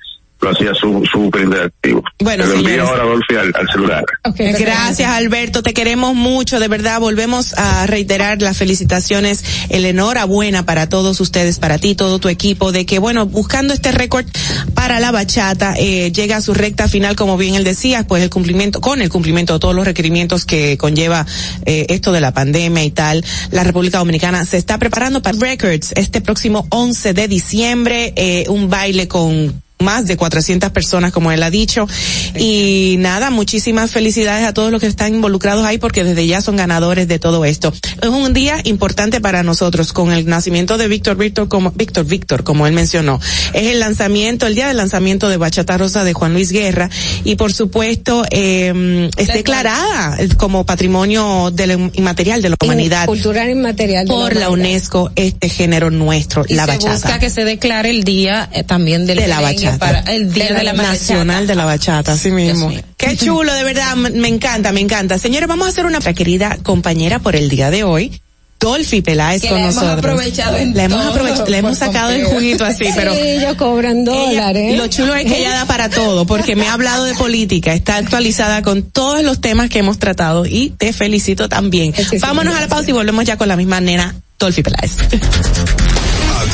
lo hacía su- súper interactivo Bueno, Te lo envío ahora Dolphy al, al celular. Gracias Alberto, te queremos mucho, de verdad volvemos a reiterar las felicitaciones, el enhorabuena para todos ustedes, para ti, todo tu equipo, de que bueno, buscando este récord para la bachata, eh, llega a su recta final, como bien él decía, pues el cumplimiento, con el cumplimiento de todos los requerimientos que conlleva eh, esto de la pandemia y tal, la República Dominicana se está preparando para Records este próximo 11 de diciembre, eh, un baile con más de 400 personas, como él ha dicho. Y nada, muchísimas felicidades a todos los que están involucrados ahí porque desde ya son ganadores de todo esto. Es un día importante para nosotros con el nacimiento de Víctor Víctor como Víctor Víctor, como él mencionó. Es el lanzamiento, el día del lanzamiento de Bachata Rosa de Juan Luis Guerra y por supuesto eh, es declarada como patrimonio de lo inmaterial de la humanidad Cultural inmaterial. de por la. UNESCO este género nuestro, Y la se bachata. busca que se declare el día eh, también del de la merengue para el día de, la nacional de la bachata, así mismo. Qué chulo, de verdad, me encanta, me encanta. Señores, vamos a hacer una querida compañera por el día de hoy. Dolphy Peláez Que con la hemos nosotros. aprovechado en la hemos aprovechado, le hemos sacado el juguito así, Sí, pero ellos cobran dólares. ella- lo chulo es que ella da para todo, porque me ha hablado de política, está actualizada con todos los temas que hemos tratado y te felicito también. Vámonos a la pausa y volvemos ya con la misma nena Dolphy Peláez.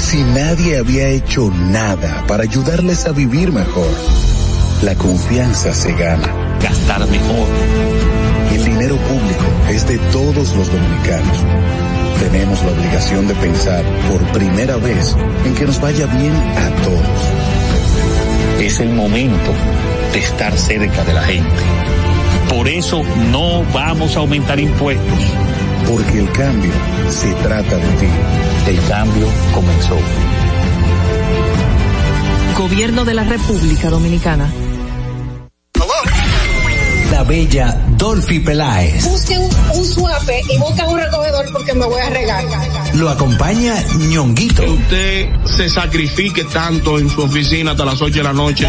si nadie había hecho nada para ayudarles a vivir mejor? La confianza se gana. Gastar mejor. El dinero público es de todos los dominicanos. Tenemos la obligación de pensar por primera vez en que nos vaya bien a todos. Es el momento de estar cerca de la gente. Por eso no vamos a aumentar impuestos. Porque el cambio se trata de ti. El cambio comenzó. Gobierno de la República Dominicana. La bella Dolphy Peláez. Busque un, un suape y busca un recogedor porque me voy a regar. Lo acompaña ñonguito. usted se sacrifique tanto en su oficina hasta las 8 de la noche.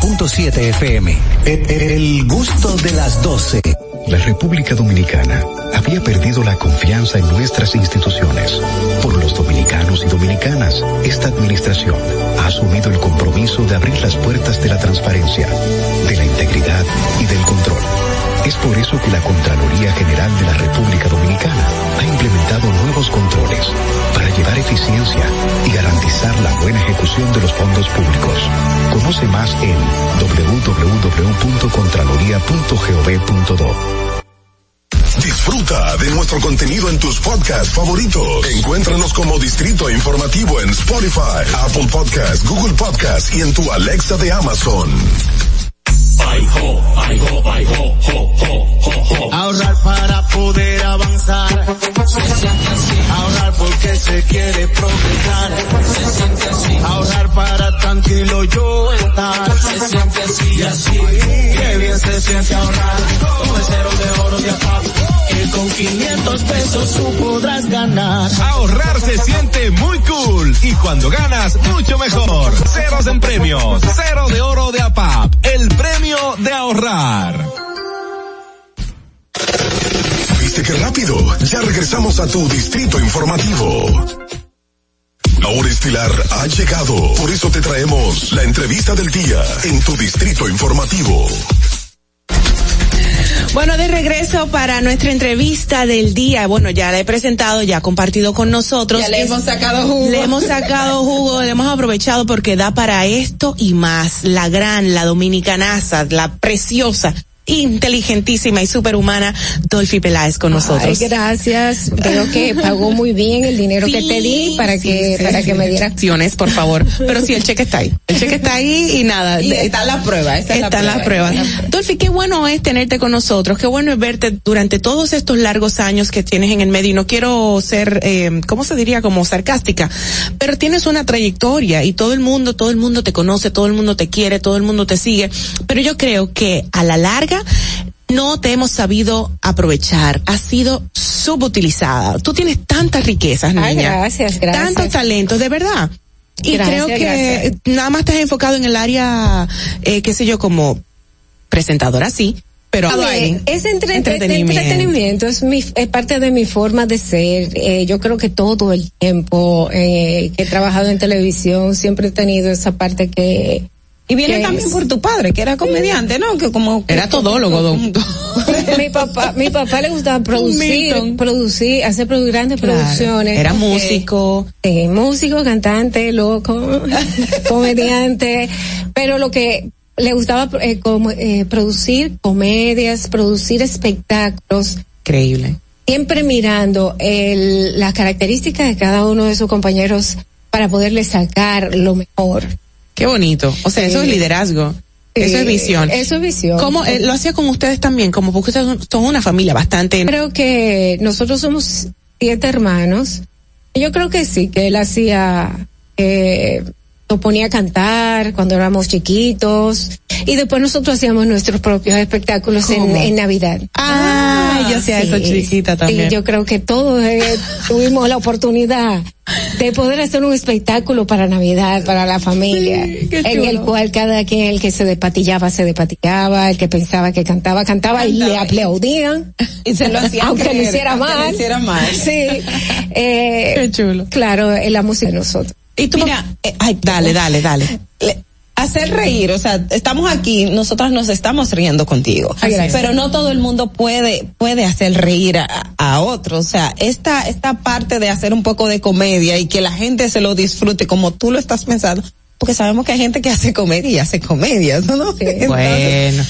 91.7 FM. El gusto de las 12. La República Dominicana había perdido la confianza en nuestras instituciones. Por los dominicanos y dominicanas, esta administración ha asumido el compromiso de abrir las puertas de la transparencia, de la integridad y del control. Es por eso que la Contraloría General de la República Dominicana ha implementado nuevos controles eficiencia y garantizar la buena ejecución de los fondos públicos. Conoce más en www.contraloría.gov.do. Disfruta de nuestro contenido en tus podcasts favoritos. Encuéntranos como Distrito Informativo en Spotify, Apple Podcasts, Google Podcasts y en tu Alexa de Amazon. Ahorrar para poder avanzar. Se siente así. Ahorrar porque se quiere progresar. Se siente así. Ahorrar para tranquilo yo estar. Se siente así y así. Qué bien se siente ahorrar. Con cero de oro de. Que con 500 pesos tú podrás ganar. Ahorrar se siente muy cool y cuando ganas mucho mejor. Ceros en premios, cero de oro de APAP, el premio de ahorrar. ¿Viste qué rápido? Ya regresamos a tu Distrito Informativo. La hora estilar ha llegado. Por eso te traemos la entrevista del día en tu Distrito Informativo. Bueno, de regreso para nuestra entrevista del día. Bueno, ya la he presentado, ya ha compartido con nosotros. Ya le hemos sacado jugo. Le hemos sacado jugo, le hemos aprovechado porque da para esto y más. La gran, la dominicanaza, la preciosa, inteligentísima y superhumana Dolphy Peláez con nosotros. Ay, gracias. Veo que pagó muy bien el dinero que te di para que, Sí, para que me diera. Acciones, por favor. Pero sí, el cheque está ahí. El cheque está ahí y nada. Y están las pruebas, esa es la prueba, la Dolphy, qué bueno es tenerte con nosotros. Qué bueno es verte durante todos estos largos años que tienes en el medio. Y no quiero ser, eh, ¿cómo se diría? Como sarcástica. Pero tienes una trayectoria y todo el mundo, todo el mundo te conoce, todo el mundo te quiere, todo el mundo te sigue. Pero yo creo que a la larga, no te hemos sabido aprovechar, has sido subutilizada. Tú tienes tantas riquezas, niña. Ay, gracias, gracias. Tantos talentos, de verdad. Y Gracias, creo que gracias. nada más estás enfocado en el área, eh, qué sé yo, como presentadora, sí, pero Oye, es entre- Entretenimiento. entretenimiento, es, mi, es parte de mi forma de ser. Eh, yo creo que todo el tiempo eh, que he trabajado en televisión siempre he tenido esa parte que... Y viene también es- por tu padre, que era comediante, ¿no? Que como Era todólogo, don. mi papá, mi papá le gustaba producir, Milton. producir, hacer grandes Claro. producciones. Era porque- músico. Sí, músico, cantante, loco, comediante, pero lo que le gustaba eh, como, eh, producir comedias, producir espectáculos, Increíble. siempre mirando el, las características de cada uno de sus compañeros para poderle sacar lo mejor. Qué bonito. O sea, eso es liderazgo. Sí, eso es visión. Eso es visión. ¿Cómo eh, lo hacía con ustedes también? Como porque ustedes son una familia bastante. Creo que nosotros somos siete hermanos. Yo creo que sí, que él hacía, eh, nos ponía a cantar cuando éramos chiquitos y después nosotros hacíamos nuestros propios espectáculos en, en Navidad. Ah, yo hacía eso chiquita también. Sí, yo creo que todos eh, tuvimos la oportunidad de poder hacer un espectáculo para Navidad, para la familia, en el cual cada quien, el que se despatillaba, se despatillaba, el que pensaba que cantaba, cantaba, y le aplaudían. Y se lo hacían aunque creer, lo hiciera aunque lo mal. hiciera mal. Sí. Eh, Qué chulo. Claro, en la música de nosotros. Y tú, Mira, eh, ay, dale, dale, dale. le- hacer reír, o sea, estamos aquí, nosotras nos estamos riendo contigo, pero no todo el mundo puede puede hacer reír a, a otros, o sea, esta esta parte de hacer un poco de comedia y que la gente se lo disfrute como tú lo estás pensando, porque sabemos que hay gente que hace comedia y hace comedias, ¿no? Entonces, Bueno.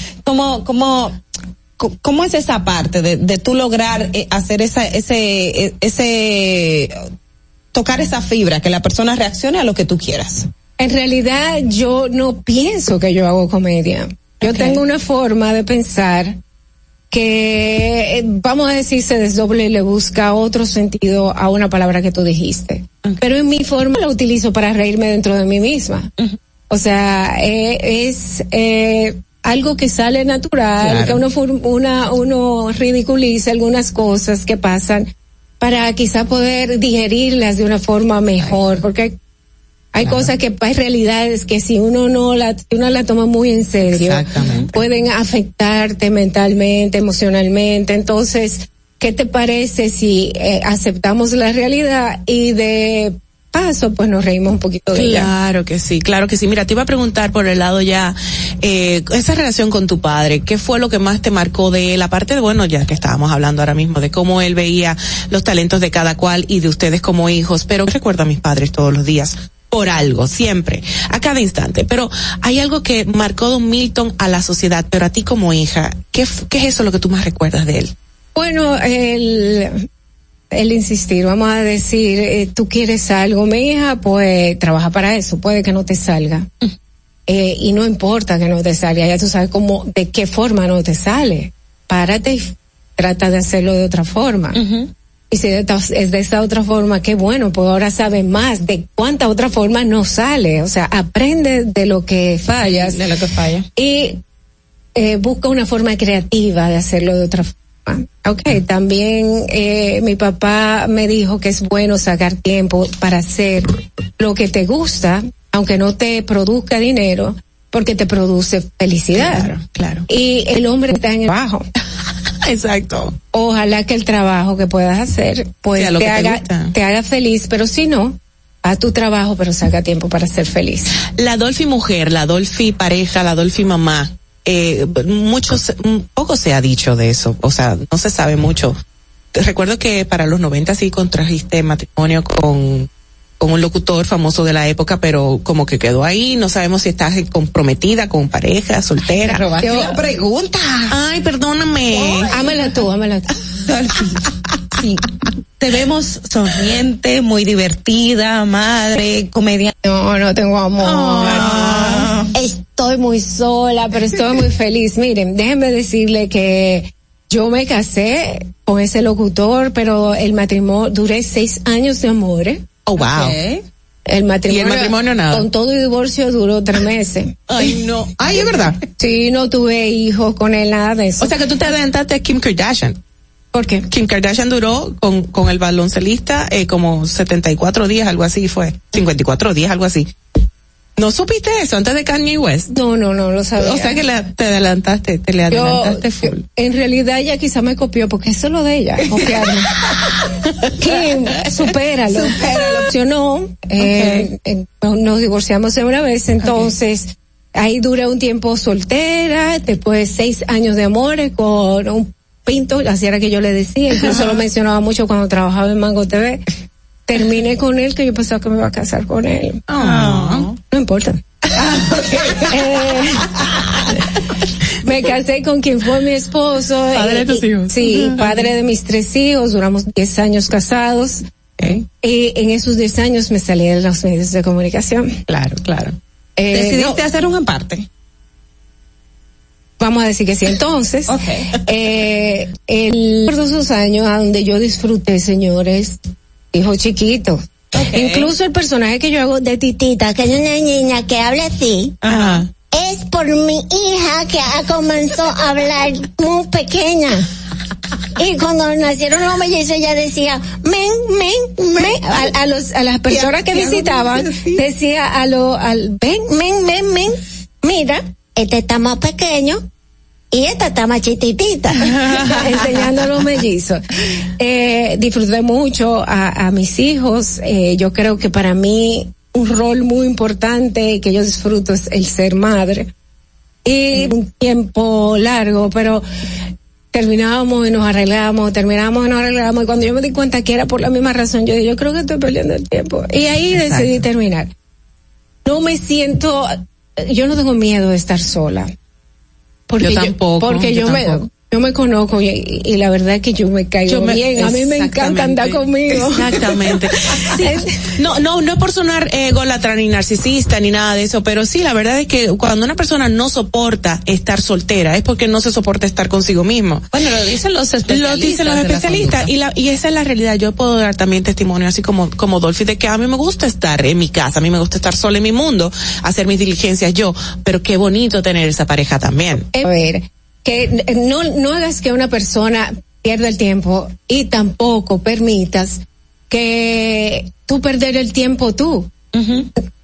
¿cómo, es esa parte de, de tú lograr eh, hacer esa, ese, eh, ese, tocar esa fibra, que la persona reaccione a lo que tú quieras? En realidad yo no pienso que yo hago comedia. Yo tengo una forma de pensar que, eh, vamos a decir, se desdoble y le busca otro sentido a una palabra que tú dijiste. Pero en mi forma la utilizo para reírme dentro de mí misma. O sea, eh, es eh, algo que sale natural, Claro. que uno, una, uno ridiculiza algunas cosas que pasan para quizá poder digerirlas de una forma mejor, porque hay hay cosas que hay realidades que si uno no la si uno la toma muy en serio pueden afectarte mentalmente, emocionalmente. Entonces, ¿qué te parece si eh, aceptamos la realidad y de paso pues nos reímos un poquito de ella? Claro que sí, claro que sí. Mira, te iba a preguntar por el lado ya, eh, esa relación con tu padre, ¿qué fue lo que más te marcó de él? Aparte de, bueno, ya que estábamos hablando ahora mismo de cómo él veía los talentos de cada cual y de ustedes como hijos, pero recuerdo a mis padres todos los días. Por algo, siempre, a cada instante. Pero hay algo que marcó Don Milton a la sociedad, pero a ti como hija, ¿qué, qué es eso lo que tú más recuerdas de él? Bueno, el, el insistir, vamos a decir, eh, tú quieres algo, mi hija, pues trabaja para eso, puede que no te salga. Eh, y no importa que no te salga, ya tú sabes cómo, de qué forma no te sale. Párate y trata de hacerlo de otra forma. Y si de es de esa otra forma, qué bueno, pues ahora sabes más de cuánta otra forma no sale. O sea, aprende de lo que fallas. De lo que falla. Y eh, busca una forma creativa de hacerlo de otra forma. Ok, también eh, mi papá me dijo que es bueno sacar tiempo para hacer lo que te gusta, aunque no te produzca dinero, porque te produce felicidad. Claro, claro. Y el hombre está en el trabajo. Exacto. Ojalá que el trabajo que puedas hacer, pues te haga feliz, pero si no, haz tu trabajo, pero saca tiempo para ser feliz. La Dolphy mujer, la Dolphy pareja, la Dolphy mamá, eh, muchos, poco se ha dicho de eso, o sea, no se sabe mucho. Recuerdo que para los 90 sí contrajiste matrimonio con, con un locutor famoso de la época, pero como que quedó ahí, no sabemos si estás comprometida con pareja, soltera. Robaste la pregunta. Ay, perdóname. Ámala tú, ámala tú. Sí. Te vemos sonriente, muy divertida, madre, comedia. No, no tengo amor. Estoy muy sola, pero estoy muy feliz. Miren, déjenme decirle que yo me casé con ese locutor, pero el matrimonio, duré seis años de amor. ¿eh? Oh, wow. El matrimonio, matrimonio nada? Con todo y divorcio duró tres meses. Ay, no. Ay, es verdad. Sí, no tuve hijos con él, nada de eso. O sea que tú te adelantaste a Kim Kardashian. ¿Por qué? Kim Kardashian duró con, con el baloncelista eh, como 74 días, algo así fue. 54 días, algo así. ¿No supiste eso antes de Kanye West? No, no, no lo sabía. O sea que la- te adelantaste, te le Yo- adelantaste full. En realidad ella quizá me copió porque eso es lo de ella, copiarme. Kim, supéralo. Supéralo. eh, eh, nos divorciamos de una vez, entonces ahí duré un tiempo soltera, después seis años de amores con un pinto, así era que yo le decía, incluso lo mencionaba mucho cuando trabajaba en Mango TV. Terminé con él que yo pensaba que me iba a casar con él. Ah. No importa. Eh, me casé con quien fue mi esposo. Padre de tus hijos. Sí, padre de mis tres hijos, duramos 10 años casados. Y en esos 10 años me salí de los medios de comunicación. Claro, claro. Eh, Decidiste no, hacer un aparte. vamos a decir que sí. Entonces, eh, el, por esos años donde yo disfruté, señores, hijo chiquito. Incluso el personaje que yo hago de Titita, que es una niña que habla así, es por mi hija que ha- comenzó a hablar muy pequeña. Y cuando nacieron los mellizos ella decía, men, men, men, a, a los, a las personas que ¿Qué hago visitaban, decía a lo, al, ven, men, men, men, mira, este está más pequeño y esta está más chiquitita, enseñando a los mellizos. Eh, disfruté mucho a, a mis hijos, eh, yo creo que para mí un rol muy importante que yo disfruto es el ser madre. Y un tiempo largo, pero terminábamos y nos arreglábamos, terminábamos y nos arreglábamos. Y cuando yo me di cuenta que era por la misma razón, yo dije, yo creo que estoy perdiendo el tiempo. Y ahí decidí terminar. No me siento, yo no tengo miedo de estar sola. Porque Yo tampoco, porque yo yo, me. Yo me conozco y, y la verdad es que yo me caigo Yo me- bien. A mí me encanta andar conmigo. Exactamente. Sí, no, no, no es por sonar ególatra ni narcisista ni nada de eso, pero sí, la verdad es que cuando una persona no soporta estar soltera es porque no se soporta estar consigo mismo. Bueno, lo dicen los especialistas. Lo dicen los la especialistas y, la, y esa es la realidad. Yo puedo dar también testimonio, así como, como Dolphy, de que a mí me gusta estar en mi casa, a mí me gusta estar sola en mi mundo, hacer mis diligencias yo, pero qué bonito tener esa pareja también. A ver, que no, no hagas que una persona pierda el tiempo y tampoco permitas que tú perder el tiempo tú.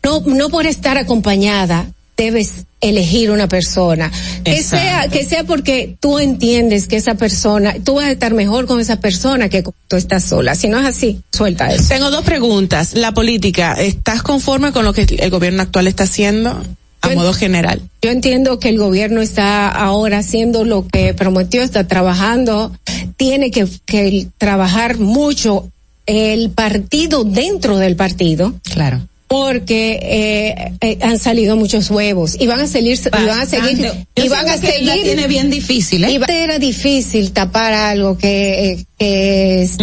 No, no por estar acompañada debes elegir una persona. Que sea, que sea porque tú entiendes que esa persona, tú vas a estar mejor con esa persona que tú estás sola. Si no es así, suelta eso. Tengo dos preguntas. La política, ¿estás conforme con lo que el gobierno actual está haciendo? A modo general. Yo entiendo que el gobierno está ahora haciendo lo que prometió, está trabajando, tiene que, que trabajar mucho el partido dentro del partido. Claro. Porque eh, eh, han salido muchos huevos y van a salir y van a seguir Bastante. Yo y van a la seguir tiene bien difícil, ¿eh? y va- era difícil tapar algo que, eh, que es-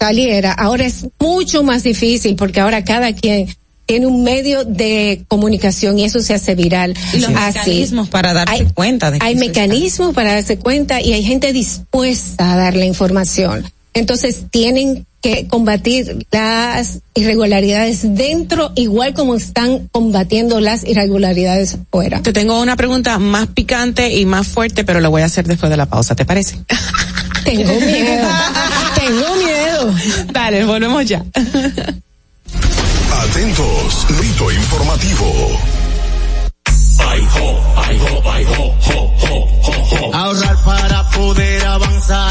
saliera ahora es mucho más difícil porque ahora cada quien tiene un medio de comunicación y eso se hace viral. Y los Así. mecanismos para darse Hay- cuenta de que Hay mecanismos para darse cuenta y hay gente dispuesta a dar la información. Entonces tienen que combatir las irregularidades dentro, igual como están combatiendo las irregularidades fuera. Te tengo una pregunta más picante y más fuerte, pero la voy a hacer después de la pausa, ¿te parece? Tengo miedo. Tengo miedo. Dale, volvemos ya. Atentos, rito informativo. Ahorrar para poder avanzar.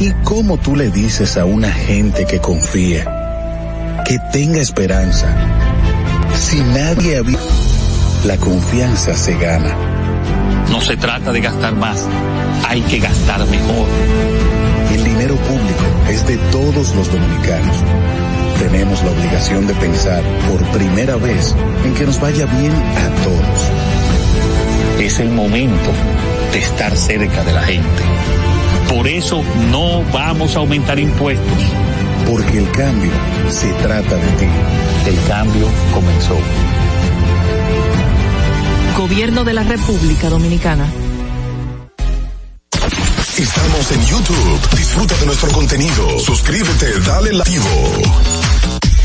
¿Y cómo tú le dices a una gente que confía, que tenga esperanza, si nadie había... La confianza se gana. No se trata de gastar más, hay que gastar mejor. El dinero público es de todos los dominicanos. Tenemos la obligación de pensar por primera vez en que nos vaya bien a todos. Es el momento de estar cerca de la gente. Por eso no vamos a aumentar impuestos. Porque el cambio se trata de ti. El cambio comenzó. Gobierno de la República Dominicana. Estamos en YouTube. Disfruta de nuestro contenido. Suscríbete, dale la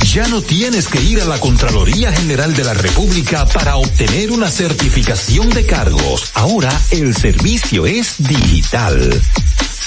Ya no tienes que ir a la Contraloría General de la República para obtener una certificación de cargos. Ahora el servicio es digital.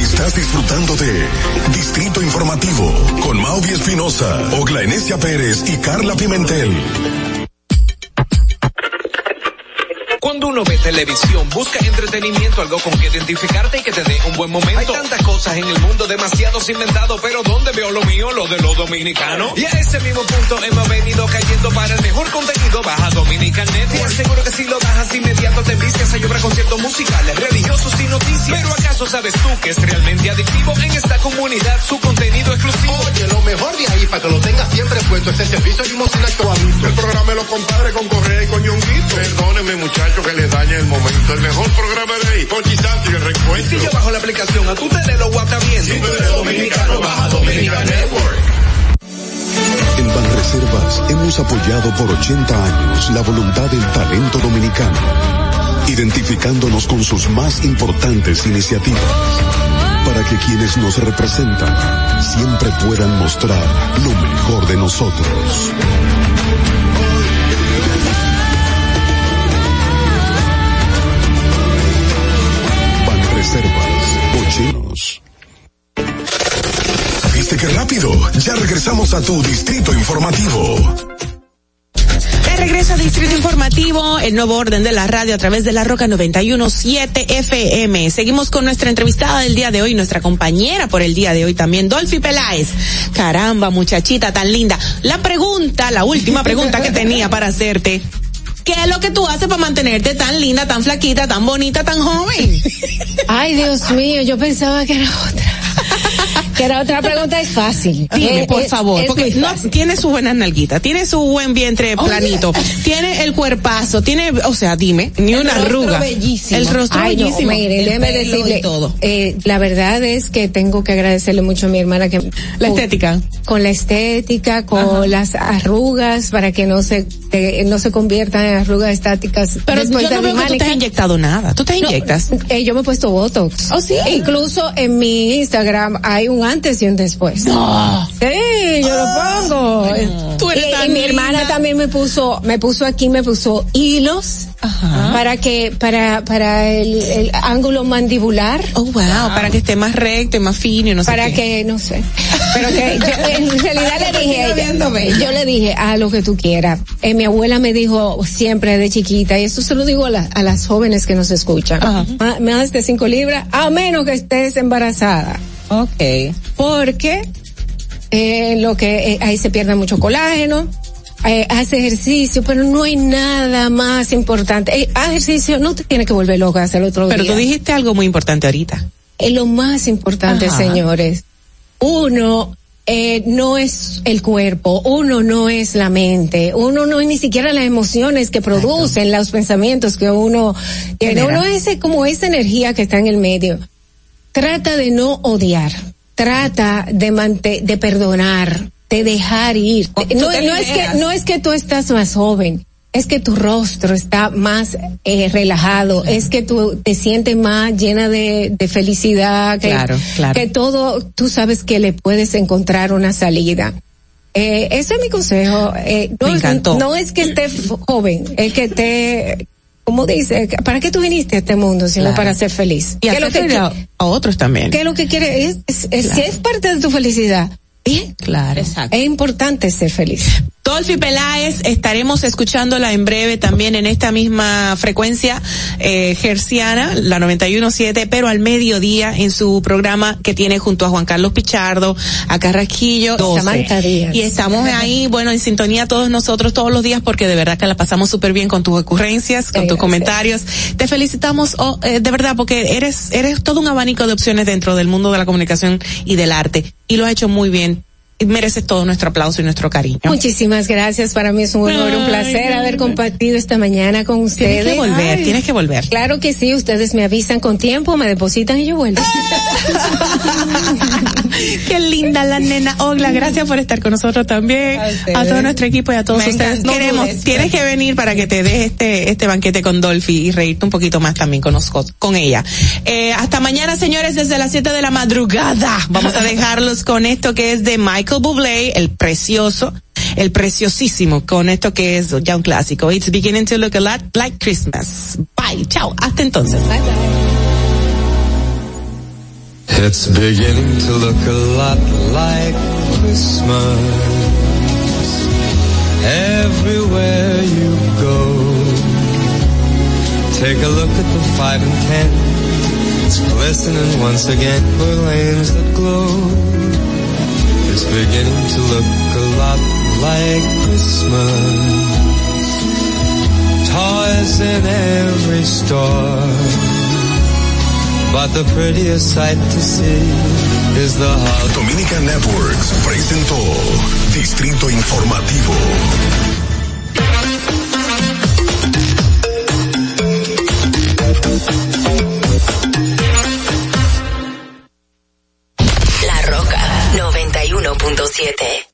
Estás disfrutando de Distrito Informativo con Mauvi Espinosa, Ogla Enesia Pérez y Carla Pimentel. Cuando uno ve televisión, busca entretenimiento, algo con que identificarte y que te dé un buen momento. Hay tantas cosas en el mundo, demasiados inventados, pero ¿dónde veo lo mío? Lo de los dominicanos. Y a ese mismo punto hemos venido cayendo para el mejor contenido. Baja Dominican Network. Seguro que si lo bajas inmediato te vistes a llorar conciertos musicales, religiosos y noticias. Pero ¿acaso sabes tú que es realmente adictivo en esta comunidad su contenido exclusivo? Oye, lo mejor de ahí para que lo tengas siempre puesto es el servicio limosina actualito. El programa de los compadres con Correa y con Ñonguito. Perdónenme muchachos que les dañe el momento. El mejor programa de ahí, Pochi Santo y el recuento. Si yo bajo la aplicación, a tú te lo WhatsApp bien. Si tú eres dominicano, baja Dominica Network. En Banreservas hemos apoyado por 80 años la voluntad del talento dominicano, identificándonos con sus más importantes iniciativas, para que quienes nos representan siempre puedan mostrar lo mejor de nosotros. Banreservas, Ochinos. ¿Viste qué rápido? Ya regresamos a tu Distrito Informativo. Regreso a Distrito Informativo, el nuevo orden de la radio a través de la Roca 917 FM. Seguimos con nuestra entrevistada del día de hoy, nuestra compañera por el día de hoy también, Dolphy Peláez. Caramba, muchachita tan linda. La pregunta, la última pregunta que tenía para hacerte. ¿Qué es lo que tú haces para mantenerte tan linda, tan flaquita, tan bonita, tan joven? Ay, Dios mío, yo pensaba que era otra. que era otra pregunta, es fácil. Dime, Eh, por es- favor, es porque no, tiene su buena nalguita, tiene su buen vientre planito, tiene el cuerpazo, tiene, o sea, dime, ni El una arruga. bellísimo. El rostro Ay, no, bellísimo. mire, El déjeme decirle, todo. eh, la verdad es que tengo que agradecerle mucho a mi hermana que La con- estética. con la estética, con las arrugas para que no se no se conviertan en arrugas estáticas. Pero yo no veo que tú te has inyectado nada. ¿Tú te No, inyectas? eh, yo me he puesto Botox. ¿Oh, sí? Incluso en mi Instagram hay un antes y un después. No. Sí, yo lo pongo. Tú eres y, tan y mi hermana también me puso, me puso aquí, me puso hilos para que, para, para el, el ángulo mandibular. Oh, wow, para que esté más recto y más fino y no sé Para que, no sé. Pero que yo, en realidad le dije, a ella, yo le dije, a lo que tú quieras. Eh, mi abuela me dijo siempre de chiquita, y esto se lo digo a, la- a las jóvenes que nos escuchan, Ma- más de cinco libras, a menos que estés embarazada. Ok. Porque eh, lo que eh, ahí se pierde mucho colágeno. Eh, hace ejercicio, pero no hay nada más importante. Eh, haz ejercicio no te tiene que volver loca hasta el otro Pero día. tú dijiste algo muy importante ahorita. Es lo más importante, Ajá. señores. Uno eh, no es el cuerpo, uno no es la mente, uno no es ni siquiera las emociones que producen los pensamientos que uno tiene. Uno es como esa energía que está en el medio. Trata de no odiar, trata de mante- de perdonar, de dejar ir. No, no es que no es que tú estás más joven. es que tu rostro está más eh, relajado, es que tú te sientes más llena de, de felicidad, que, Claro, claro. que todo, tú sabes que le puedes encontrar una salida. Eh, ese es mi consejo. Eh, no, Me encantó. no es que esté joven, es que esté, como dice, ¿para qué tú viniste a este mundo sino Claro. para ser feliz? Y ¿Qué es lo hacer que, a, a otros también. qué es lo que quiere? Es, es- es- Si es parte de tu felicidad, bien. Claro. Es importante ser feliz. Dolphy Peláez, estaremos escuchándola en breve también en esta misma frecuencia eh, gerciana, la 91.7, pero al mediodía en su programa que tiene junto a Juan Carlos Pichardo, a Carrasquillo, 12. Samantha Díaz. Y estamos ahí, bueno, en sintonía todos nosotros todos los días porque de verdad que la pasamos súper bien con tus ocurrencias, con tus gracias. comentarios. Te felicitamos, oh, eh, de verdad, porque eres, eres todo un abanico de opciones dentro del mundo de la comunicación y del arte. Y lo has hecho muy bien. Mereces todo nuestro aplauso y nuestro cariño. Muchísimas gracias. Para mí es un honor, un placer haber compartido esta mañana con ustedes. Tienes que volver, Ay. tienes que volver. Claro que sí, ustedes me avisan con tiempo, me depositan y yo vuelvo. Qué linda la nena Ogla, gracias por estar con nosotros también. A todo nuestro equipo y a todos Me ustedes. Queremos, dudes, tienes que venir para que te des este, este banquete con Dolphy y reírte un poquito más también con nosotros, con ella. Eh, hasta mañana, señores, desde las 7 de la madrugada. Vamos a dejarlos con esto que es de Michael Bublé, el precioso, el preciosísimo, con esto que es ya un clásico. It's beginning to look a lot like Christmas. Bye, chao, hasta entonces. It's beginning to look a lot like Christmas everywhere you go. Take a look at the five and ten. It's glistening once again with lanes that glow. It's beginning to look a lot like Christmas. Toys in every store. But the prettiest sight to see is the holiday. Dominica Networks presentó Distrito Informativo. La Roca 91.7.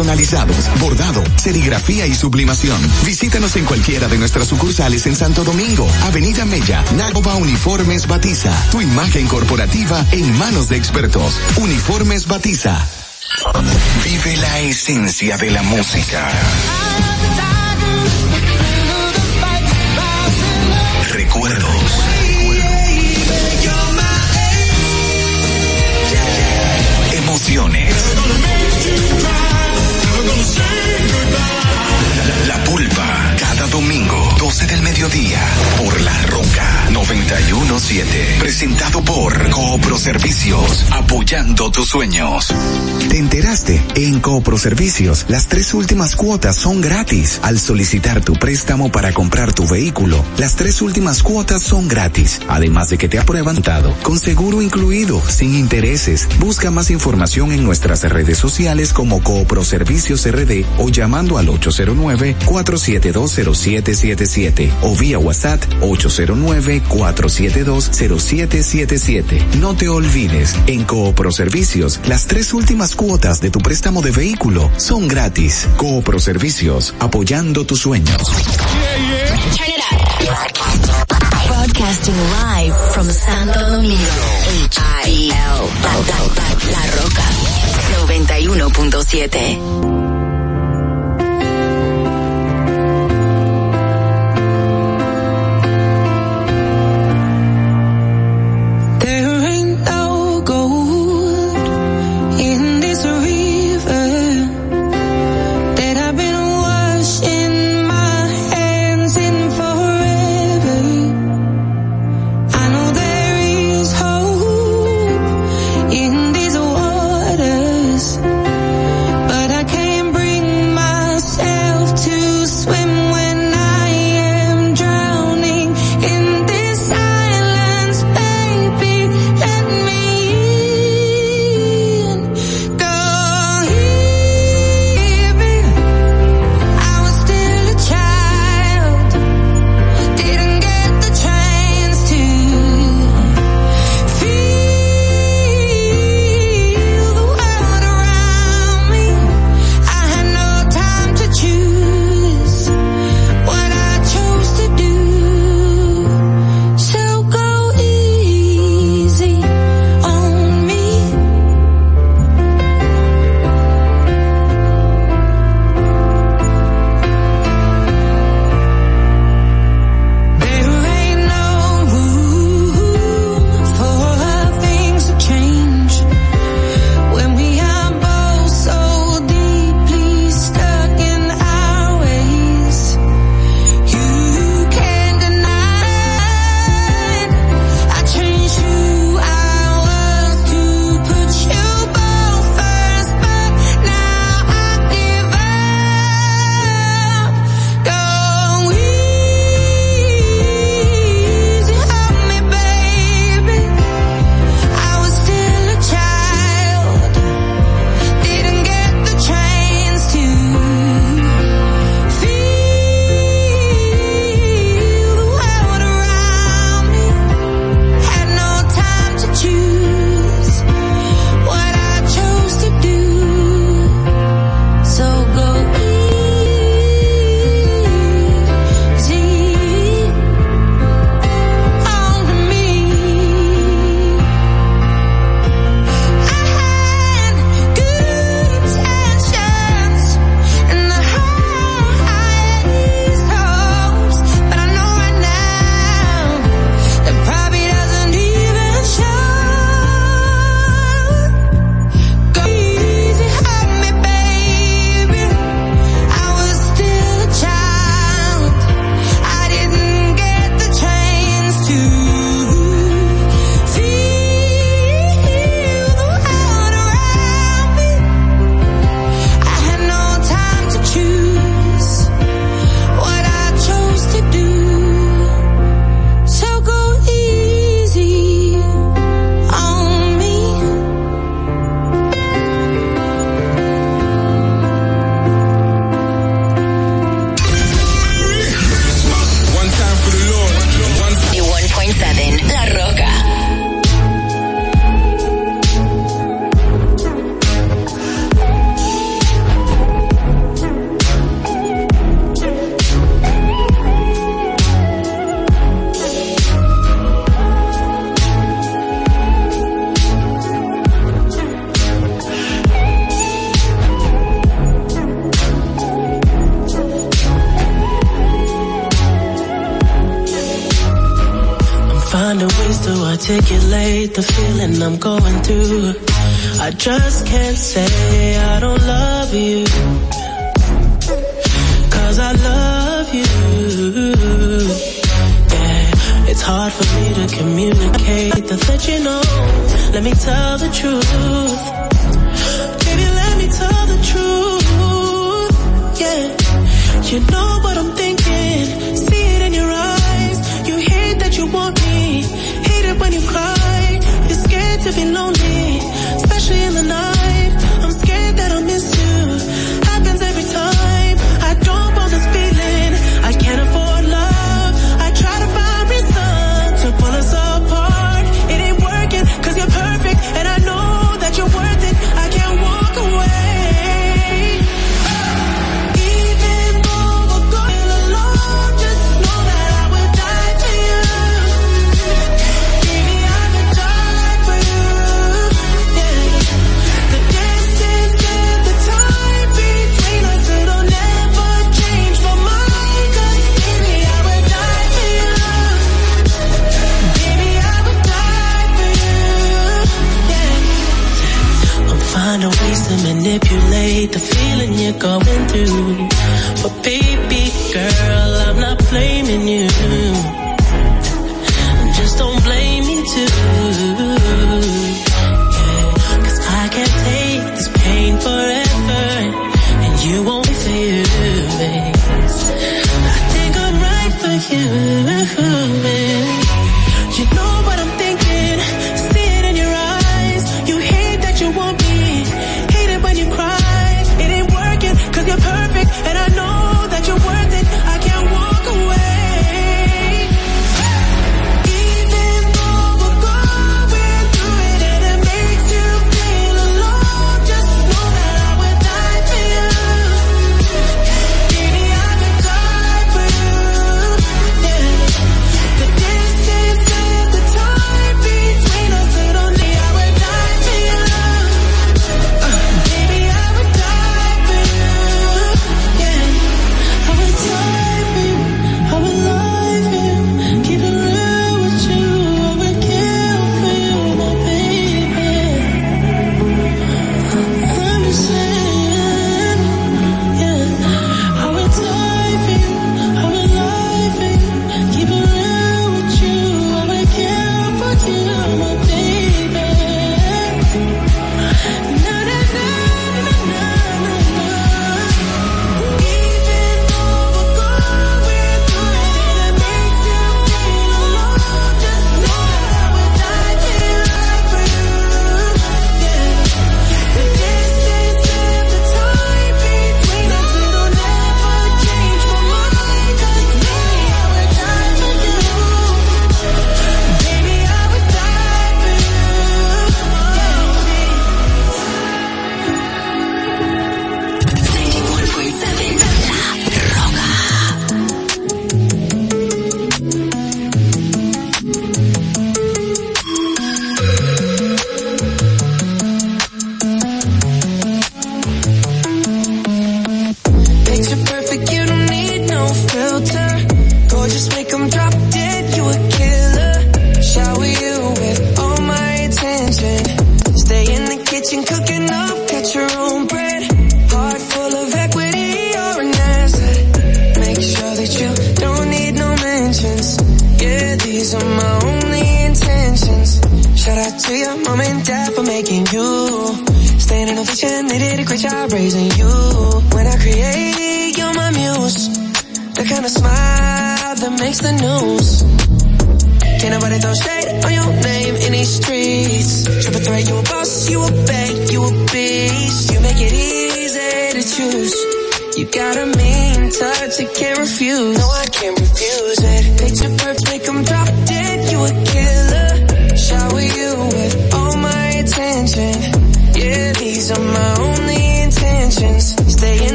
personalizados, bordado, serigrafía y sublimación. Visítanos en cualquiera de nuestras sucursales en Santo Domingo, Avenida Mella, Nagova Uniformes Batiza. Tu imagen corporativa en manos de expertos. Uniformes Batiza. Vive la esencia de la música. Domingo, 12 del mediodía, por La Roca 917. Presentado por Coopro Servicios, apoyando tus sueños. ¿Te enteraste? En Coopro Servicios, las tres últimas cuotas son gratis. Al solicitar tu préstamo para comprar tu vehículo, las tres últimas cuotas son gratis. Además de que te aprueban dado, con seguro incluido, sin intereses. Busca más información en nuestras redes sociales como Coopro Servicios RD o llamando al 809-4720777 o vía WhatsApp 809-4720777. No te olvides, en Coopro Servicios, las tres últimas cuotas de tu préstamo de vehículo son gratis. Coopro Servicios, apoyando tus sueños. Turn it up. Broadcasting live from Santo Domingo. H-I-L. La Roca. 91.7.